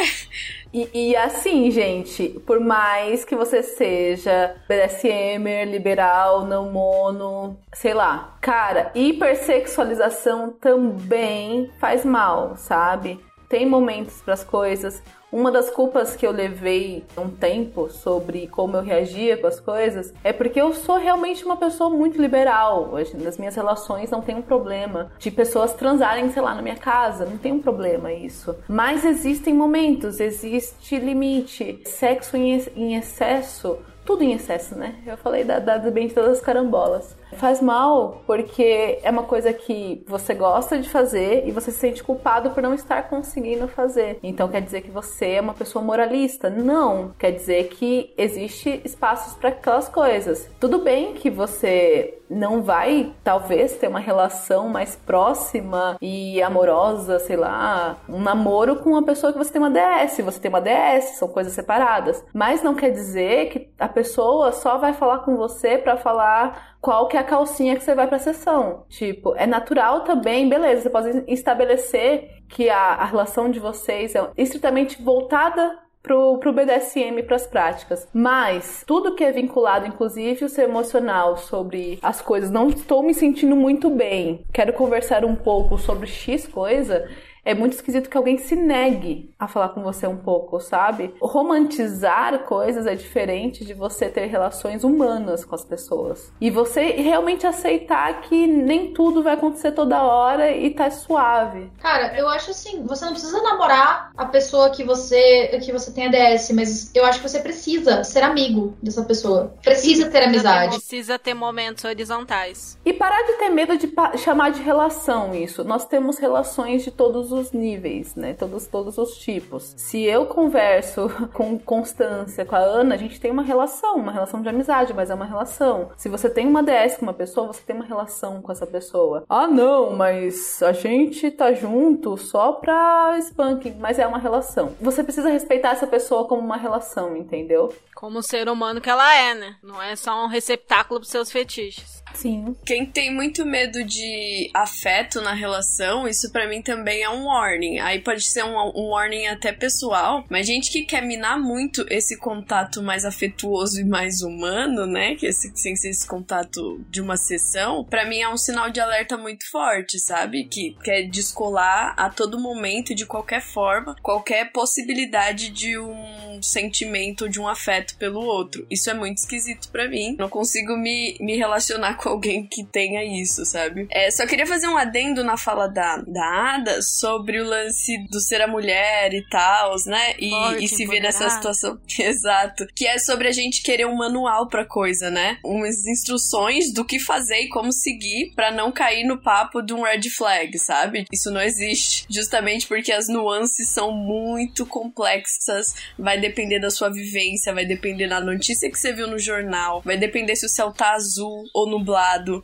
E, e assim, gente, por mais que você seja BDSMer, liberal, não mono, sei lá, cara, hipersexualização também faz mal, sabe? Tem momentos para as coisas. Uma das culpas que eu levei um tempo sobre como eu reagia com as coisas é porque eu sou realmente uma pessoa muito liberal. Hoje, nas minhas relações não tem um problema de pessoas transarem, sei lá, na minha casa. Não tem um problema isso. Mas existem momentos, existe limite. Sexo em, ex- em excesso tudo em excesso, né? Eu falei da, da, bem de todas as carambolas. Faz mal porque é uma coisa que você gosta de fazer e você se sente culpado por não estar conseguindo fazer. Então quer dizer que você é uma pessoa moralista? Não. Quer dizer que existe espaços para aquelas coisas. Tudo bem que você não vai, talvez, ter uma relação mais próxima e amorosa, sei lá, um namoro com uma pessoa que você tem uma DS. Você tem uma DS, são coisas separadas. Mas não quer dizer que a pessoa só vai falar com você pra falar qual que é a calcinha que você vai pra sessão. Tipo, é natural também, beleza, você pode estabelecer que a, a relação de vocês é estritamente voltada pro, pro BDSM, pras práticas. Mas tudo que é vinculado, inclusive o seu emocional, sobre as coisas, não estou me sentindo muito bem, quero conversar um pouco sobre X coisa, é muito esquisito que alguém se negue a falar com você um pouco, sabe? Romantizar coisas é diferente de você ter relações humanas com as pessoas. E você realmente aceitar que nem tudo vai acontecer toda hora e tá suave. Cara, eu acho assim, você não precisa namorar a pessoa que você que você tem ADS, mas eu acho que você precisa ser amigo dessa pessoa. Precisa ter amizade. Precisa ter momentos horizontais. E parar de ter medo de chamar de relação isso. Nós temos relações de todos os níveis, né? Todos, todos os tipos. Se eu converso com constância com a Ana, a gente tem uma relação, uma relação de amizade, mas é uma relação. Se você tem uma DS com uma pessoa, você tem uma relação com essa pessoa. Ah, não, mas a gente tá junto só pra spanking, mas é uma relação. Você precisa respeitar essa pessoa como uma relação, entendeu? Como ser humano que ela é, né? Não é só um receptáculo pros seus fetiches. Sim. Quem tem muito medo de afeto na relação, isso pra mim também é um warning. Aí pode ser um, um warning até pessoal, mas gente que quer minar muito esse contato mais afetuoso e mais humano, né? Que esse, sem ser esse contato de uma sessão, pra mim é um sinal de alerta muito forte, sabe? Que quer descolar a todo momento, de qualquer forma, qualquer possibilidade de um sentimento, de um afeto pelo outro. Isso é muito esquisito pra mim. Não consigo me, me relacionar com alguém que tenha isso, sabe? É, só queria fazer um adendo na fala da, da Ada sobre o lance do ser a mulher e tal, né? E, Forte, e se ver nessa situação. Exato. Que é sobre a gente querer um manual pra coisa, né? Umas instruções do que fazer e como seguir pra não cair no papo de um red flag, sabe? Isso não existe. Justamente porque as nuances são muito complexas. Vai depender da sua vivência, vai depender da notícia que você viu no jornal, vai depender se o céu tá azul ou nublado,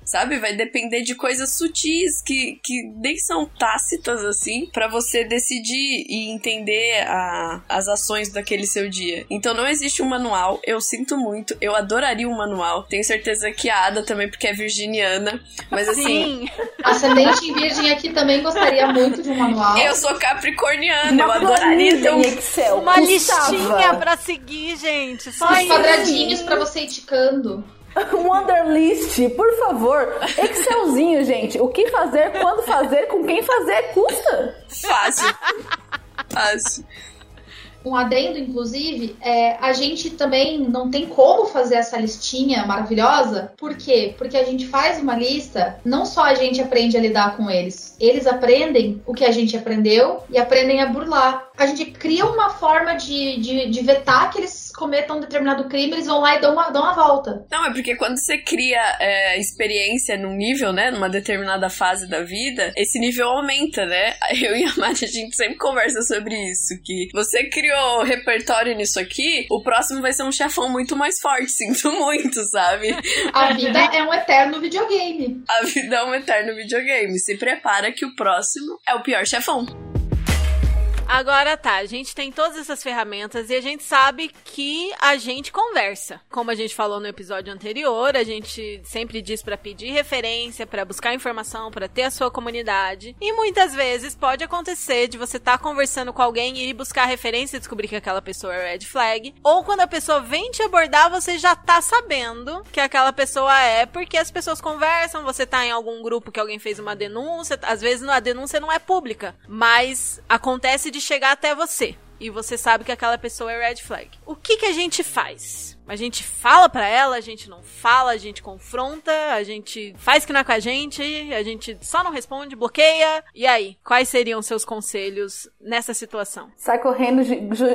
sabe? Vai depender de coisas sutis que, que nem são tácitas assim, pra você decidir e entender a- as ações daquele seu dia. Então não existe um manual, eu sinto muito, eu adoraria um manual. Tenho certeza que a Ada também, porque é virginiana, mas assim. Sim. Ascendente em virgem aqui também gostaria muito de um manual. Eu sou capricorniana, Uma eu adoraria ter um Excel. Uma listinha pra seguir, gente. Só Os quadradinhos pra você ir ticando. Um Wonderlist, por favor. Excelzinho, gente. O que fazer, quando fazer, com quem fazer, custa. fácil. Fácil. Um adendo, inclusive, é, a gente também não tem como fazer essa listinha maravilhosa. Por quê? Porque a gente faz uma lista, não só a gente aprende a lidar com eles, eles aprendem o que a gente aprendeu e aprendem a burlar. A gente cria uma forma de, de, de vetar que eles cometam um determinado crime, eles vão lá e dão uma, dão uma volta. Não, é porque quando você cria é, experiência num nível, né, numa determinada fase da vida, esse nível aumenta, né? Eu e a Mari, a gente sempre conversa sobre isso, que você criou repertório nisso aqui, o próximo vai ser um chefão muito mais forte, sinto muito, sabe? A vida é um eterno videogame. A vida é um eterno videogame, se prepara que o próximo é o pior chefão. Agora tá, a gente tem todas essas ferramentas e a gente sabe que a gente conversa. Como a gente falou no episódio anterior, a gente sempre diz pra pedir referência, pra buscar informação, pra ter a sua comunidade. E muitas vezes pode acontecer de você estar conversando com alguém e ir buscar referência e descobrir que aquela pessoa é red flag. Ou quando a pessoa vem te abordar, você já tá sabendo que aquela pessoa é, porque as pessoas conversam, você tá em algum grupo que alguém fez uma denúncia, às vezes a denúncia não é pública, mas acontece de chegar até você. E você sabe que aquela pessoa é red flag. O que que a gente faz? A gente fala pra ela, a gente não fala, a gente confronta, a gente faz que não é com a gente, a gente só não responde, bloqueia. E aí, quais seriam seus conselhos nessa situação? Sai correndo,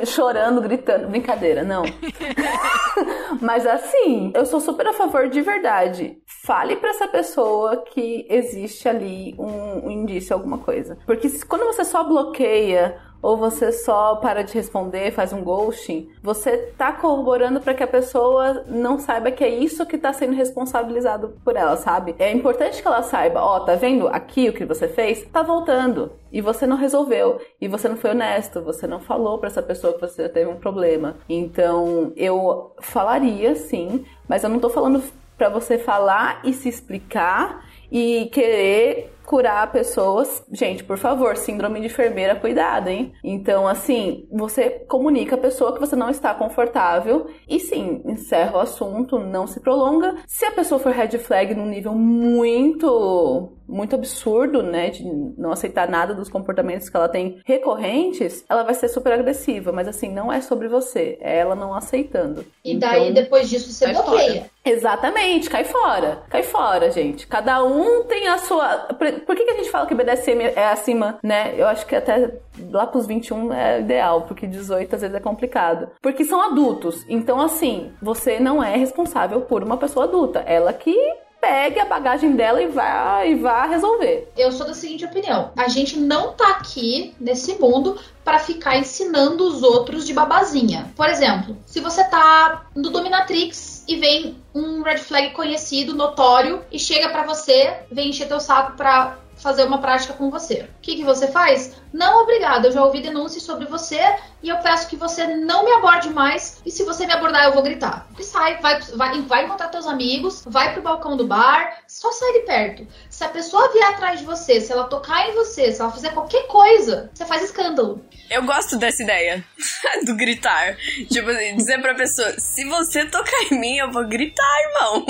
chorando, gritando. Brincadeira, não. Mas assim, eu sou super a favor de verdade. Fale pra essa pessoa que existe ali um, um indício, alguma coisa. Porque quando você só bloqueia ou você só para de responder, faz um ghosting, você tá corroborando para que a pessoa não saiba que é isso que tá sendo responsabilizado por ela, sabe? É importante que ela saiba, ó, tá vendo aqui o que você fez? Tá voltando. E você não resolveu. E você não foi honesto. Você não falou para essa pessoa que você teve um problema. Então, eu falaria sim, mas eu não tô falando para você falar e se explicar e querer curar pessoas. Gente, por favor, síndrome de enfermeira, cuidado, hein? Então, assim, você comunica a pessoa que você não está confortável e sim, encerra o assunto, não se prolonga. Se a pessoa for red flag num nível muito muito absurdo, né, de não aceitar nada dos comportamentos que ela tem recorrentes, ela vai ser super agressiva, mas assim, não é sobre você, é ela não aceitando. E daí, Então, depois disso, você cai bloqueia. fora. Exatamente, cai fora. Cai fora, gente. Cada um tem a sua. Por por que, que a gente fala que BDSM é acima, né? Eu acho que até lá pros 21 é ideal, porque 18 às vezes é complicado. Porque são adultos. Então, assim, você não é responsável por uma pessoa adulta. Ela que pegue a bagagem dela e vá, e vá resolver. Eu sou da seguinte opinião: a gente não tá aqui nesse mundo pra ficar ensinando os outros de babazinha. Por exemplo, se você tá no Dominatrix e vem um red flag conhecido, notório, e chega pra você, vem encher teu saco pra fazer uma prática com você. O que, que você faz? Não, obrigada. Eu já ouvi denúncias sobre você e eu peço que você não me aborde mais. E se você me abordar, eu vou gritar. E sai, vai, vai, vai encontrar teus amigos, vai pro balcão do bar, só sai de perto. Se a pessoa vier atrás de você, se ela tocar em você, se ela fizer qualquer coisa, você faz escândalo. Eu gosto dessa ideia do gritar. Tipo assim, dizer pra pessoa: se você tocar em mim, eu vou gritar, irmão.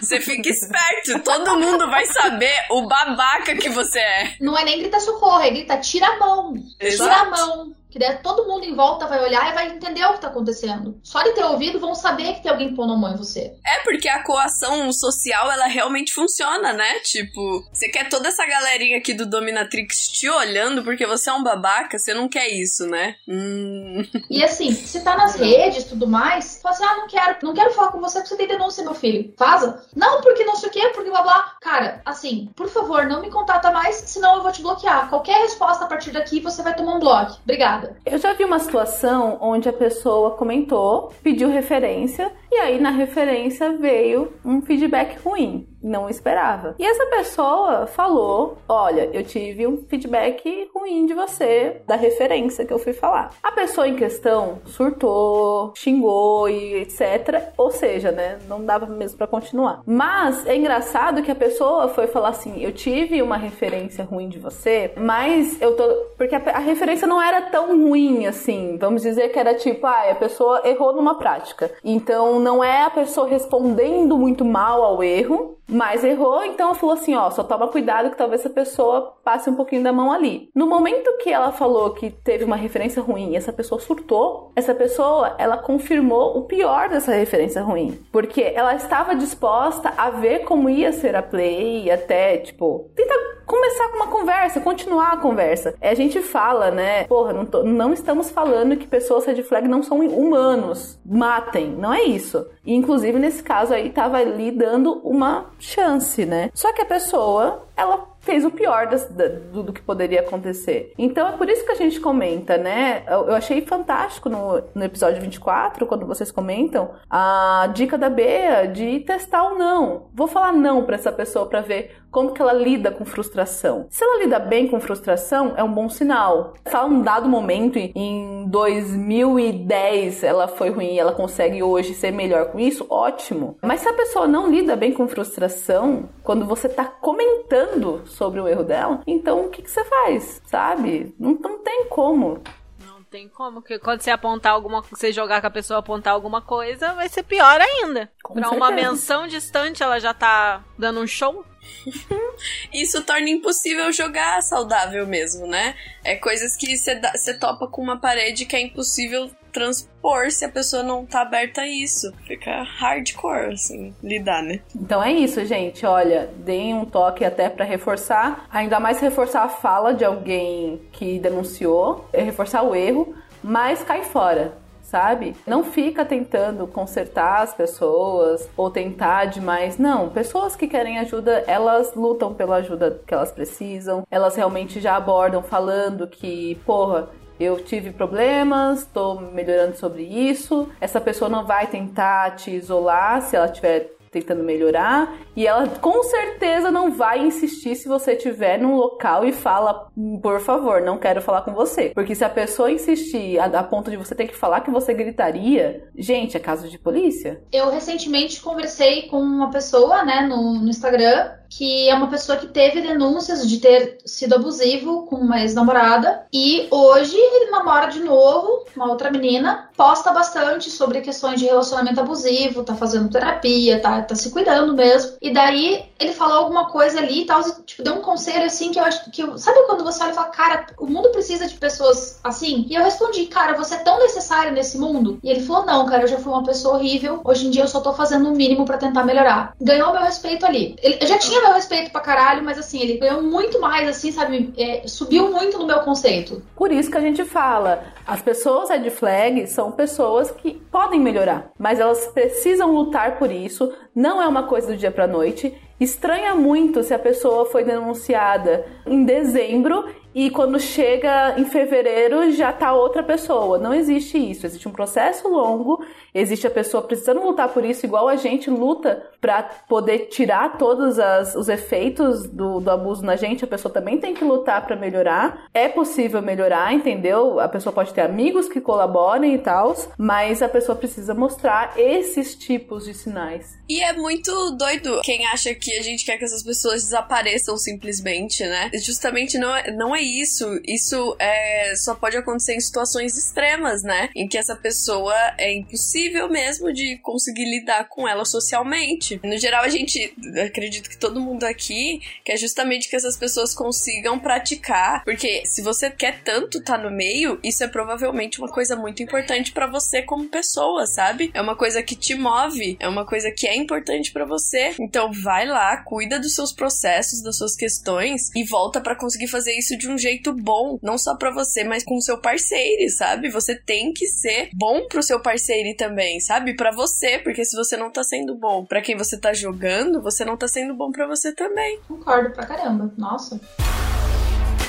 Você fica esperto, todo mundo vai saber o babaca que você é. Não é nem gritar socorro, é gritar tira a mão. Tira Exato. a mão. Que daí todo mundo em volta vai olhar e vai entender o que tá acontecendo. Só de ter ouvido, vão saber que tem alguém pondo a mão em você. É porque a coação social, ela realmente funciona, né? Tipo, você quer toda essa galerinha aqui do Dominatrix te olhando porque você é um babaca, você não quer isso, né? Hum. E assim, se tá nas redes e tudo mais, fala assim: ah, não quero, não quero falar com você porque você tem denúncia, meu filho. Vaza. Não, porque não sei o quê, porque blá blá. Cara, assim, por favor, não me contata mais, senão eu vou te bloquear. Qualquer resposta a partir daqui, você vai tomar um bloco. Obrigada. Eu já vi uma situação onde a pessoa comentou, pediu referência, e aí na referência veio um feedback ruim. Não esperava. E essa pessoa falou: Olha, eu tive um feedback ruim de você, da referência que eu fui falar. A pessoa em questão surtou, xingou e etc. Ou seja, né? Não dava mesmo pra continuar. Mas é engraçado que a pessoa foi falar assim: Eu tive uma referência ruim de você, mas eu tô. Porque a, a referência não era tão ruim assim. Vamos dizer que era tipo: Ah, a pessoa errou numa prática. Então não é a pessoa respondendo muito mal ao erro, mas errou, então ela falou assim, ó, só toma cuidado que talvez essa pessoa passe um pouquinho da mão ali. No momento que ela falou que teve uma referência ruim e essa pessoa surtou, essa pessoa, ela confirmou o pior dessa referência ruim, porque ela estava disposta a ver como ia ser a play até, tipo, tentar começar com uma conversa, continuar a conversa. É, a gente fala, né, porra, não, tô- não estamos falando que pessoas red flag não são humanos, matem, não é isso. E, inclusive, nesse caso aí, tava ali dando uma chance, né? Só que a pessoa, ela fez o pior das- da- do, do que poderia acontecer. Então, é por isso que a gente comenta, né? Eu, eu achei fantástico no, no episódio 24, quando vocês comentam, a dica da Bea de testar o não. Vou falar não pra essa pessoa pra ver como que ela lida com frustração. Se ela lida bem com frustração, é um bom sinal. Se ela, num dado momento, em 2010, ela foi ruim e ela consegue hoje ser melhor com isso, ótimo. Mas se a pessoa não lida bem com frustração, quando você tá comentando sobre o erro dela, então o que, que você faz? Sabe? Não, não tem como. Não tem como, porque quando você apontar alguma você jogar com a pessoa apontar alguma coisa, vai ser pior ainda. Com pra uma certeza. menção distante, ela já tá dando um show. Isso torna impossível jogar saudável mesmo, né? É coisas que você topa com uma parede que é impossível transpor se a pessoa não tá aberta a isso. Fica hardcore, assim, lidar, né? Então é isso, gente. Olha, deem um toque até pra reforçar, ainda mais reforçar a fala de alguém que denunciou, é reforçar o erro, mas cai fora. Sabe? Não fica tentando consertar as pessoas ou tentar demais. Não, pessoas que querem ajuda, elas lutam pela ajuda que elas precisam. Elas realmente já abordam falando que, porra, eu tive problemas, tô melhorando sobre isso. Essa pessoa não vai tentar te isolar se ela tiver tentando melhorar e ela com certeza não vai insistir se você estiver num local e fala, por favor, não quero falar com você. Porque se a pessoa insistir a, a ponto de você ter que falar que você gritaria, gente, é caso de polícia. Eu recentemente conversei com uma pessoa, né, no, no Instagram, que é uma pessoa que teve denúncias de ter sido abusivo com uma ex-namorada e hoje ele namora de novo uma outra menina, posta bastante sobre questões de relacionamento abusivo, tá fazendo terapia, tá, tá se cuidando mesmo. E daí ele falou alguma coisa ali e tal, tipo, deu um conselho assim que eu acho que. Eu, sabe quando você olha e fala, cara, o mundo precisa de pessoas assim? E eu respondi, cara, você é tão necessário nesse mundo? E ele falou, não, cara, eu já fui uma pessoa horrível, hoje em dia eu só tô fazendo o mínimo para tentar melhorar. Ganhou meu respeito ali. Ele, eu já tinha meu respeito pra caralho, mas assim, ele ganhou muito mais, assim, sabe? É, subiu muito no meu conceito. Por isso que a gente fala, as pessoas red flag são pessoas que podem melhorar, mas elas precisam lutar por isso. Não é uma coisa do dia pra noite. Estranha muito se a pessoa foi denunciada em dezembro e quando chega em fevereiro já tá outra pessoa. Não existe isso. Existe um processo longo, existe a pessoa precisando lutar por isso, igual a gente luta para poder tirar todos as, os efeitos do, do abuso na gente. A pessoa também tem que lutar para melhorar. É possível melhorar, entendeu? A pessoa pode ter amigos que colaborem e tal, mas a pessoa precisa mostrar esses tipos de sinais. E é muito doido quem acha que a gente quer que essas pessoas desapareçam simplesmente, né? Justamente não é, não é isso. Isso é, só pode acontecer em situações extremas, né? Em que essa pessoa é impossível mesmo de conseguir lidar com ela socialmente. No geral, a gente, acredito que todo mundo aqui quer justamente que essas pessoas consigam praticar, porque se você quer tanto estar tá no meio, isso é provavelmente uma coisa muito importante para você como pessoa, sabe? É uma coisa que te move, é uma coisa que é importante para você. Então vai lá, cuida dos seus processos, das suas questões e volta para conseguir fazer isso de um jeito bom, não só para você, mas com o seu parceiro, sabe? Você tem que ser bom pro seu parceiro também, sabe? Para você, porque se você não tá sendo bom para quem você tá jogando, você não tá sendo bom para você também. Concordo pra caramba. Nossa.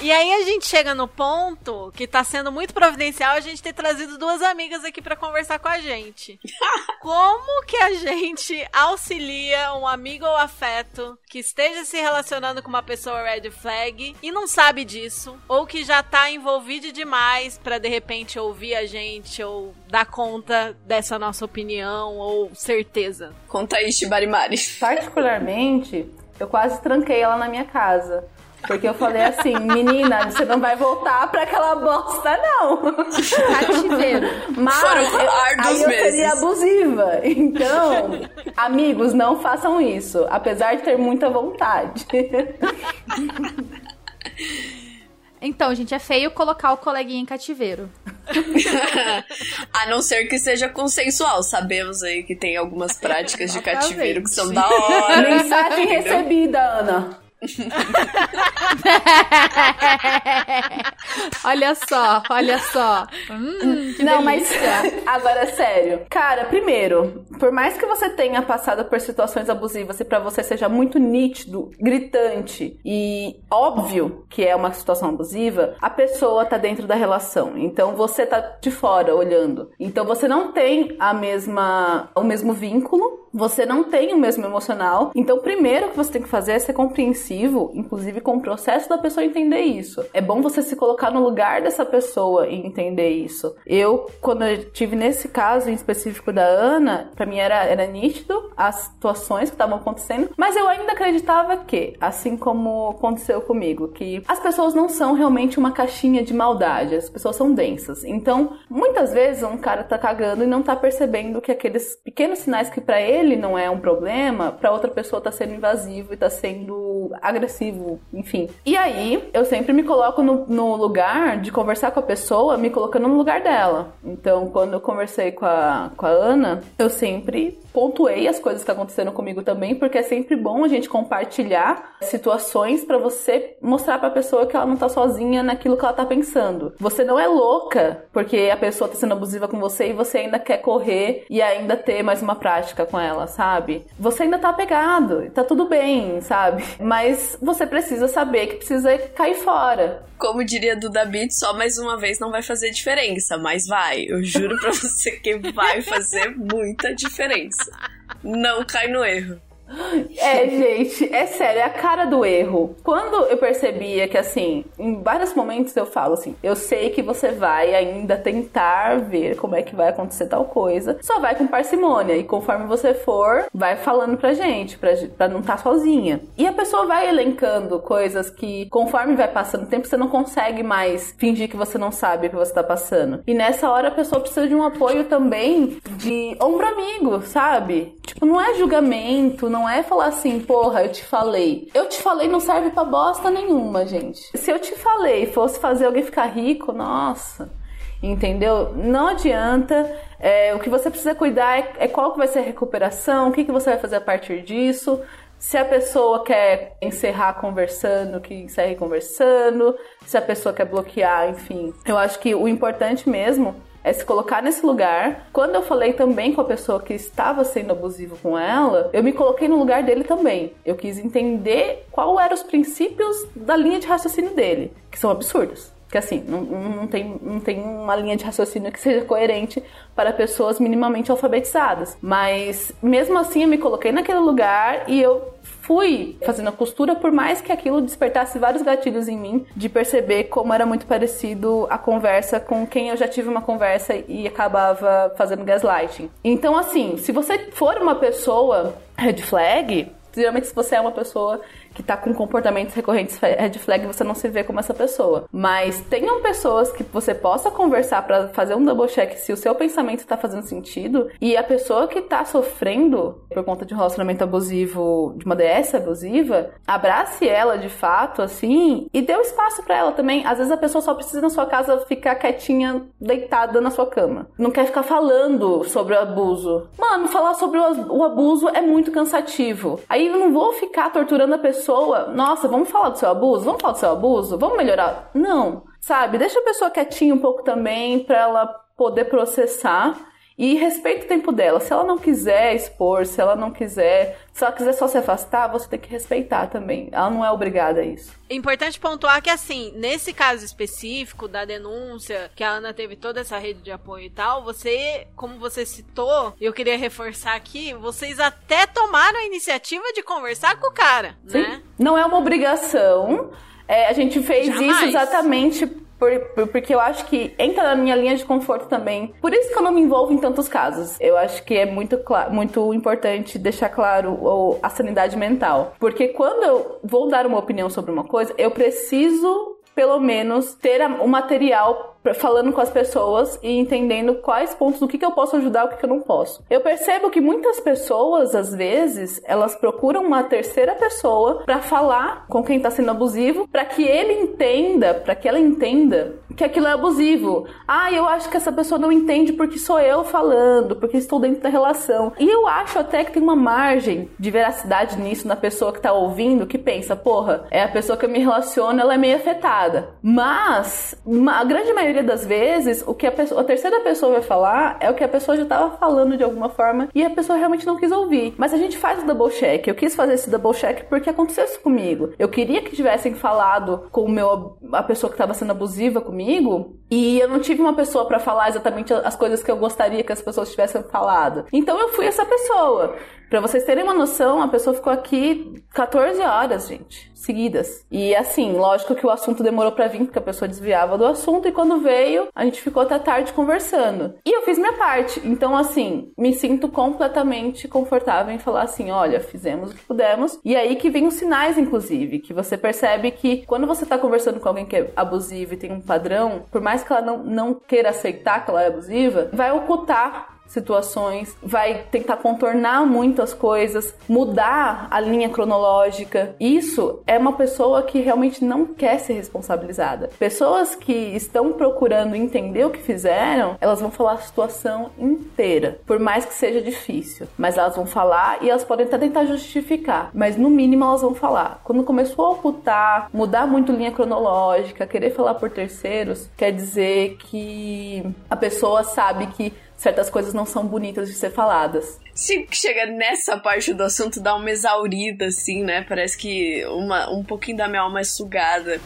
E aí a gente chega no ponto que tá sendo muito providencial a gente ter trazido duas amigas aqui para conversar com a gente. Como que a gente auxilia um amigo ou afeto que esteja se relacionando com uma pessoa red flag e não sabe disso, ou que já tá envolvido demais para de repente ouvir a gente ou dar conta dessa nossa opinião ou certeza? Conta aí, Shibarimari. Particularmente, eu quase tranquei ela na minha casa. Porque eu falei assim, menina, você não vai voltar pra aquela bosta, não. Cativeiro. Mas Foram eu, aí eu meses. seria abusiva. Então, amigos, não façam isso. Apesar de ter muita vontade. Então, gente, é feio colocar o coleguinha em cativeiro. A não ser que seja consensual. Sabemos aí que tem algumas práticas de cativeiro que são da hora. Mensagem recebida, Ana. olha só, olha só. Hum, Não, mas delícia. agora sério. Cara, primeiro, por mais que você tenha passado por situações abusivas e pra você seja muito nítido, gritante e óbvio que é uma situação abusiva, a pessoa tá dentro da relação. Então você tá de fora olhando. Então você não tem a mesma o mesmo vínculo, você não tem o mesmo emocional. Então, primeiro que você tem que fazer é ser compreensivo, inclusive com o processo da pessoa entender isso. É bom você se colocar no lugar dessa pessoa e entender isso. Eu, quando eu tive nesse caso em específico da Ana, pra mim era, era nítido as situações que estavam acontecendo, mas eu ainda acreditava que, assim como aconteceu comigo, que as pessoas não são realmente uma caixinha de maldade, as pessoas são densas. Então, muitas vezes um cara tá cagando e não tá percebendo que aqueles pequenos sinais que pra ele não é um problema, pra outra pessoa tá sendo invasivo e tá sendo agressivo, enfim. E aí, eu sempre me coloco no, no lugar de conversar com a pessoa, me colocando no lugar dela. Então, quando eu conversei com a, com a Ana, eu sempre pontuei as coisas que aconteceram comigo também, porque é sempre bom a gente compartilhar situações pra você mostrar pra pessoa que ela não tá sozinha naquilo que ela tá pensando. Você não é louca porque a pessoa tá sendo abusiva com você e você ainda quer correr e ainda ter mais uma prática com ela. Ela, sabe? Você ainda tá apegado, tá tudo bem, sabe? Mas você precisa saber que precisa cair fora. Como diria Duda Beat, só mais uma vez não vai fazer diferença, mas vai. Eu juro pra você que vai fazer muita diferença. Não cai no erro. É, gente, é sério, é a cara do erro. Quando eu percebia que, assim, em vários momentos eu falo assim, eu sei que você vai ainda tentar ver como é que vai acontecer tal coisa, só vai com parcimônia. E conforme você for, vai falando pra gente, pra, pra não estar tá sozinha. E a pessoa vai elencando coisas que, conforme vai passando o tempo, você não consegue mais fingir que você não sabe o que você tá passando. E nessa hora a pessoa precisa de um apoio também de ombro amigo, sabe? Tipo, não é julgamento, não é falar assim, porra, eu te falei. Eu te falei não serve pra bosta nenhuma, gente. Se eu te falei fosse fazer alguém ficar rico, nossa. Entendeu? Não adianta. É, o que você precisa cuidar é, é, qual que vai ser a recuperação, o que, que você vai fazer a partir disso. Se a pessoa quer encerrar conversando, que encerre conversando. Se a pessoa quer bloquear, enfim. Eu acho que o importante mesmo é se colocar nesse lugar. Quando eu falei também com a pessoa que estava sendo abusivo com ela, eu me coloquei no lugar dele também. Eu quis entender qual eram os princípios da linha de raciocínio dele, que são absurdos. Que assim, não, não, tem, não tem uma linha de raciocínio que seja coerente para pessoas minimamente alfabetizadas. Mas mesmo assim eu me coloquei naquele lugar e eu fui fazendo a costura, por mais que aquilo despertasse vários gatilhos em mim, de perceber como era muito parecido a conversa com quem eu já tive uma conversa e acabava fazendo gaslighting. Então, assim, se você for uma pessoa red flag, geralmente se você é uma pessoa que tá com comportamentos recorrentes red flag, você não se vê como essa pessoa. Mas tenham pessoas que você possa conversar para fazer um double check se o seu pensamento tá fazendo sentido e a pessoa que tá sofrendo por conta de um relacionamento abusivo, de uma DS abusiva, abrace ela de fato assim e dê um espaço para ela também. Às vezes a pessoa só precisa na sua casa ficar quietinha, deitada na sua cama. Não quer ficar falando sobre o abuso. Mano, falar sobre o abuso é muito cansativo. Aí eu não vou ficar torturando a pessoa pessoa, nossa, vamos falar do seu abuso? Vamos falar do seu abuso? Vamos melhorar? Não, sabe? Deixa a pessoa quietinha um pouco também para ela poder processar e respeita o tempo dela. Se ela não quiser expor, se ela não quiser, se ela quiser só se afastar, você tem que respeitar também. Ela não é obrigada a isso. É importante pontuar que, assim, nesse caso específico da denúncia, que a Ana teve toda essa rede de apoio e tal, você, como você citou, eu queria reforçar aqui, vocês até tomaram a iniciativa de conversar com o cara, Sim. né? Não é uma obrigação. É, a gente fez Jamais. isso exatamente por, por, porque eu acho que entra na minha linha de conforto também. Por isso que eu não me envolvo em tantos casos. Eu acho que é muito, muito importante deixar claro a sanidade mental. Porque quando eu vou dar uma opinião sobre uma coisa, eu preciso, pelo menos, ter o material falando com as pessoas e entendendo quais pontos do que, que eu posso ajudar, o que, que eu não posso. Eu percebo que muitas pessoas, às vezes, elas procuram uma terceira pessoa para falar com quem tá sendo abusivo, para que ele entenda, para que ela entenda que aquilo é abusivo. Ah, eu acho que essa pessoa não entende porque sou eu falando, porque estou dentro da relação. E eu acho até que tem uma margem de veracidade nisso na pessoa que tá ouvindo, que pensa, porra, é a pessoa que eu me relaciono, ela é meio afetada. Mas a grande maioria das vezes, o que a, pessoa, a terceira pessoa vai falar é o que a pessoa já estava falando de alguma forma e a pessoa realmente não quis ouvir. Mas a gente faz o double check. Eu quis fazer esse double check porque aconteceu isso comigo. Eu queria que tivessem falado com o meu a pessoa que estava sendo abusiva comigo e eu não tive uma pessoa para falar exatamente as coisas que eu gostaria que as pessoas tivessem falado. Então eu fui essa pessoa. Para vocês terem uma noção, a pessoa ficou aqui 14 horas, gente, seguidas. E assim, lógico que o assunto demorou para vir, porque a pessoa desviava do assunto, e quando veio, a gente ficou até tarde conversando. E eu fiz minha parte. Então, assim, me sinto completamente confortável em falar assim: olha, fizemos o que pudemos. E aí que vem os sinais, inclusive, que você percebe que quando você tá conversando com alguém que é abusivo e tem um padrão, por mais que ela não, não queira aceitar que ela é abusiva, vai ocultar situações, vai tentar contornar muitas coisas, mudar a linha cronológica. Isso é uma pessoa que realmente não quer ser responsabilizada. Pessoas que estão procurando entender o que fizeram, elas vão falar a situação inteira, por mais que seja difícil. Mas elas vão falar e elas podem até tentar justificar, mas no mínimo elas vão falar. Quando começou a ocultar, mudar muito linha cronológica, querer falar por terceiros, quer dizer que a pessoa sabe que certas coisas não são bonitas de ser faladas. Sempre que chega nessa parte do assunto, dá uma exaurida, assim, né? Parece que uma, um pouquinho da minha alma é sugada.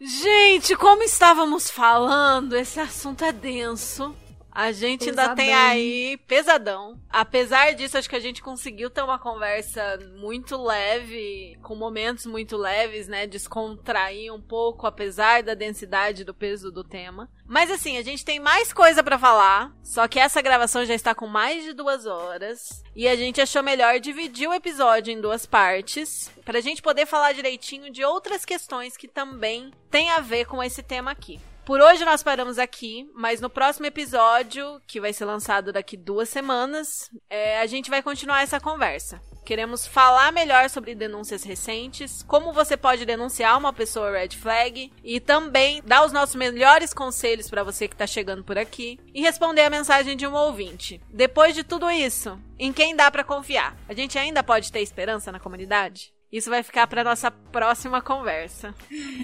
Gente, como estávamos falando, esse assunto é denso. A gente ainda tem Pesadão. aí pesadão. Apesar disso, acho que a gente conseguiu ter uma conversa muito leve, com momentos muito leves, né? Descontrair um pouco, apesar da densidade do peso do tema. Mas assim, a gente tem mais coisa pra falar. Só que essa gravação já está com mais de duas horas. E a gente achou melhor dividir o episódio em duas partes. Pra gente poder falar direitinho de outras questões que também têm a ver com esse tema aqui. Por hoje nós paramos aqui, mas no próximo episódio, que vai ser lançado daqui duas semanas, é, a gente vai continuar essa conversa. Queremos falar melhor sobre denúncias recentes, como você pode denunciar uma pessoa red flag e também dar os nossos melhores conselhos para você que está chegando por aqui e responder a mensagem de um ouvinte. Depois de tudo isso, em quem dá para confiar? A gente ainda pode ter esperança na comunidade? Isso vai ficar para nossa próxima conversa.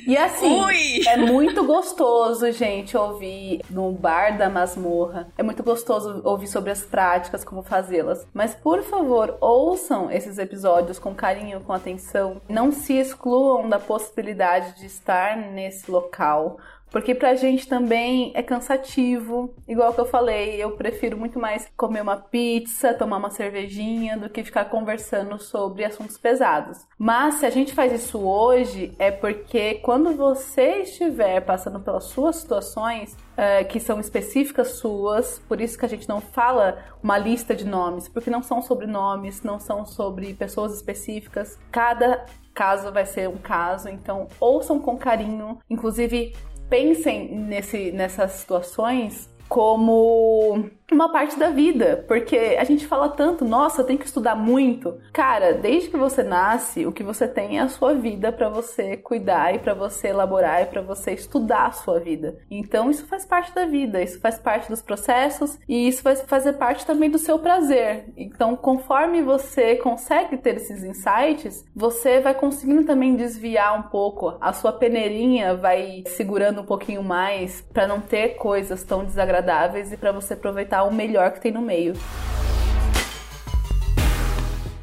E assim, Ui! é muito gostoso, gente, ouvir no bar da masmorra. É muito gostoso ouvir sobre as práticas, como fazê-las. Mas, por favor, ouçam esses episódios com carinho, com atenção. Não se excluam da possibilidade de estar nesse local. Porque pra gente também é cansativo. Igual que eu falei, eu prefiro muito mais comer uma pizza, tomar uma cervejinha, do que ficar conversando sobre assuntos pesados. Mas se a gente faz isso hoje, é porque quando você estiver passando pelas suas situações, eh, que são específicas suas, por isso que a gente não fala uma lista de nomes, porque não são sobre nomes, não são sobre pessoas específicas. Cada caso vai ser um caso, então ouçam com carinho, inclusive pensem nesse, nessas situações como uma parte da vida, porque a gente fala tanto, nossa, tem que estudar muito. Cara, desde que você nasce, o que você tem é a sua vida para você cuidar e para você elaborar e para você estudar a sua vida. Então isso faz parte da vida, isso faz parte dos processos e isso vai fazer parte também do seu prazer. Então, conforme você consegue ter esses insights, você vai conseguindo também desviar um pouco, a sua peneirinha vai segurando um pouquinho mais para não ter coisas tão desagradáveis e para você aproveitar o melhor que tem no meio.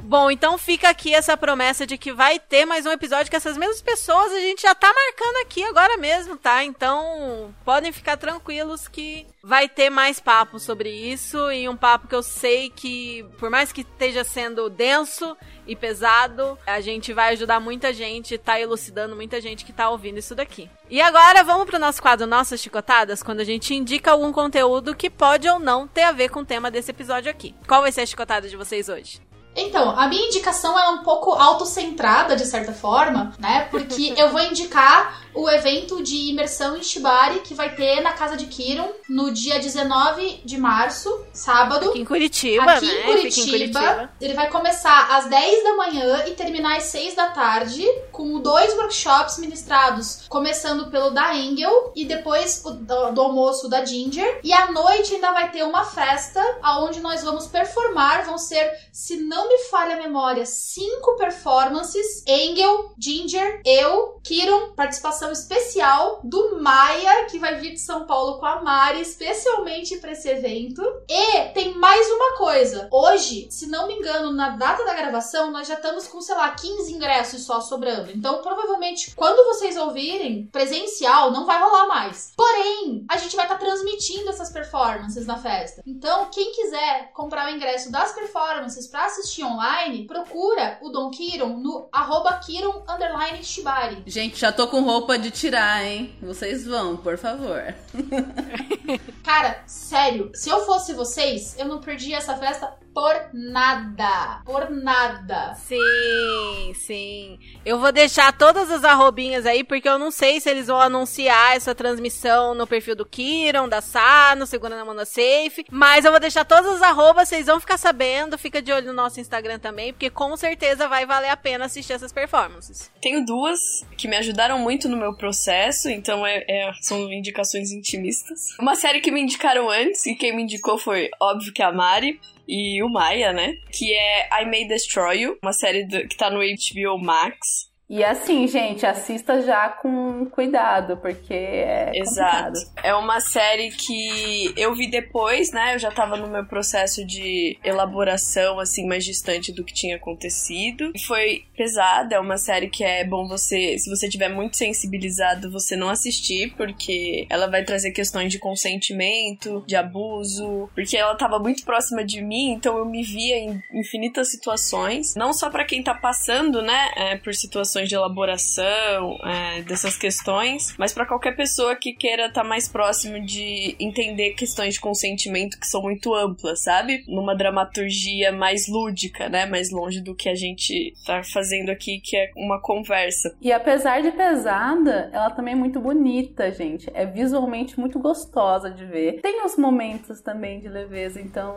Bom, então fica aqui essa promessa de que vai ter mais um episódio com essas mesmas pessoas. A gente já tá marcando aqui agora mesmo, tá? Então podem ficar tranquilos que vai ter mais papo sobre isso. E um papo que eu sei que, por mais que esteja sendo denso e pesado, a gente vai ajudar muita gente, tá elucidando muita gente que tá ouvindo isso daqui. E agora vamos pro nosso quadro Nossas Chicotadas, quando a gente indica algum conteúdo que pode ou não ter a ver com o tema desse episódio aqui. Qual vai ser a chicotada de vocês hoje? Então, a minha indicação é um pouco autocentrada, de certa forma, né? Porque eu vou indicar o evento de imersão em Shibari que vai ter na casa de Kiron no dia 19 de março, sábado. Aqui em Curitiba, Aqui né? em Fica Curitiba, ele vai começar às 10 da manhã e terminar às 6 da tarde, com dois workshops ministrados, começando pelo da Engel e depois o do, do almoço da Ginger. E à noite ainda vai ter uma festa onde nós vamos performar. Vão ser, se não me falha a memória, cinco performances: Engel, Ginger, eu, Kiron, participação especial do Maia, que vai vir de São Paulo com a Mari, especialmente para esse evento. E tem mais uma coisa. Hoje, se não me engano, na data da gravação, nós já estamos com, sei lá, 15 ingressos só sobrando. Então, provavelmente, quando vocês ouvirem, presencial não vai rolar mais. Porém, a gente vai estar transmitindo essas performances na festa. Então, quem quiser comprar o ingresso das performances para assistir online, procura o Dom Kiron no arroba Kiron underline Shibari. Gente, já tô com roupa de tirar, hein? Vocês vão, por favor. Cara, sério, se eu fosse vocês, eu não perdia essa festa por nada. Por nada. Sim, sim. Eu vou deixar todas as arrobinhas aí, porque eu não sei se eles vão anunciar essa transmissão no perfil do Kiron, da Sá, no Segura na da Safe. Mas eu vou deixar todas as arrobas, vocês vão ficar sabendo. Fica de olho no nosso Instagram também, porque com certeza vai valer a pena assistir essas performances. Tenho duas que me ajudaram muito no meu processo, então é- é- são indicações intimistas. Uma série que me indicaram antes, e quem me indicou foi, óbvio, que a Mari e o Maia, né? Que é I May Destroy You, uma série do- que tá no HBO Max. E assim, gente, assista já com cuidado, porque é Exato. complicado. É uma série que eu vi depois, né? Eu já tava no meu processo de elaboração, assim, mais distante do que tinha acontecido. Foi pesada, é uma série que é bom você, se você tiver muito sensibilizado, você não assistir, porque ela vai trazer questões de consentimento, de abuso, porque ela tava muito próxima de mim, então eu me via em infinitas situações, não só pra quem tá passando, né, é, por situações de elaboração é, dessas questões, mas pra qualquer pessoa que queira estar mais próximo de entender questões de consentimento que são muito amplas, sabe? Numa dramaturgia mais lúdica, né, mais longe do que a gente tá fazendo aqui, que é uma conversa. E apesar de pesada, ela também é muito bonita, gente. É visualmente muito gostosa de ver. Tem uns momentos também de leveza, então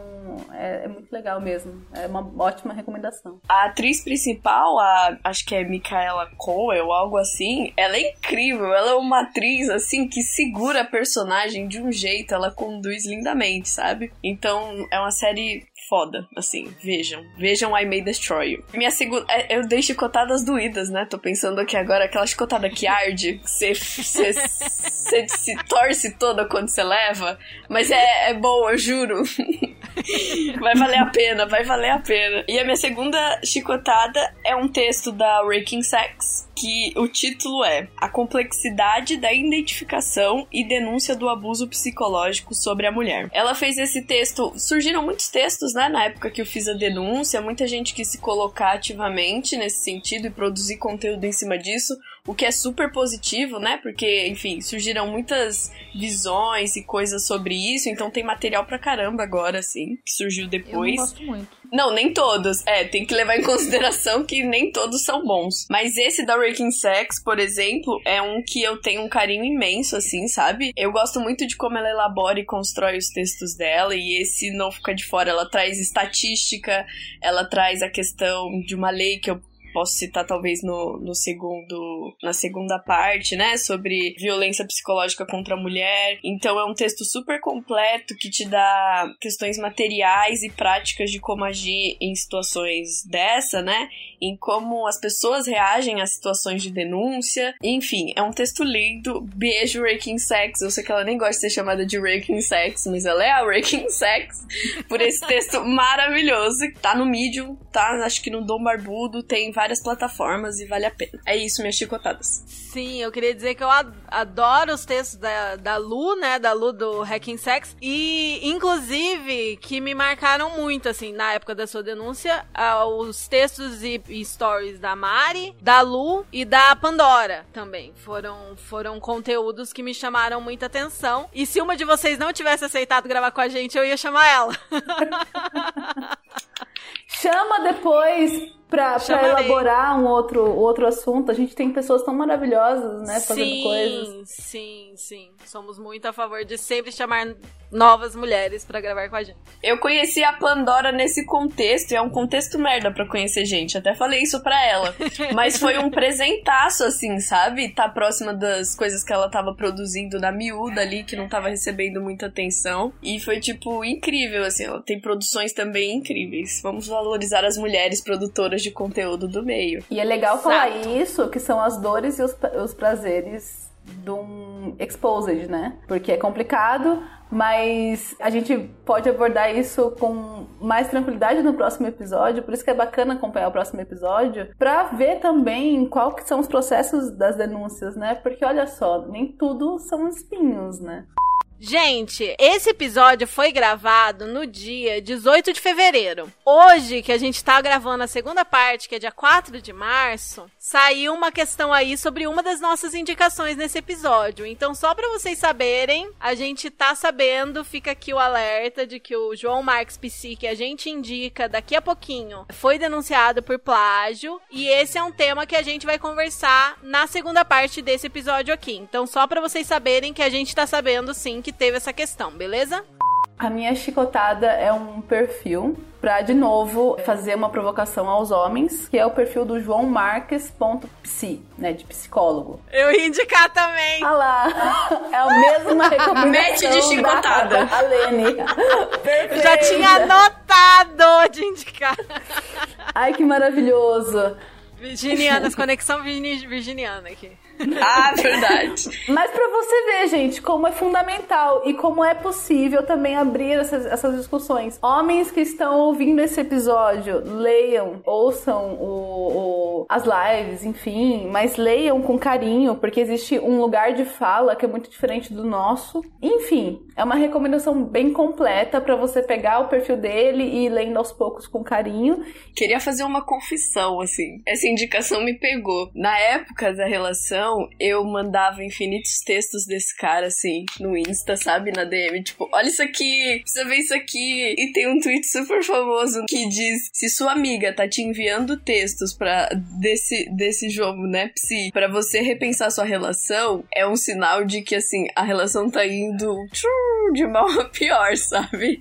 é, é muito legal mesmo. É uma ótima recomendação. A atriz principal, a, acho que é Micaela Coel ou algo assim, ela é incrível. Ela é uma atriz, assim, que segura a personagem de um jeito, ela conduz lindamente, sabe? Então, é uma série foda, assim, vejam. Vejam I May Destroy You. Minha segunda. é, Eu dei chicotadas doídas, né? Tô pensando aqui agora, aquela chicotada que arde, você, se torce toda quando você leva. Mas é, é bom, eu juro. Vai valer a pena, vai valer a pena. E a minha segunda chicotada é um texto da Raking Sex, que o título é A Complexidade da Identificação e Denúncia do Abuso Psicológico sobre a Mulher. Ela fez esse texto, surgiram muitos textos, né, na época que eu fiz a denúncia, muita gente quis se colocar ativamente nesse sentido e produzir conteúdo em cima disso, o que é super positivo, né? Porque, enfim, surgiram muitas visões e coisas sobre isso, então tem material pra caramba agora, assim, que surgiu Eu depois. não gosto muito. Não, nem todos. É, tem que levar em consideração que nem todos são bons. Mas esse da Raking Sex, por exemplo, é um que eu tenho um carinho imenso, assim, sabe? Eu gosto muito de como ela elabora e constrói os textos dela, e esse não fica de fora. Ela traz estatística, ela traz a questão de uma lei que eu posso citar talvez no, no segundo na segunda parte, né, sobre violência psicológica contra a mulher. Então é um texto super completo que te dá questões materiais e práticas de como agir em situações dessa, né? Em como as pessoas reagem a situações de denúncia. Enfim, é um texto lindo. Beijo Raking Sex. Eu sei que ela nem gosta de ser chamada de Raking Sex, mas ela é a Raking Sex por esse texto maravilhoso. Tá no Medium, tá? Acho que no Dom Barbudo tem várias plataformas e vale a pena. É isso, minhas chicotadas. Sim, eu queria dizer que eu ad- adoro os textos da, da Lu, né? Da Lu do Hacking Sex. E, inclusive, que me marcaram muito, assim, na época da sua denúncia, os textos e, e stories da Mari, da Lu e da Pandora também. Foram, foram conteúdos que me chamaram muita atenção. E se uma de vocês não tivesse aceitado gravar com a gente, eu ia chamar ela. Chama depois pra, elaborar um outro, outro assunto. A gente tem pessoas tão maravilhosas, né, fazendo sim, coisas. sim, sim. Somos muito a favor de sempre chamar novas mulheres pra gravar com a gente. Eu conheci a Pandora nesse contexto, e é um contexto merda pra conhecer gente. Até falei isso pra ela. Mas foi um presentaço, assim, sabe? Tá próxima das coisas que ela tava produzindo na miúda ali, que não tava recebendo muita atenção. E foi, tipo, incrível, assim. Ela tem produções também incríveis. Vamos valorizar as mulheres produtoras de conteúdo do meio. E é legal falar Exato. isso, que são as dores e os, os prazeres de um exposed, né? Porque é complicado, mas a gente pode abordar isso com mais tranquilidade no próximo episódio, por isso que é bacana acompanhar o próximo episódio, pra ver também qual que são os processos das denúncias, né? Porque olha só, nem tudo são espinhos, né? Gente, esse episódio foi gravado no dia 18 de fevereiro. Hoje, que a gente tá gravando a segunda parte, que é dia 4 de março, saiu uma questão aí sobre uma das nossas indicações nesse episódio. Então, só pra vocês saberem, a gente tá sabendo, fica aqui o alerta de que o João Marques Psi, que a gente indica daqui a pouquinho, foi denunciado por plágio. E esse é um tema que a gente vai conversar na segunda parte desse episódio aqui. Então, só pra vocês saberem que a gente tá sabendo sim que teve essa questão, beleza? A minha chicotada é um perfil pra, de novo, fazer uma provocação aos homens, que é o perfil do João Marques.psi, né, de psicólogo. Eu ia indicar também. Ah lá, é a mesma recomendação Mete de chicotada. da, da Lene. Já tinha anotado de indicar. Ai, que maravilhoso. Virginianas, conexão virgini- virginiana aqui. Ah, verdade. Mas pra você ver, gente, como é fundamental e como é possível também abrir essas, essas discussões. Homens que estão ouvindo esse episódio, leiam, ouçam o, o- as lives, enfim, mas leiam com carinho, porque existe um lugar de fala que é muito diferente do nosso. Enfim, é uma recomendação bem completa pra você pegar o perfil dele e ir lendo aos poucos com carinho. Queria fazer uma confissão, assim. Essa indicação me pegou. Na época da relação, eu mandava infinitos textos desse cara, assim, no Insta, sabe? Na DM. Tipo, olha isso aqui, precisa ver isso aqui. E tem um tweet super famoso que diz: se sua amiga tá te enviando textos para desse, desse jogo, né, Psi, pra você repensar sua relação, é um sinal de que, assim, a relação tá indo de mal a pior, sabe?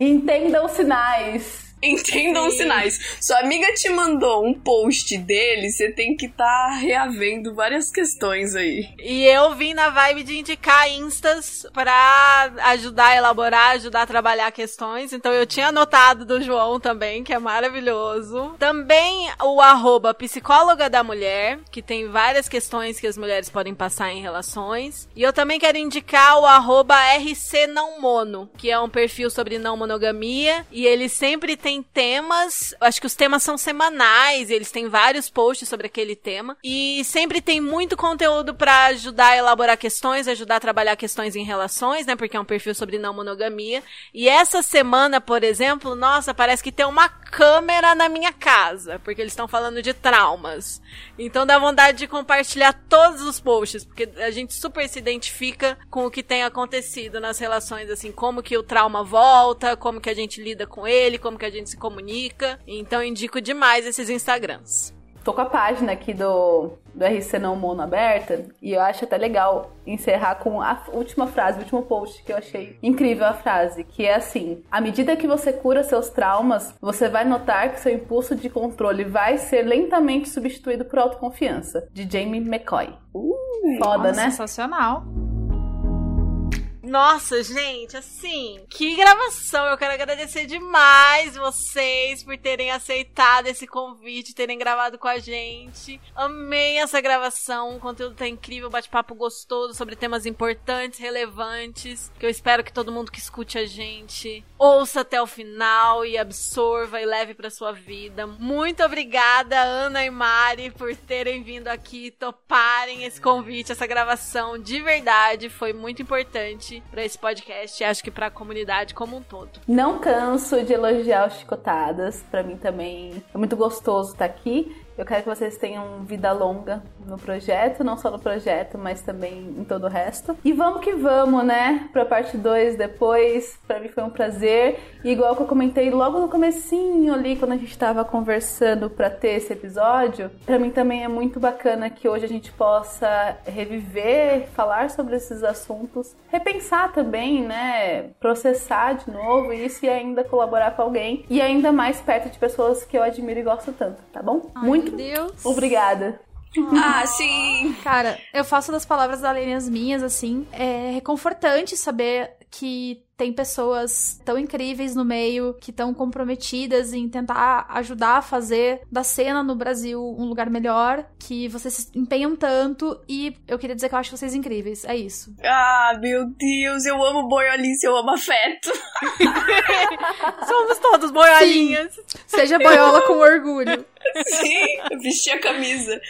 Entendam sinais. Entendam os sinais. Sua amiga te mandou um post dele, você tem que estar tá reavendo várias questões aí. E eu vim na vibe de indicar instas pra ajudar a elaborar, ajudar a trabalhar questões. Então eu tinha anotado do João também, que é maravilhoso. Também o arroba psicóloga da mulher, que tem várias questões que as mulheres podem passar em relações. E eu também quero indicar o arroba RC Não Mono, que é um perfil sobre não monogamia. E ele sempre tem temas, eu acho que os temas são semanais, eles têm vários posts sobre aquele tema. E sempre tem muito conteúdo pra ajudar a elaborar questões, ajudar a trabalhar questões em relações, né? Porque é um perfil sobre não monogamia. E essa semana, por exemplo, nossa, parece que tem uma câmera na minha casa, porque eles estão falando de traumas. Então dá vontade de compartilhar todos os posts, porque a gente super se identifica com o que tem acontecido nas relações, assim, como que o trauma volta, como que a gente lida com ele, como que a gente se comunica. Então indico demais esses Instagrams. Tô com a página aqui do, do RC Não Mono aberta e eu acho até legal encerrar com a última frase, o último post que eu achei incrível a frase, que é assim: à medida que você cura seus traumas, você vai notar que seu impulso de controle vai ser lentamente substituído por autoconfiança. De Jamie McCoy. Foda, Nossa, né? Sensacional. Nossa, gente, assim, que gravação! Eu quero agradecer demais vocês por terem aceitado esse convite, terem gravado com a gente. Amei essa gravação, o conteúdo tá incrível, bate-papo gostoso sobre temas importantes, relevantes, que eu espero que todo mundo que escute a gente ouça até o final e absorva e leve pra sua vida. Muito obrigada, Ana e Mari, por terem vindo aqui, toparem esse convite, essa gravação. De verdade, foi muito importante pra esse podcast e acho que pra comunidade como um todo. Não canso de elogiar os chicotadas. Pra mim também é muito gostoso estar aqui. Eu quero que vocês tenham vida longa no projeto, não só no projeto, mas também em todo o resto. E vamos que vamos, né? Pra parte 2 depois. Pra mim foi um prazer. E igual que eu comentei logo no comecinho ali, quando a gente tava conversando pra ter esse episódio, pra mim também é muito bacana que hoje a gente possa reviver, falar sobre esses assuntos, repensar também, né? Processar de novo isso e ainda colaborar com alguém. E ainda mais perto de pessoas que eu admiro e gosto tanto, tá bom? muito Deus. obrigada. Ah, sim. Cara, eu faço das palavras da Lene as minhas, assim. É reconfortante saber que tem pessoas tão incríveis no meio, que estão comprometidas em tentar ajudar a fazer da cena no Brasil um lugar melhor, que vocês se empenham tanto e eu queria dizer que eu acho vocês incríveis. É isso. Ah, meu Deus, eu amo boiolice, eu amo afeto. Somos todos boiolinhas. Seja boiola com orgulho. Sim, vestir a camisa.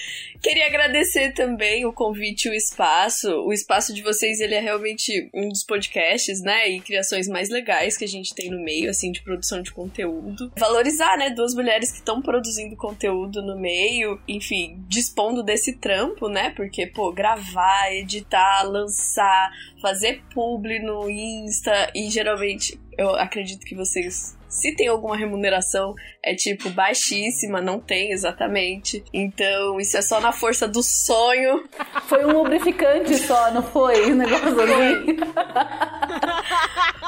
Queria agradecer também o convite o espaço. O espaço de vocês, ele é realmente um dos podcasts, né, e criações mais legais que a gente tem no meio, assim, de produção de conteúdo. Valorizar, né, duas mulheres que estão produzindo conteúdo no meio, enfim, dispondo desse trampo, né, porque, pô, gravar, editar, lançar, fazer publi no Insta e geralmente eu acredito que vocês se tem alguma remuneração, é tipo baixíssima, não tem exatamente. Então, isso é só na força do sonho. Foi um lubrificante só, não foi? O negócio ali.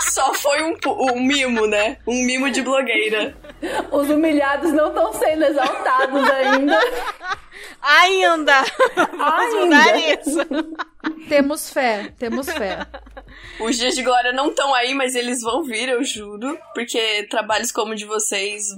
Só foi um, um mimo, né? Um mimo de blogueira. Os humilhados não estão sendo exaltados ainda. Ainda! Vamos mudar isso. Temos fé, temos fé. Os dias de glória não estão aí, mas eles vão vir, eu juro. Porque trabalhos como o de vocês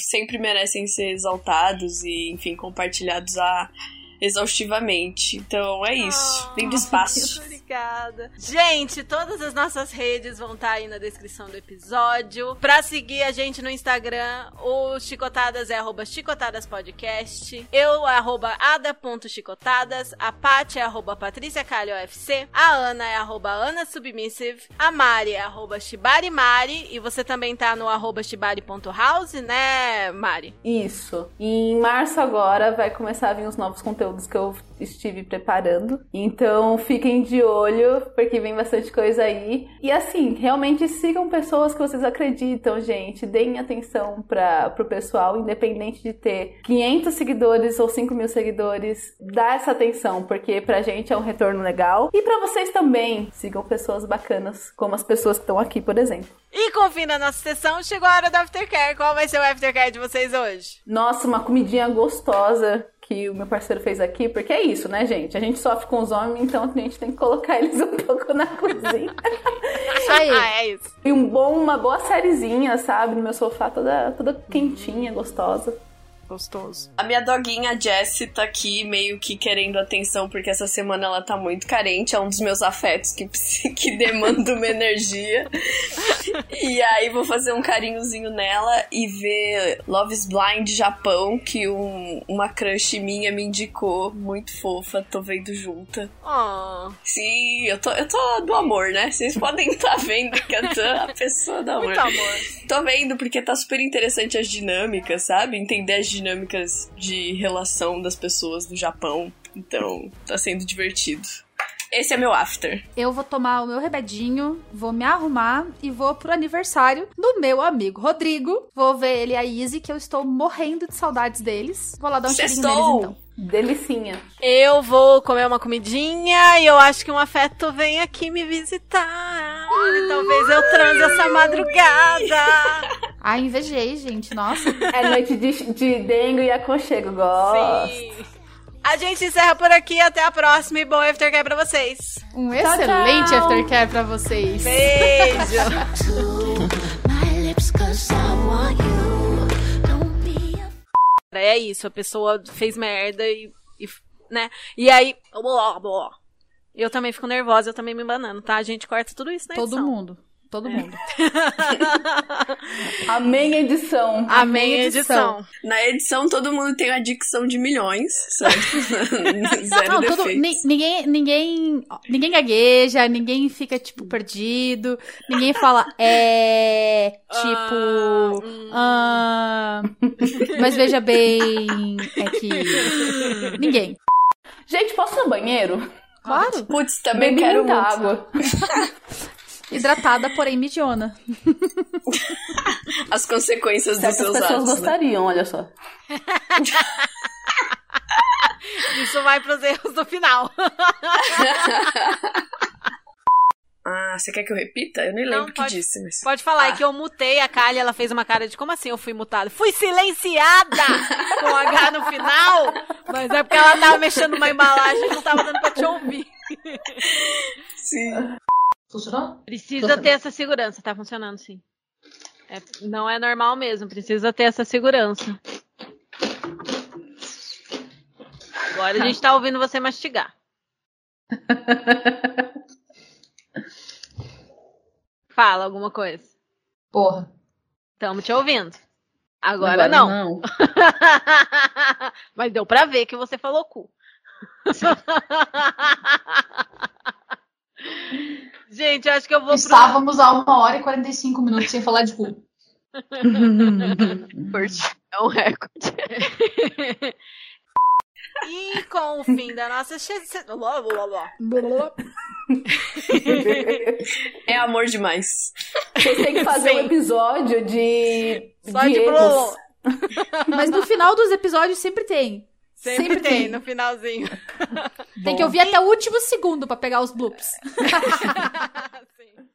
sempre merecem ser exaltados e, enfim, compartilhados a exaustivamente. Então é isso. Vem de espaço. Obrigada. Gente, todas as nossas redes vão estar aí na descrição do episódio. Pra seguir a gente no Instagram, o Chicotadas é arroba chicotadaspodcast. Eu, arroba ada.chicotadas. A Paty é arroba patriciacalhofc. A Ana é arroba anasubmissive. A Mari é arroba shibarimari. E você também tá no arroba shibari.house, né, Mari? Isso. E em março agora vai começar a vir os novos conteúdos que eu estive preparando. Então fiquem de olho, porque vem bastante coisa aí. E assim, realmente sigam pessoas que vocês acreditam, gente. Deem atenção para pro pessoal, independente de ter 500 seguidores ou 5 mil seguidores. Dá essa atenção, porque pra gente é um retorno legal. E pra vocês também, sigam pessoas bacanas, como as pessoas que estão aqui, por exemplo. E com o fim da nossa sessão, chegou a hora do Aftercare. Qual vai ser o Aftercare de vocês hoje? Nossa, uma comidinha gostosa que o meu parceiro fez aqui, porque é isso, né, gente? A gente sofre com os homens, então a gente tem que colocar eles um pouco na cozinha. Isso aí. Ah, é isso. E um bom, uma boa sériezinha, sabe? No meu sofá, toda, toda quentinha, gostosa. Gostoso. A minha doguinha Jessie tá aqui meio que querendo atenção porque essa semana ela tá muito carente. É um dos meus afetos que, que demanda uma energia. E aí vou fazer um carinhozinho nela e ver Love is Blind Japão, que um, uma crush minha me indicou. Muito fofa, tô vendo junta. Oh, Sim, eu tô, eu tô do amor, né? Vocês podem estar vendo que eu tô a pessoa do amor. muito amor. Tô vendo porque tá super interessante as dinâmicas, sabe? Entender as dinâmicas de relação das pessoas do Japão. Então, tá sendo divertido. Esse é meu after. Eu vou tomar o meu rebedinho, vou me arrumar e vou pro aniversário do meu amigo Rodrigo. Vou ver ele e a Izzy, que eu estou morrendo de saudades deles. Vou lá dar um cheirinho neles Sextou! então. Delicinha. Eu vou comer uma comidinha e eu acho que um afeto vem aqui me visitar. Talvez eu transe essa madrugada. Ai, invejei, gente. Nossa. É noite de, de dengue e aconchego, gosto. Sim. A gente encerra por aqui. Até a próxima e bom aftercare pra vocês. Um Tchau, excelente tchau. aftercare pra vocês. Beijo. É isso, a pessoa fez merda e, e, né? E aí, blá, blá. Eu também fico nervosa, eu também me banando, tá? A gente corta tudo isso na Todo edição. mundo. Todo mundo. Amém edição. Amém, edição. Na edição, todo mundo tem a dicção de milhões, certo? Zero Não, todo, ninguém, ninguém, ninguém gagueja, ninguém fica, tipo, perdido, ninguém fala, é, tipo, ah, mas veja bem, é que, ninguém. Gente, posso ir no banheiro? Claro, Putz, também Bebi quero muita água. hidratada, porém midiona. as consequências dos Certas seus pessoas atos. né? gostariam, olha só. Isso vai pros erros do final. Ah, você quer que eu repita? Eu nem Não, lembro o que pode- disse, mas... Pode falar, Ah. é que eu mutei a Kali, ela fez uma cara de como assim eu fui mutada? Fui silenciada com H no final, mas é porque ela tava mexendo numa embalagem e não tava dando pra te ouvir. Sim. Funcionou? Precisa ter essa segurança, tá funcionando sim. É, não é normal mesmo, precisa ter essa segurança. Agora a gente tá ouvindo você mastigar. Fala alguma coisa. Porra. Estamos te ouvindo. Agora, não. não. Mas deu pra ver que você falou cu. Gente, acho que eu vou pro... Estávamos a uma hora e 45 minutos sem falar de cu. É um recorde. E com o fim da nossa... se- Blá, blá, blá. É amor demais. Vocês têm que fazer Sim. um episódio de. Só de de erros. blá. Mas no final dos episódios sempre tem. Sempre, tem, no finalzinho. Tem que ouvir até o último segundo pra pegar os bloops. Sim.